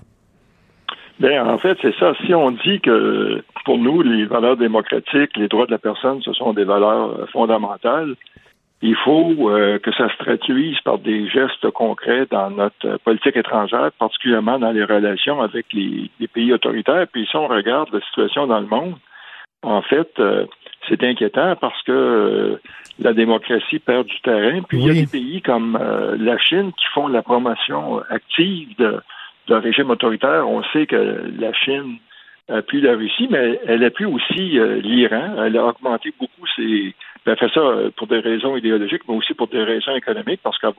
Bien, en fait, c'est ça. Si on dit que pour nous, les valeurs démocratiques, les droits de la personne, ce sont des valeurs euh, fondamentales, il faut euh, que ça se traduise par des gestes concrets dans notre euh, politique étrangère, particulièrement dans les relations avec les, pays autoritaires. Puis si on regarde la situation dans le monde, en fait, c'est inquiétant parce que la démocratie perd du terrain. Puis il y a des pays comme la Chine qui font la promotion active de d'un régime autoritaire. On sait que la Chine appuie la Russie, mais elle appuie aussi euh, l'Iran. Elle a augmenté beaucoup ses. Elle fait ça euh, pour des raisons idéologiques, mais aussi pour des raisons économiques, parce qu'elle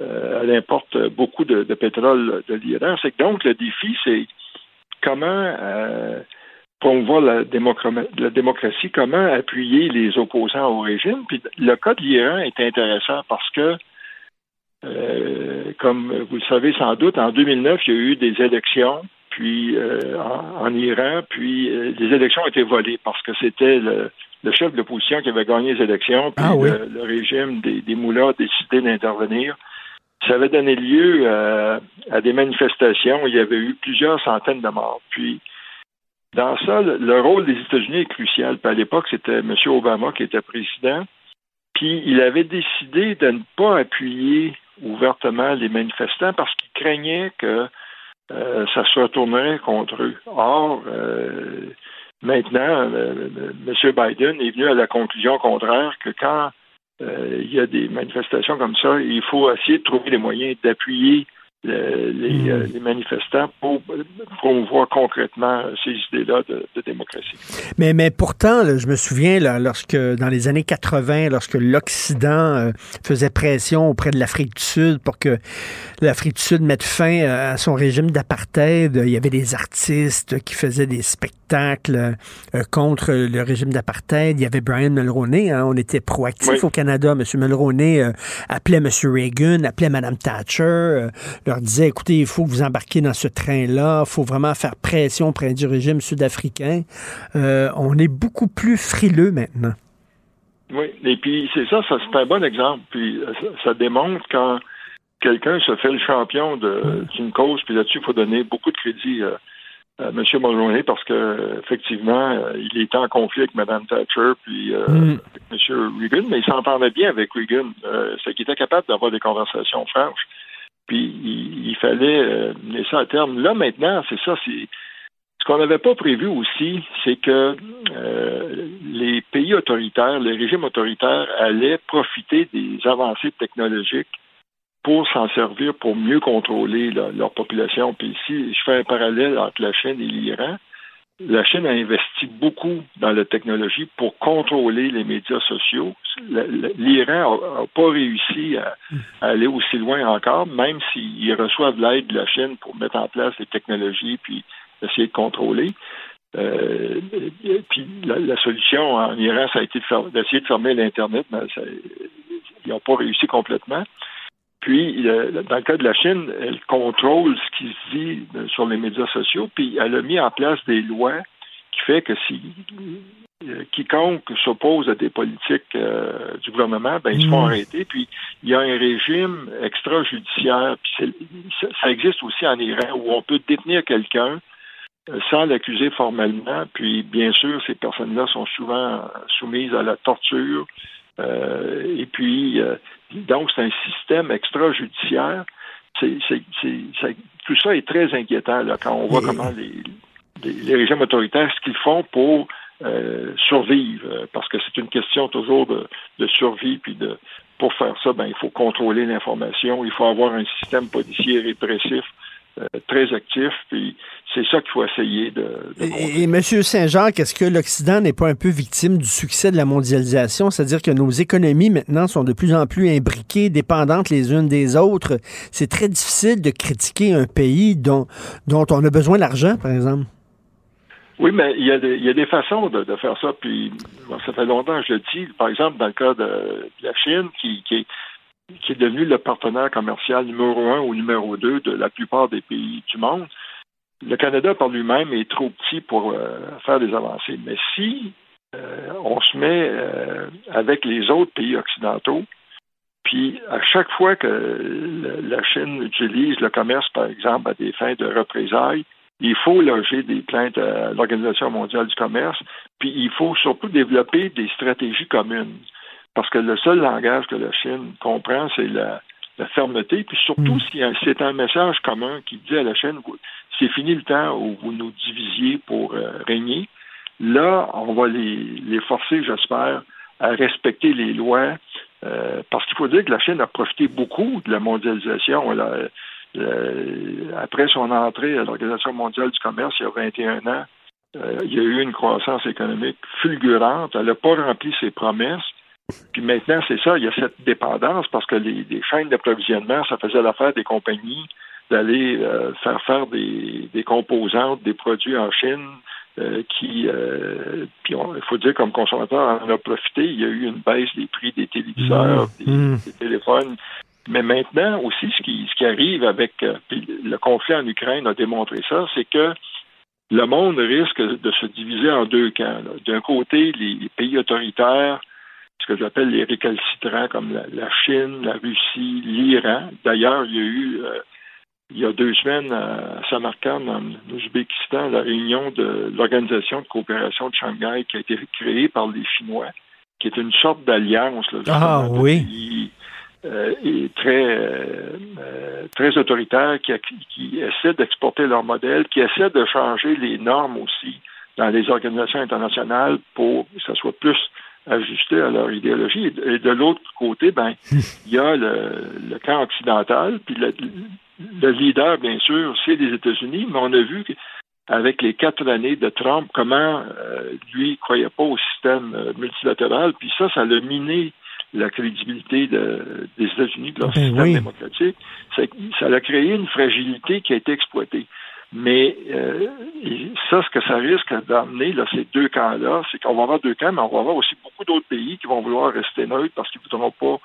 euh, elle importe beaucoup de, pétrole de l'Iran. C'est donc le défi, c'est comment promouvoir la, démocratie, comment appuyer les opposants au régime. Puis le cas de l'Iran est intéressant parce que euh, comme vous le savez sans doute, en 2009, il y a eu des élections puis euh, en, Iran, puis euh, les élections ont été volées parce que c'était le, chef de l'opposition qui avait gagné les élections, puis ah le, régime des, des moulins a décidé d'intervenir. Ça avait donné lieu à des manifestations. Il y avait eu plusieurs centaines de morts. Puis, dans ça, le, rôle des États-Unis est crucial. Puis à l'époque, c'était M. Obama qui était président. Puis il avait décidé de ne pas appuyer ouvertement les manifestants parce qu'ils craignaient que euh, ça se retournerait contre eux. Or, euh, maintenant, euh, M. Biden est venu à la conclusion contraire que quand il y a des manifestations comme ça, il faut essayer de trouver les moyens d'appuyer Hmm. les, manifestants pour promouvoir concrètement ces idées-là de, démocratie. Mais, mais pourtant, je me souviens, là, lorsque dans les années 80, lorsque l'Occident euh, faisait pression auprès de l'Afrique du Sud pour que l'Afrique du Sud mette fin euh, à son régime d'apartheid, il y avait des artistes qui faisaient des spectacles euh, contre le régime d'apartheid. Il y avait Brian Mulroney, hein, on était proactifs au Canada. M. Mulroney appelait M. Reagan, appelait Mme Thatcher, leur disait, écoutez, il faut que vous embarquiez dans ce train-là, il faut vraiment faire pression auprès du régime sud-africain. Euh, on est beaucoup plus frileux maintenant. Oui, et puis c'est ça, ça c'est un bon exemple. Puis euh, ça, démontre quand quelqu'un se fait le champion d'une cause, puis là-dessus, il faut donner beaucoup de crédit euh, à M. Mulroney parce que effectivement, il était en conflit avec Mme Thatcher puis mm. avec M. Reagan, mais il s'entendait bien avec Reagan. c'est qu'il était capable d'avoir des conversations franches. Puis il, fallait mener ça à terme. Là, maintenant, c'est ça. Ce qu'on n'avait pas prévu aussi, c'est que euh, les pays autoritaires, les régimes autoritaires allaient profiter des avancées technologiques pour s'en servir pour mieux contrôler leur population. Puis ici, je fais un parallèle entre la Chine et l'Iran la Chine a investi beaucoup dans la technologie pour contrôler les médias sociaux. L'Iran n'a pas réussi à, aller aussi loin encore, même s'ils reçoivent l'aide de la Chine pour mettre en place les technologies puis essayer de contrôler. Euh, puis la, solution en Iran, ça a été d'essayer de, fermer l'Internet, mais ils n'ont pas réussi complètement. Puis, dans le cas de la Chine, elle contrôle ce qui se dit euh, sur les médias sociaux, puis elle a mis en place des lois qui fait que si euh, quiconque s'oppose à des politiques euh, du gouvernement, ben, ils se font mmh. arrêter. Puis, il y a un régime extrajudiciaire, puis ça, existe aussi en Iran, où on peut détenir quelqu'un sans l'accuser formellement. Puis, bien sûr, ces personnes-là sont souvent soumises à la torture. et puis, donc, c'est un système extrajudiciaire. C'est, tout ça est très inquiétant là, quand on voit comment les, régimes autoritaires, ce qu'ils font pour euh, survivre, euh, parce que c'est une question toujours de, survie, puis de pour faire ça, ben, il faut contrôler l'information, il faut avoir un système policier répressif très actif. Puis c'est ça qu'il faut essayer de. et, et, M. Saint-Jacques, est-ce que l'Occident n'est pas un peu victime du succès de la mondialisation? C'est-à-dire que nos économies maintenant sont de plus en plus imbriquées, dépendantes les unes des autres. C'est très difficile de critiquer un pays dont, dont on a besoin d'argent, par exemple. Oui, mais il y a des, façons de, faire ça. Puis ça fait longtemps que je le dis. Par exemple, dans le cas de, la Chine, qui, est, qui est devenu le partenaire commercial numéro un ou numéro deux de la plupart des pays du monde, le Canada par lui-même est trop petit pour euh, faire des avancées. Mais si euh, on se met euh, avec les autres pays occidentaux, puis à chaque fois que la Chine utilise le commerce, par exemple, à des fins de représailles, il faut loger des plaintes à l'Organisation mondiale du commerce, puis il faut surtout développer des stratégies communes. Parce que le seul langage que la Chine comprend, c'est la, fermeté, puis surtout si c'est un message commun qui dit à la Chine, c'est fini le temps où vous nous divisiez pour euh, régner. Là, on va les, les forcer, j'espère, à respecter les lois, euh, parce qu'il faut dire que la Chine a profité beaucoup de la mondialisation. Elle euh, après son entrée à l'Organisation mondiale du commerce il y a 21 ans, euh, il y a eu une croissance économique fulgurante. Elle n'a pas rempli ses promesses. Puis maintenant, c'est ça, il y a cette dépendance parce que les, chaînes d'approvisionnement, ça faisait l'affaire des compagnies d'aller euh, faire faire des, composantes, des produits en Chine, qui, puis il faut dire comme consommateur, en a profité. Il y a eu une baisse des prix des téléviseurs, mmh. Mmh. des, téléphones. Mais maintenant aussi, ce qui, ce qui arrive avec euh, le conflit en Ukraine a démontré ça, c'est que le monde risque de se diviser en deux camps. D'un côté, les, pays autoritaires, ce que j'appelle les récalcitrants, comme la, Chine, la Russie, l'Iran. D'ailleurs, il y a eu, euh, il y a deux semaines, à Samarkand, en Ouzbékistan, la réunion de l'Organisation de coopération de Shanghai qui a été créée par les Chinois, qui est une sorte d'alliance. Ah oui euh, est très, euh, euh, très autoritaire, qui, qui essaie d'exporter leur modèle, qui essaie de changer les normes aussi dans les organisations internationales pour que ça soit plus ajusté à leur idéologie. Et de l'autre côté, ben, il y a le, le camp occidental, puis le, le, leader, bien sûr, c'est les États-Unis, mais on a vu avec les quatre années de Trump, comment euh, lui ne croyait pas au système multilatéral, puis ça, ça l'a miné la crédibilité de, des États-Unis, de leur ben système démocratique, ça, a créé une fragilité qui a été exploitée. Mais euh, ça, ce que ça risque d'amener, là, ces deux camps-là, c'est qu'on va avoir deux camps, mais on va avoir aussi beaucoup d'autres pays qui vont vouloir rester neutres parce qu'ils ne voudront pas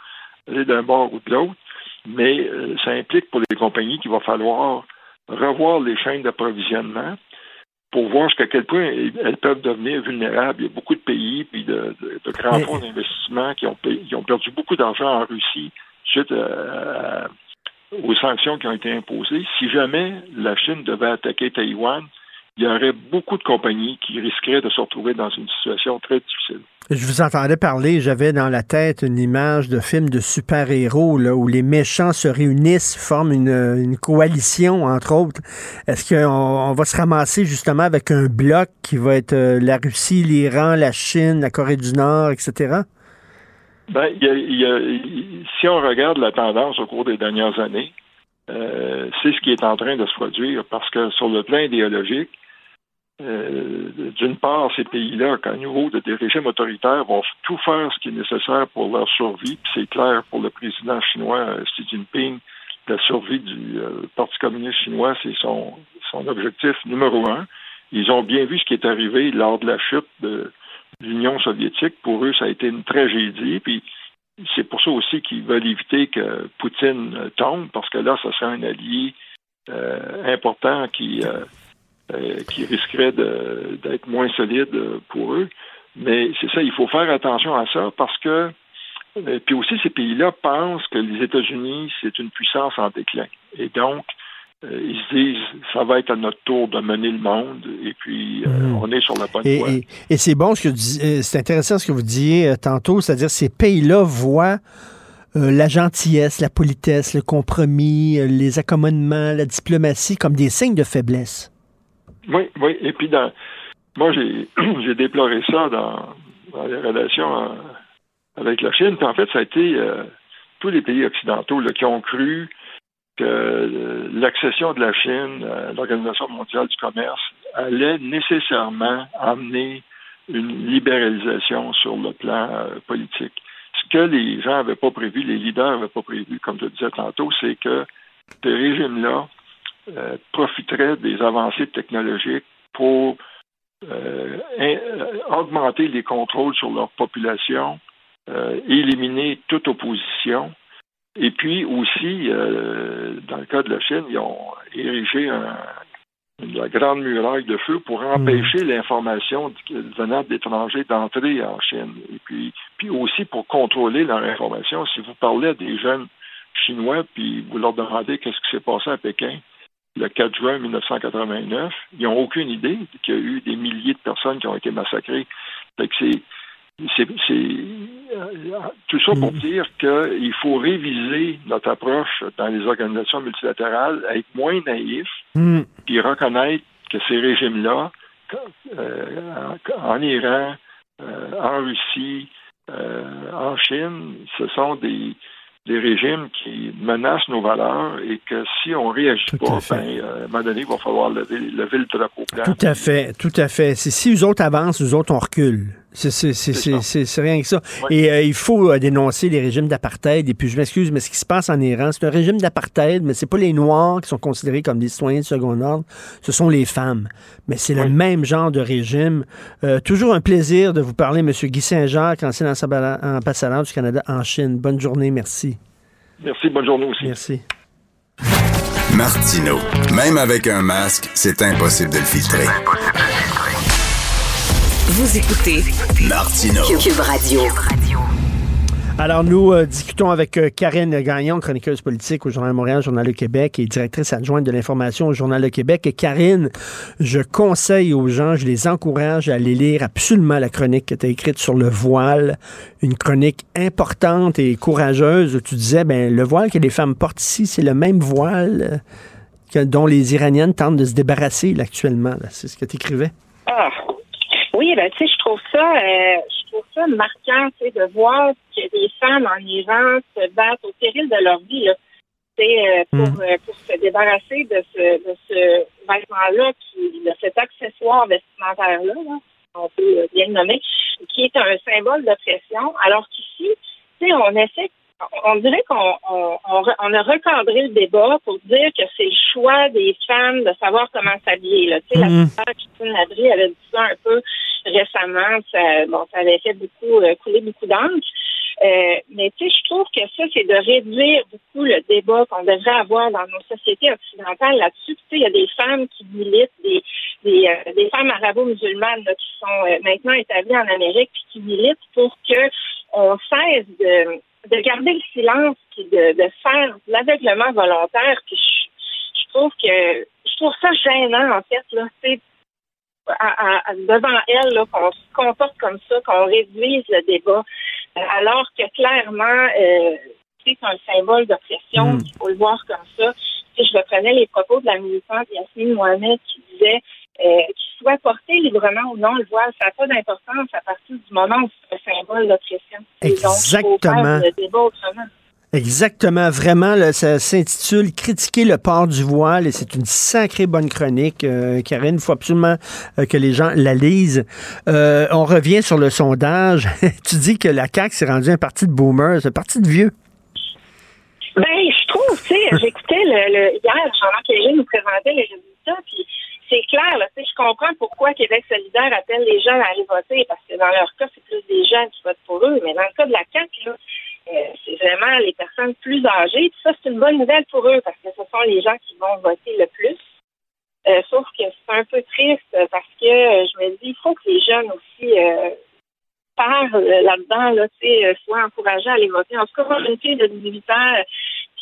aller d'un bord ou de l'autre. Mais euh, ça implique pour les compagnies qu'il va falloir revoir les chaînes d'approvisionnement, pour voir jusqu'à quel point elles peuvent devenir vulnérables. Il y a beaucoup de pays puis de, grands fonds d'investissement qui ont, qui ont perdu beaucoup d'argent en Russie suite aux sanctions qui ont été imposées. Si jamais la Chine devait attaquer Taïwan, il y aurait beaucoup de compagnies qui risqueraient de se retrouver dans une situation très difficile. Je vous entendais parler, j'avais dans la tête une image de film de super-héros où les méchants se réunissent, forment une, coalition, entre autres. Est-ce qu'on va se ramasser justement avec un bloc qui va être euh, la Russie, l'Iran, la Chine, la Corée du Nord, etc.? Ben, si on regarde la tendance au cours des dernières années, euh, c'est ce qui est en train de se produire parce que sur le plan idéologique, euh, d'une part, ces pays-là, qu'à niveau de des régimes autoritaires, vont tout faire ce qui est nécessaire pour leur survie. Puis c'est clair pour le président chinois euh, Xi Jinping, la survie du euh, Parti communiste chinois, c'est son, objectif numéro un. Ils ont bien vu ce qui est arrivé lors de la chute de l'Union soviétique. Pour eux, ça a été une tragédie. Puis c'est pour ça aussi qu'ils veulent éviter que Poutine tombe, parce que là, ça serait un allié important qui euh, qui risquerait d'être moins solide pour eux. Mais c'est ça, il faut faire attention à ça parce que, euh, puis aussi ces pays-là pensent que les États-Unis, c'est une puissance en déclin. Et donc, euh, ils se disent, ça va être à notre tour de mener le monde, et puis hmm. on est sur la bonne voie. Et, c'est bon ce que c'est intéressant ce que vous disiez tantôt, c'est-à-dire ces pays-là voient la gentillesse, la politesse, le compromis, les accommodements, la diplomatie comme des signes de faiblesse. Oui, oui. Et puis, dans, moi, j'ai, déploré ça dans, les relations euh, avec la Chine. Puis, en fait, ça a été euh, tous les pays occidentaux qui ont cru que l'accession de la Chine à l'Organisation mondiale du commerce allait nécessairement amener une libéralisation sur le plan euh, politique. Ce que les gens n'avaient pas prévu, les leaders n'avaient pas prévu, comme je disais tantôt, c'est que ces régimes-là euh, profiteraient des avancées technologiques pour euh, augmenter les contrôles sur leur population, éliminer toute opposition. Et puis aussi, dans le cas de la Chine, ils ont érigé un, la grande muraille de feu pour empêcher hmm. l'information venant d'étrangers d'entrer en Chine. Et puis, puis aussi pour contrôler leur information. Si vous parlez à des jeunes chinois, puis vous leur demandez qu'est-ce qui s'est passé à Pékin le 4 juin 1989, ils n'ont aucune idée qu'il y a eu des milliers de personnes qui ont été massacrées. Fait que c'est c'est euh, tout ça pour mm. dire qu'il faut réviser notre approche dans les organisations multilatérales, être moins naïf, mm. puis reconnaître que ces régimes-là, euh, en Iran, euh, en Russie, en Chine, ce sont des, des régimes qui menacent nos valeurs et que si on réagit pas, ben, à un moment donné, il va falloir lever, lever le drapeau blanc. Tout à fait, tout à fait. Si eux autres avancent, nous autres, on recule. C'est rien que ça. Et euh, il faut euh, dénoncer les régimes d'apartheid. Et puis, je m'excuse, mais ce qui se passe en Iran, c'est un régime d'apartheid, mais c'est pas les Noirs qui sont considérés comme des citoyens de second ordre, ce sont les femmes. Mais c'est le même genre de régime. Euh, toujours un plaisir de vous parler, M. Guy Saint-Jacques, ancien ambassadeur du Canada en Chine. Bonne journée, merci. Merci, bonne journée aussi. Merci. Martino, même avec un masque, c'est impossible de le filtrer. Vous écoutez Martino Cube Radio. Alors, nous euh, discutons avec euh, Karine Gagnon, chroniqueuse politique au Journal de Montréal, Journal Le Québec et directrice adjointe de l'information au Journal Le Québec. Et Karine, je conseille aux gens, je les encourage à aller lire absolument la chronique que tu as écrite sur le voile, une chronique importante et courageuse où tu disais, ben, le voile que les femmes portent ici, c'est le même voile euh, dont les Iraniennes tentent de se débarrasser actuellement. C'est ce que tu écrivais? Ah, oui, ben, tu sais, je trouve ça, euh, je trouve ça marquant, tu sais, de voir que des femmes en Iran se battent au péril de leur vie, là. Euh, pour, mm. euh, pour se débarrasser de ce, de ce vêtement-là, de cet accessoire vestimentaire-là, on peut bien le nommer, qui est un symbole d'oppression, alors qu'ici, tu sais, on essaie on dirait qu'on on, on, a recadré le débat pour dire que c'est le choix des femmes de savoir comment s'habiller. Tu sais, la sœur mm. Christine Labrie avait dit ça un peu récemment. Ça, bon, ça avait fait beaucoup euh, couler beaucoup d'encre. Euh, mais tu sais, je trouve que ça, c'est de réduire beaucoup le débat qu'on devrait avoir dans nos sociétés occidentales là-dessus. Tu sais, il y a des femmes qui militent, des, des, euh, des femmes arabo-musulmanes qui sont maintenant établies en Amérique puis qui militent pour que on cesse de de garder le silence puis de, de faire l'aveuglement volontaire. Puis je, trouve que je trouve ça gênant en fait là, c'est devant elle là, qu'on se comporte comme ça, qu'on réduise le débat, alors que clairement euh, c'est un symbole d'oppression. Mm. Il faut le voir comme ça. Si je reprenais les propos de la militante Yasmine Mohamed qui disait euh, qu'il soit porté librement ou non le voile, ça n'a pas d'importance à partir du moment où c'est un symbole d'oppression. Exactement. Exactement, vraiment, ça s'intitule Critiquer le port du voile et c'est une sacrée bonne chronique, euh, Karine. Il faut absolument euh, que les gens la lisent. on revient sur le sondage. tu dis que la CAQ s'est rendue un parti de boomers, un parti de vieux. Ben, je trouve, tu sais, j'écoutais le, hier, Jean-Marc nous présentait les résultats, puis c'est clair, là, je comprends pourquoi Québec solidaire appelle les jeunes à aller voter, parce que dans leur cas, c'est plus des jeunes qui votent pour eux, mais dans le cas de la CAQ, euh, c'est vraiment les personnes plus âgées. ça, c'est une bonne nouvelle pour eux, parce que ce sont les gens qui vont voter le plus. Euh, sauf que c'est un peu triste parce que euh, je me dis, il faut que les jeunes aussi parlent là-dedans, là, soient encouragés à aller voter. En tout cas, moi, une fille de 18 ans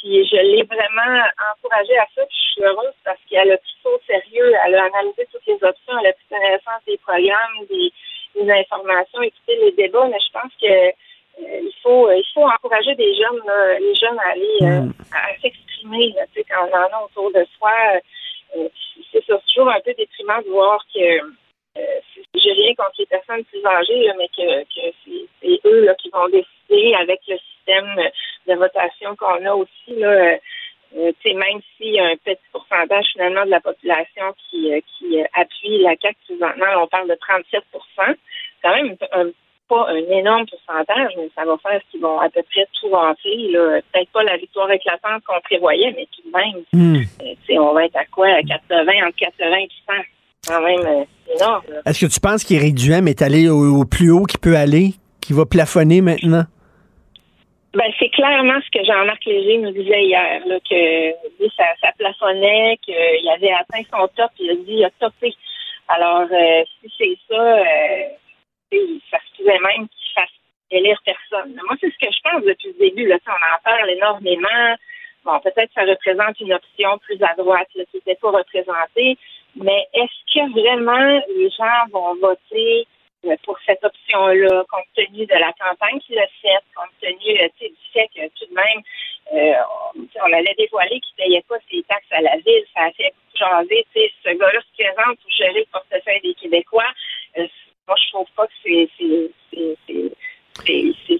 puis je l'ai vraiment encouragée à ça. Puis je suis heureuse parce qu'elle a pris ça au sérieux. Elle a analysé toutes les options. Elle a pris connaissance des programmes, des, informations, écouté les débats. Mais je pense que euh, il faut il faut encourager des jeunes, les jeunes à aller euh, mm. à, s'exprimer quand on en a autour de soi. Euh, c'est toujours un peu déprimant de voir que j'ai rien contre les personnes plus âgées, mais que, que c'est eux là, qui vont décider avec le système de votation qu'on a aussi. Là, euh, Euh, même s'il y a un petit pourcentage finalement de la population qui, euh, qui appuie la CAQ présentement, on parle de 37% quand même un- pas un énorme pourcentage, mais ça va faire qu'ils vont à peu près tout rentrer. là. Peut-être pas la victoire éclatante qu'on prévoyait, mais tout de même, Hmm. euh, on va être à quoi? À 80, entre 80 et 100. Quand même, énorme. Est-ce que tu penses qu'Éric Duhem est allé au, au plus haut qu'il peut aller, qu'il va plafonner maintenant? Ben, c'est clairement ce que Jean-Marc Léger nous disait hier, là, que lui, ça, ça plafonnait, qu'il avait atteint son top, il a dit il a topé. Alors, euh, si c'est ça, euh, ça se pouvait même qu'il fasse élire personne. Moi, c'est ce que je pense depuis le début. Là, on en parle énormément. Bon, peut-être que ça représente une option plus à droite là, qui n'était pas représentée, mais est-ce que vraiment les gens vont voter pour cette option-là, compte tenu de la campagne qu'il a faite, compte tenu euh, du fait que tout de même, euh, on, allait dévoiler qu'il ne payait pas ses taxes à la ville, ça a fait beaucoup ce gars-là se présente pour gérer le portefeuille des Québécois. Euh, moi, je trouve pas que c'est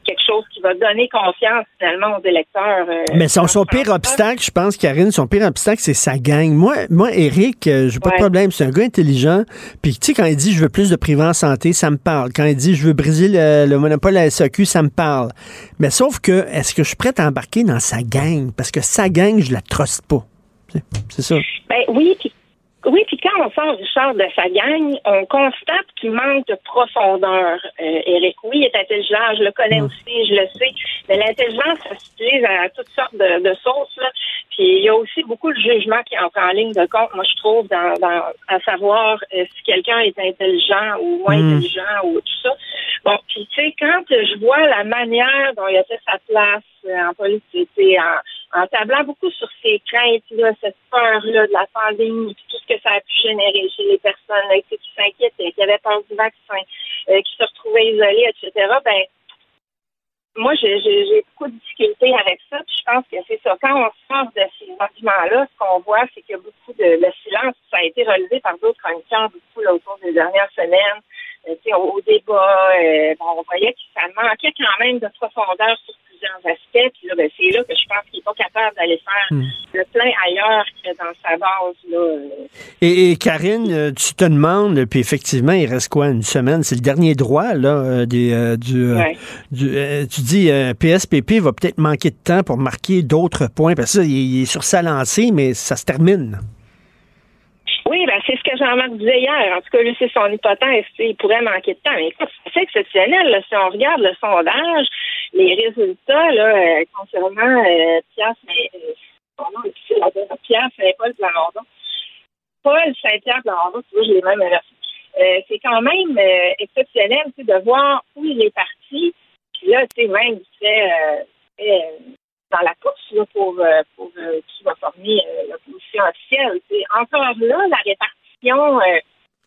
quelque chose qui va donner confiance finalement aux électeurs. euh, Mais son, son pire obstacle, je pense, Karine, son pire obstacle, c'est sa gang. Moi, moi Eric, euh, j'ai pas de problème. C'est un gars intelligent. Puis, tu sais, quand il dit je veux plus de privé en santé, ça me parle. Quand il dit je veux briser le, le monopole à la SAQ, ça me parle. Mais sauf que, est-ce que je suis prêt à embarquer dans sa gang? Parce que sa gang, je la truste pas. C'est- C'est ça. Ben oui, puis oui, puis quand on sort Richard de sa gang, on constate qu'il manque de profondeur. Euh, Eric, oui, il est intelligent, je le connais aussi, je le sais, mais l'intelligence, ça s'utilise à toutes sortes de. Là. Puis il y a aussi beaucoup de jugement qui entre en ligne de compte, moi je trouve, dans, dans à savoir euh, si quelqu'un est intelligent ou moins Mm. intelligent ou tout ça. Bon, puis tu sais, quand je vois la manière dont il a fait sa place euh, en politique, tu sais, en, en tablant beaucoup sur ses craintes, là, cette peur-là de la pandémie, tout ce que ça a pu générer chez les personnes là, qui s'inquiétaient, qui avaient peur du vaccin, euh, qui se retrouvaient isolées, etc., ben moi, j'ai beaucoup de difficultés avec ça. Puis je pense que c'est ça. Quand on sort de ces arguments-là, ce qu'on voit, c'est qu'il y a beaucoup de le silence. Ça a été relevé par d'autres chroniqueurs beaucoup là, au cours des dernières semaines. Euh, au, au débat, euh, bon, on voyait que ça manquait quand même de profondeur sur plusieurs aspects. Puis là, ben, c'est là que je pense qu'il n'est pas capable d'aller faire Hmm. le plein ailleurs que dans sa base. Là. Et, et Karine, euh, tu te demandes, puis effectivement, il reste quoi, une semaine? C'est le dernier droit, là, euh, des, euh, du, Ouais. du, euh, tu dis, euh, PSPP va peut-être manquer de temps pour marquer d'autres points, parce que ça, il, est sur sa lancée, mais ça se termine. Oui, ben c'est ce que Jean-Marc disait hier. En tout cas, lui, c'est son hypothèse. Il pourrait manquer de temps. Mais écoute, c'est exceptionnel. Là. Si on regarde le sondage, les résultats là, euh, concernant euh, son nom est. Pierre Saint-Paul Plamondon. Paul Saint-Pierre Plamondon, tu vois, je l'ai même inversé. Euh, c'est quand même euh, exceptionnel de voir où il est parti. Puis là, tu sais, même, il fait, euh, euh, dans la course là, pour, euh, pour qui va former l'opposition officielle. Tu sais, encore là, la répartition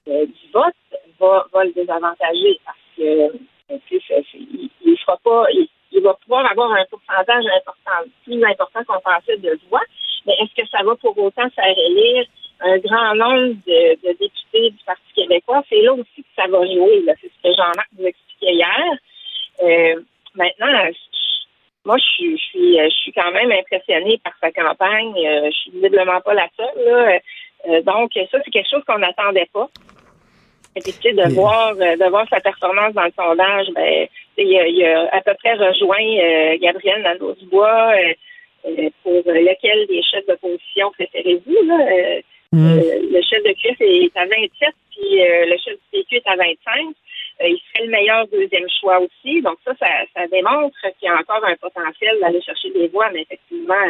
du vote va, va le désavantager parce que euh, il, pas, il, va pouvoir avoir un pourcentage important, plus important qu'on pensait de voix, mais est-ce que ça va pour autant faire élire un grand nombre de, députés du Parti québécois? C'est là aussi que ça va jouer. C'est ce que Jean-Marc vous expliquait hier. Euh, maintenant, moi, je suis, quand même impressionnée par sa campagne. Euh, je suis visiblement pas la seule. Donc, ça, c'est quelque chose qu'on n'attendait pas. Et puis, tu sais, de voir, euh, de voir sa performance dans le sondage, ben, il a, il a à peu près rejoint euh, Gabriel Nadeau-Dubois, euh, euh, pour lequel des chefs d'opposition préférez-vous, là. Euh, euh, le chef de CRIF est à 27, puis le chef du PQ est à 25. Euh, il serait le meilleur deuxième choix aussi. Donc ça, ça, ça démontre qu'il y a encore un potentiel d'aller chercher des voix, mais effectivement,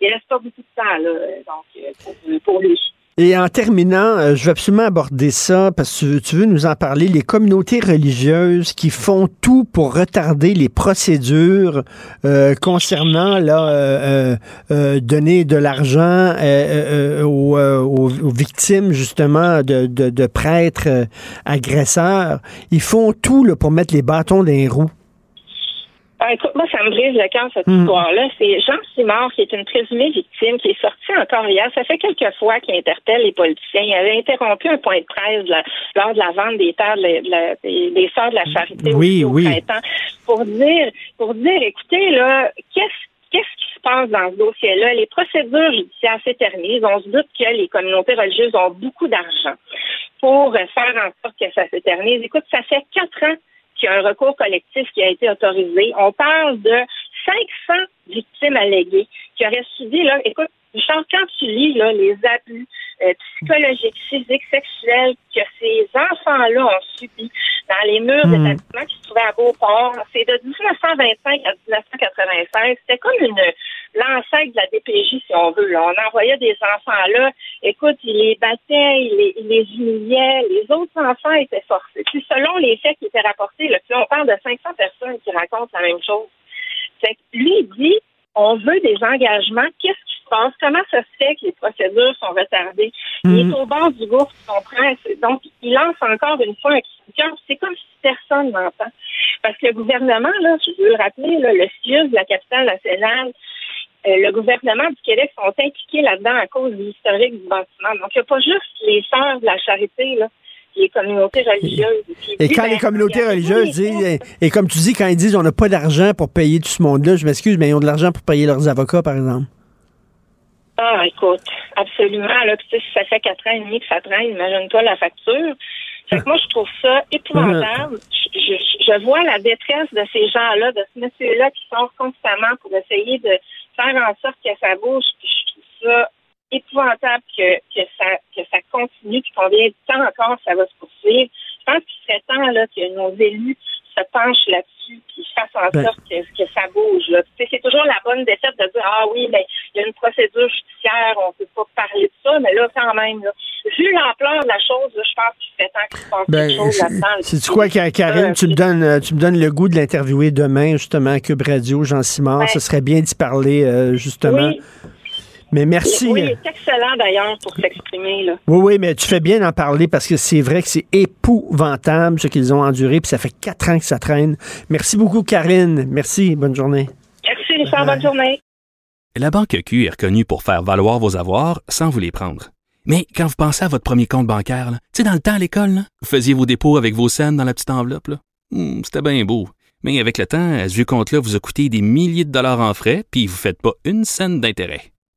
il reste pas beaucoup de temps là, donc pour, pour lui. Et en terminant, euh, je veux absolument aborder ça parce que tu, veux nous en parler. Les communautés religieuses qui font tout pour retarder les procédures euh, concernant là, euh, donner de l'argent aux, victimes justement de, de, prêtres agresseurs. Ils font tout là, pour mettre les bâtons dans les roues. Ah, écoute, moi, ça me brise le cœur, cette Mm. histoire-là. C'est Jean Simard, qui est une présumée victime, qui est sorti encore hier. Ça fait quelques fois qu'il interpelle les politiciens. Il avait interrompu un point de presse là, lors de la vente des terres de la- des, Sœurs de la Charité Oui, au oui. printemps pour dire, pour dire, écoutez, là, qu'est-ce qu'est-ce qui se passe dans ce dossier-là? Les procédures judiciaires s'éternisent. On se doute que les communautés religieuses ont beaucoup d'argent pour faire en sorte que ça s'éternise. Écoute, ça fait quatre ans qu'il y a un recours collectif qui a été autorisé. On parle de 500 victimes alléguées qui auraient subi, là, écoute, Richard, quand tu lis là, les abus euh, psychologiques, physiques, sexuels que ces enfants-là ont subis dans les murs Hmm. d'établissements qui se trouvaient à Beauport, c'est de 1925 à 1996. C'était comme une l'ancêtre de la DPJ, si on veut. là. On envoyait des enfants là. Écoute, ils les battaient, ils les, ils les humiliaient. Les autres enfants étaient forcés. Puis selon les faits qui étaient rapportés, là, puis on parle de 500 personnes qui racontent la même chose. Fait que lui, il dit on veut des engagements. Qu'est-ce qui se passe? Comment ça se fait que les procédures sont retardées? Il est au bord du gouffre, tu comprends? Donc, il lance encore une fois un cœur. C'est comme si personne n'entend. Parce que le gouvernement, là, je veux le rappeler, là, le CIUS de la capitale nationale, le gouvernement du Québec sont impliqués là-dedans à cause de l'historique du bâtiment. Donc, il n'y a pas juste les sœurs de la charité, là, les communautés religieuses. Et quand ben, les communautés religieuses disent, et, et comme tu dis, quand ils disent on n'a pas d'argent pour payer tout ce monde-là, je m'excuse, mais ils ont de l'argent pour payer leurs avocats, par exemple. Ah, écoute, absolument. Là, Puis, tu sais, si ça fait quatre ans et demi que ça traîne, imagine-toi la facture. Fait que moi, je trouve ça épouvantable. Je, je- je vois la détresse de ces gens-là, de ce monsieur-là qui sort constamment pour essayer de faire en sorte que ça bouge. Puis je trouve ça épouvantable que, que ça que ça continue, puis combien de temps encore ça va se poursuivre. Je pense qu'il serait temps là, que nos élus se penchent là-dessus puis fassent en Ben. sorte que, que ça bouge. là. C'est toujours la bonne défaite de dire Ah oui, mais il y a une procédure judiciaire, on peut pas parler de ça, mais là, quand même, là, vu l'ampleur de la chose, là, je pense qu'il serait temps qu'il se passe Ben, quelque chose là-dedans. c'est tu quoi, Ka- Karine, tu me donnes, euh, tu me donnes le goût de l'interviewer demain, justement, à Cube Radio, Jean Simard. Ce serait bien d'y parler, euh, justement. Oui. Mais merci. Oui, il est excellent d'ailleurs pour s'exprimer. là. Oui, oui, mais tu fais bien d'en parler parce que c'est vrai que c'est épouvantable ce qu'ils ont enduré, puis ça fait quatre ans que ça traîne. Merci beaucoup, Karine. Merci. Bonne journée. Merci, Richard. Bonne journée. La Banque Q est reconnue pour faire valoir vos avoirs sans vous les prendre. Mais quand vous pensez à votre premier compte bancaire, tu sais, dans le temps à l'école, là, vous faisiez vos dépôts avec vos scènes dans la petite enveloppe. là. Hmm, C'était bien beau. Mais avec le temps, à ce vieux compte-là vous a coûté des milliers de dollars en frais, puis vous ne faites pas une scène d'intérêt.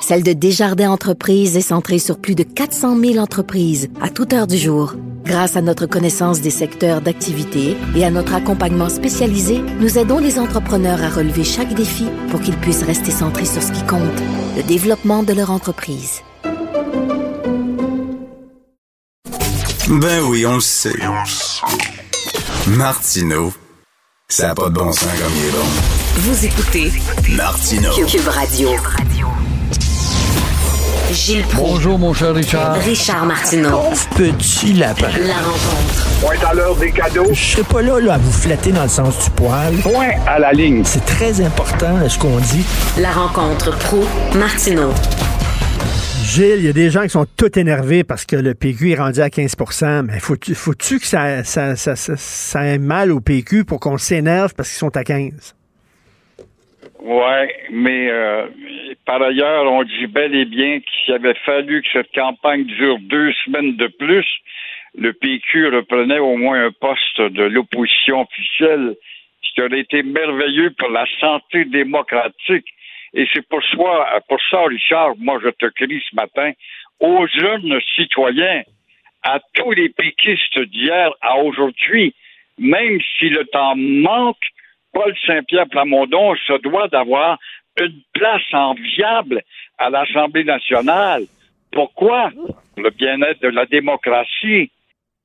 celle de Desjardins Entreprises est centrée sur plus de 400 000 entreprises à toute heure du jour. Grâce à notre connaissance des secteurs d'activité et à notre accompagnement spécialisé, nous aidons les entrepreneurs à relever chaque défi pour qu'ils puissent rester centrés sur ce qui compte, le développement de leur entreprise. Ben oui, on le sait. Martineau, ça n'a pas de bon sens comme il est bon. Vous écoutez Martineau. Cube Radio. Gilles Proulx. Bonjour, mon cher Richard. Richard Martineau. Petit lapin. La rencontre. Point à l'heure des cadeaux. Je serai pas là, là à vous flatter dans le sens du poil. Point à la ligne. C'est très important, là, ce qu'on dit. La rencontre pro martineau Gilles, il y a des gens qui sont tout énervés parce que le PQ est rendu à 15% mais faut-tu faut-tu que ça, ça, ça, ça, ça ait mal au PQ pour qu'on s'énerve parce qu'ils sont à 15? Ouais, mais euh, par ailleurs, on dit bel et bien qu'il avait fallu que cette campagne dure deux semaines de plus. Le PQ reprenait au moins un poste de l'opposition officielle, ce qui aurait été merveilleux pour la santé démocratique. Et c'est pour, soi, pour ça, Richard, moi je te crie ce matin aux jeunes citoyens, à tous les péquistes d'hier à aujourd'hui, même si le temps manque, Paul Saint-Pierre Plamondon se doit d'avoir une place enviable à l'Assemblée nationale. Pourquoi? Pour le bien-être de la démocratie.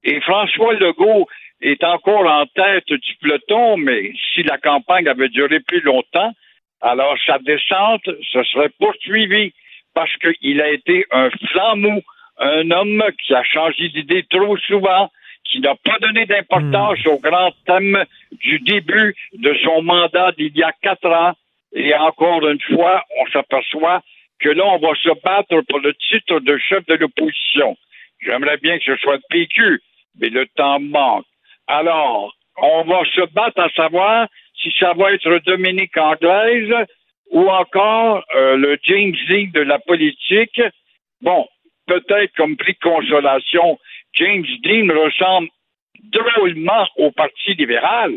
Et François Legault est encore en tête du peloton, mais si la campagne avait duré plus longtemps, alors sa descente se serait poursuivie parce qu'il a été un flambeau, un homme qui a changé d'idée trop souvent, qui n'a pas donné d'importance au grand thème du début de son mandat d'il y a quatre ans. Et encore une fois, on s'aperçoit que là, on va se battre pour le titre de chef de l'opposition. J'aimerais bien que ce soit le PQ, mais le temps manque. Alors, on va se battre à savoir si ça va être Dominique Anglaise ou encore euh, le James Dean de la politique. Bon, peut-être comme prix de consolation, James Dean ressemble drôlement au Parti libéral,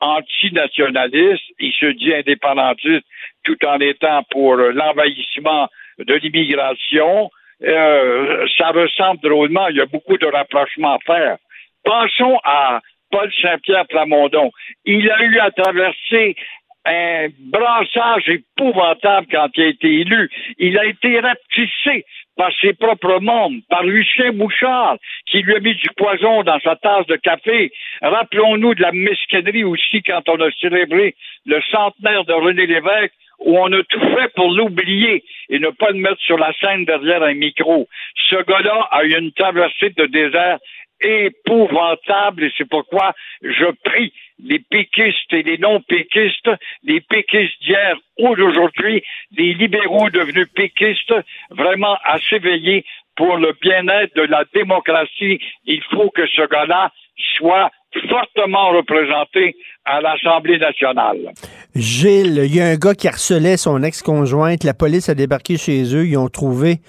antinationaliste, il se dit indépendantiste tout en étant pour l'envahissement de l'immigration. Euh, ça ressemble drôlement, il y a beaucoup de rapprochements à faire. Pensons à Paul Saint-Pierre Plamondon. Il a eu à traverser un brassage épouvantable quand il a été élu. Il a été rapetissé par ses propres membres, par Lucien Bouchard, qui lui a mis du poison dans sa tasse de café. Rappelons-nous de la mesquinerie aussi quand on a célébré le centenaire de René Lévesque, où on a tout fait pour l'oublier et ne pas le mettre sur la scène derrière un micro. Ce gars-là a eu une traversée de désert épouvantable et c'est pourquoi je prie les péquistes et les non-péquistes, les péquistes d'hier ou d'aujourd'hui, les libéraux devenus péquistes, vraiment à s'éveiller pour le bien-être de la démocratie. Il faut que ce gars-là soit fortement représenté à l'Assemblée nationale. Gilles, il y a un gars qui harcelait son ex-conjointe. La police a débarqué chez eux. Ils ont trouvé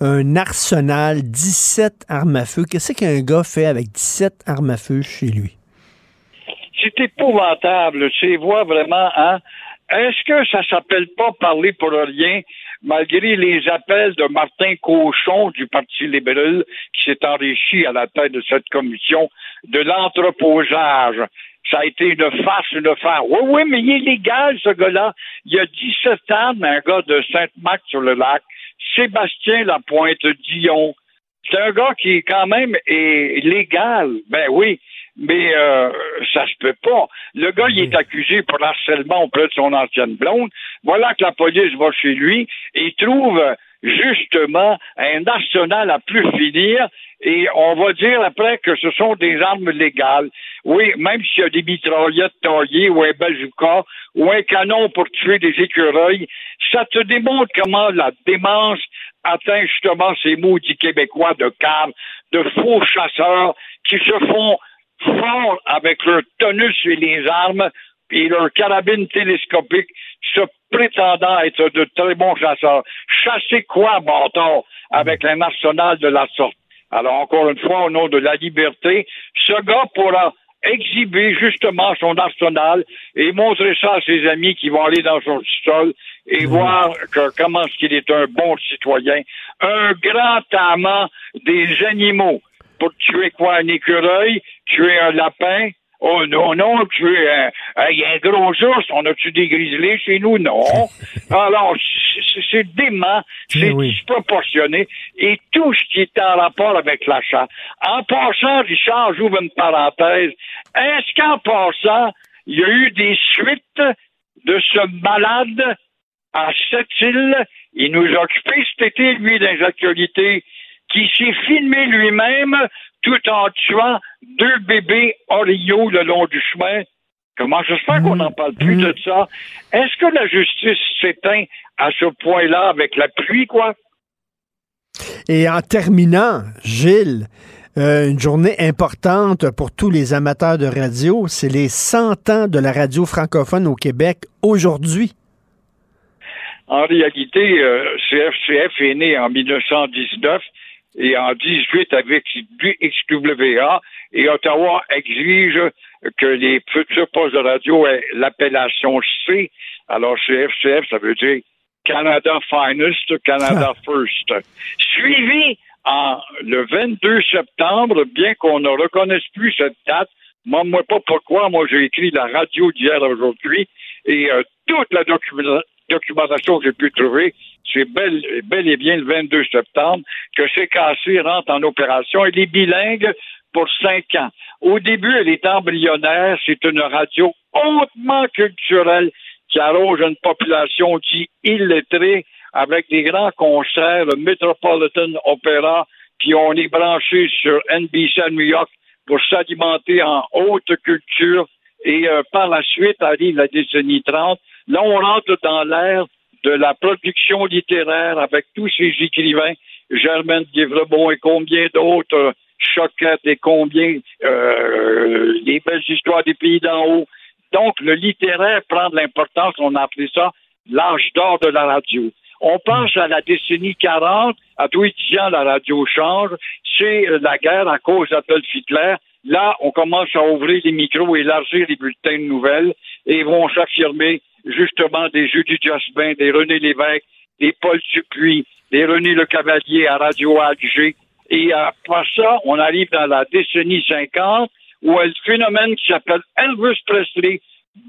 un arsenal, 17 armes à feu. Qu'est-ce qu'un gars fait avec 17 armes à feu chez lui? C'est épouvantable. C'est voix vraiment, hein? Est-ce que ça s'appelle pas parler pour rien, malgré les appels de Martin Cochon du Parti libéral, qui s'est enrichi à la tête de cette commission, de l'entreposage? Ça a été une farce, une farce. Oui, oui, mais il est légal, ce gars-là. Il y a 17 ans, un gars de Sainte-Marc-sur-le-Lac, Sébastien Lapointe-Dion. C'est un gars qui, quand même, est légal. Ben oui, mais euh, ça se peut pas. Le gars, il est accusé pour harcèlement auprès de son ancienne blonde. Voilà que la police va chez lui et trouve justement un arsenal à plus finir et on va dire après que ce sont des armes légales. Oui, même s'il y a des mitraillettes taillées ou un bazooka ou un canon pour tuer des écureuils, ça te démontre comment la démence atteint justement ces maudits Québécois de cave, de faux chasseurs qui se font forts avec leur tonus et les armes et leur carabine télescopique, se prétendant être de très bons chasseurs. Chasser quoi, bâtard, avec un arsenal de la sorte? Alors, encore une fois, au nom de la liberté, ce gars pourra exhiber justement son arsenal et montrer ça à ses amis qui vont aller dans son sol et mmh. voir que, comment est-ce qu'il est un bon citoyen, un grand amant des animaux pour tuer quoi, un écureuil, tuer un lapin, Oh non, non, tu es un, un gros ours, on a-tu des grizzlies chez nous? Non. Alors, c'est dément, c'est disproportionné, et tout ce qui est en rapport avec l'achat. En passant, Richard, j'ouvre une parenthèse, est-ce qu'en passant, il y a eu des suites de ce malade à cette île? Il nous a occupé cet été, lui, dans les actualités, qui s'est filmé lui-même tout en tuant deux bébés Orio le long du chemin. Comment j'espère qu'on n'en parle plus de ça? Est-ce que la justice s'éteint à ce point-là avec la pluie, quoi? Et en terminant, Gilles, euh, une journée importante pour tous les amateurs de radio, c'est les 100 ans de la radio francophone au Québec aujourd'hui. En réalité, euh, CFCF est né en 1919 et en 18 avec XWA et Ottawa exige que les futurs postes de radio aient l'appellation C. Alors CFCF, ça veut dire Canada Finest, Canada. First. Suivi en le 22 septembre, bien qu'on ne reconnaisse plus cette date, moi, moi pas pourquoi, moi j'ai écrit la radio d'hier aujourd'hui et euh, toute la documentation que j'ai pu trouver c'est bel, et bien le 22 septembre que CKC rentre en opération. Elle est bilingue pour cinq ans. Au début, elle est embryonnaire. C'est une radio hautement culturelle qui arrose une population qui illettrée avec des grands concerts, le Metropolitan Opera, puis on est branché sur NBC à New York pour s'alimenter en haute culture. Et euh, par la suite arrive la décennie 30. Là, on rentre dans l'ère de la production littéraire avec tous ces écrivains, Germaine Guévrebon et combien d'autres, Choquette et combien euh, les belles histoires des pays d'en haut. Donc, le littéraire prend de l'importance, on a appelé ça l'âge d'or de la radio. On pense à la décennie 40, à tous les ans, la radio change. C'est la guerre à cause d'Adolf Hitler. Là, on commence à ouvrir les micros, élargir les bulletins de nouvelles et vont s'affirmer justement des Judy Jasmin, des René Lévesque, des Paul Dupuis, des René Le Cavalier à Radio Alger. Et après ça, on arrive dans la décennie 50 où un phénomène qui s'appelle Elvis Presley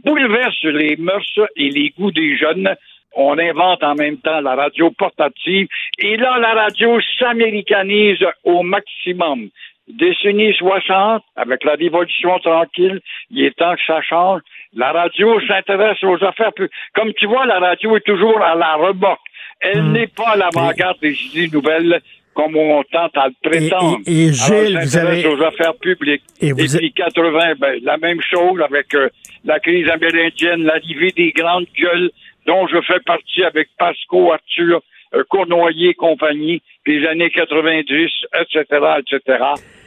bouleverse les mœurs et les goûts des jeunes. On invente en même temps la radio portative et là, la radio s'américanise au maximum. Décennie 60, avec la révolution tranquille, il est temps que ça change. La radio s'intéresse aux affaires. Comme tu vois, la radio est toujours à la remorque. Elle hmm. n'est pas à l'avant-garde des idées nouvelles comme on tente à le prétendre. Et, et, Gilles, vous avez... aux affaires publiques. Et, vous puis 80, ben, la même chose avec euh, la crise amérindienne, l'arrivée des grandes gueules dont je fais partie avec Pasco, Arthur, euh, Cournoyer et compagnie, les années 90, etc., etc.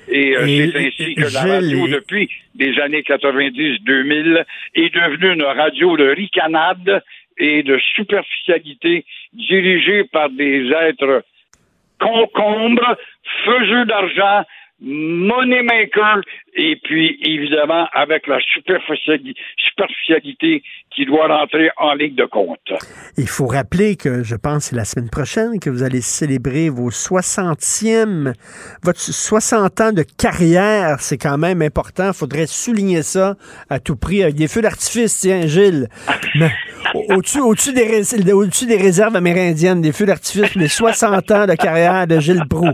Et, euh, c'est ainsi que la radio, depuis les années 90-2000, est devenue une radio de ricanade et de superficialité dirigée par des êtres concombres, faiseux d'argent, money maker, et puis évidemment avec la superficialité qui doit rentrer en ligne de compte. Il faut rappeler que je pense c'est la semaine prochaine que vous allez célébrer vos 60e, votre 60 ans de carrière, c'est quand même important. Il faudrait souligner ça à tout prix avec des feux d'artifice, tiens, Gilles. au-dessus, au-dessus des, au-dessus des réserves amérindiennes, des feux d'artifice les 60 ans de carrière de Gilles Brou.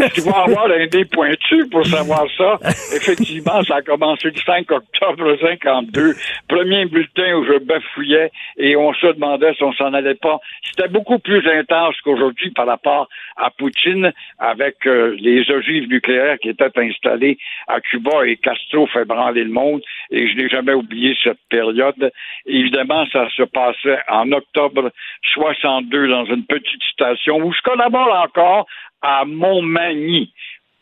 tu vas avoir un des pointu pour savoir ça. Effectivement, ça a commencé le 5 octobre 52. Premier bulletin où je bafouillais et on se demandait si on s'en allait pas. C'était beaucoup plus intense qu'aujourd'hui par rapport à Poutine avec euh, les ogives nucléaires qui étaient installées à Cuba et Castro fait branler le monde et je n'ai jamais oublié cette période. Évidemment, ça se passait en octobre 62 dans une petite station où je collabore encore à Montmagny?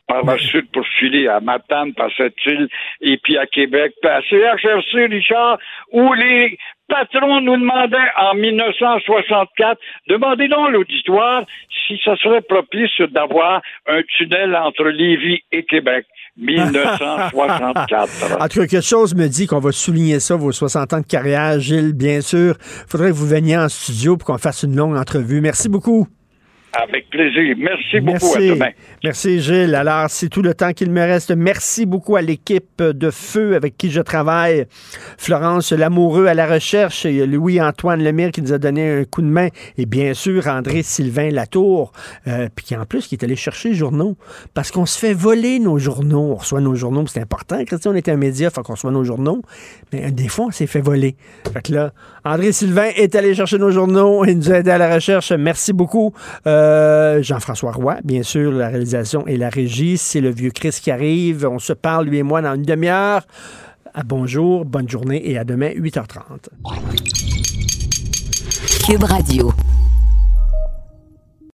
Par la suite pour filer à Matane, par cette île, et puis à Québec, puis à CHRC, Richard, où les patrons nous demandaient en 1964, demandez donc à l'auditoire si ça serait propice d'avoir un tunnel entre Lévis et Québec. 1964. en tout cas, quelque chose me dit qu'on va souligner ça, vos 60 ans de carrière. Gilles, bien sûr, faudrait que vous veniez en studio pour qu'on fasse une longue entrevue. Merci beaucoup. Avec plaisir. Merci beaucoup. À demain. Merci, Gilles. Alors, c'est tout le temps qu'il me reste. Merci beaucoup à l'équipe de Feu avec qui je travaille. Florence Lamoureux à la recherche et Louis-Antoine Lemire qui nous a donné un coup de main. Et bien sûr, André-Sylvain Latour, euh, puis qui en plus qui est allé chercher les journaux. Parce qu'on se fait voler nos journaux. On reçoit nos journaux, c'est important. Christian, on est un média, faut qu'on reçoit nos journaux. Mais des fois, on s'est fait voler. Fait que là, André-Sylvain est allé chercher nos journaux et nous a aidé à la recherche. Merci beaucoup. Euh, Jean-François Roy, bien sûr, la réalisation et la régie. C'est le vieux Chris qui arrive. On se parle, lui et moi, dans une demi-heure. Bonjour, bonne journée et à demain, 8h30. Cube Radio.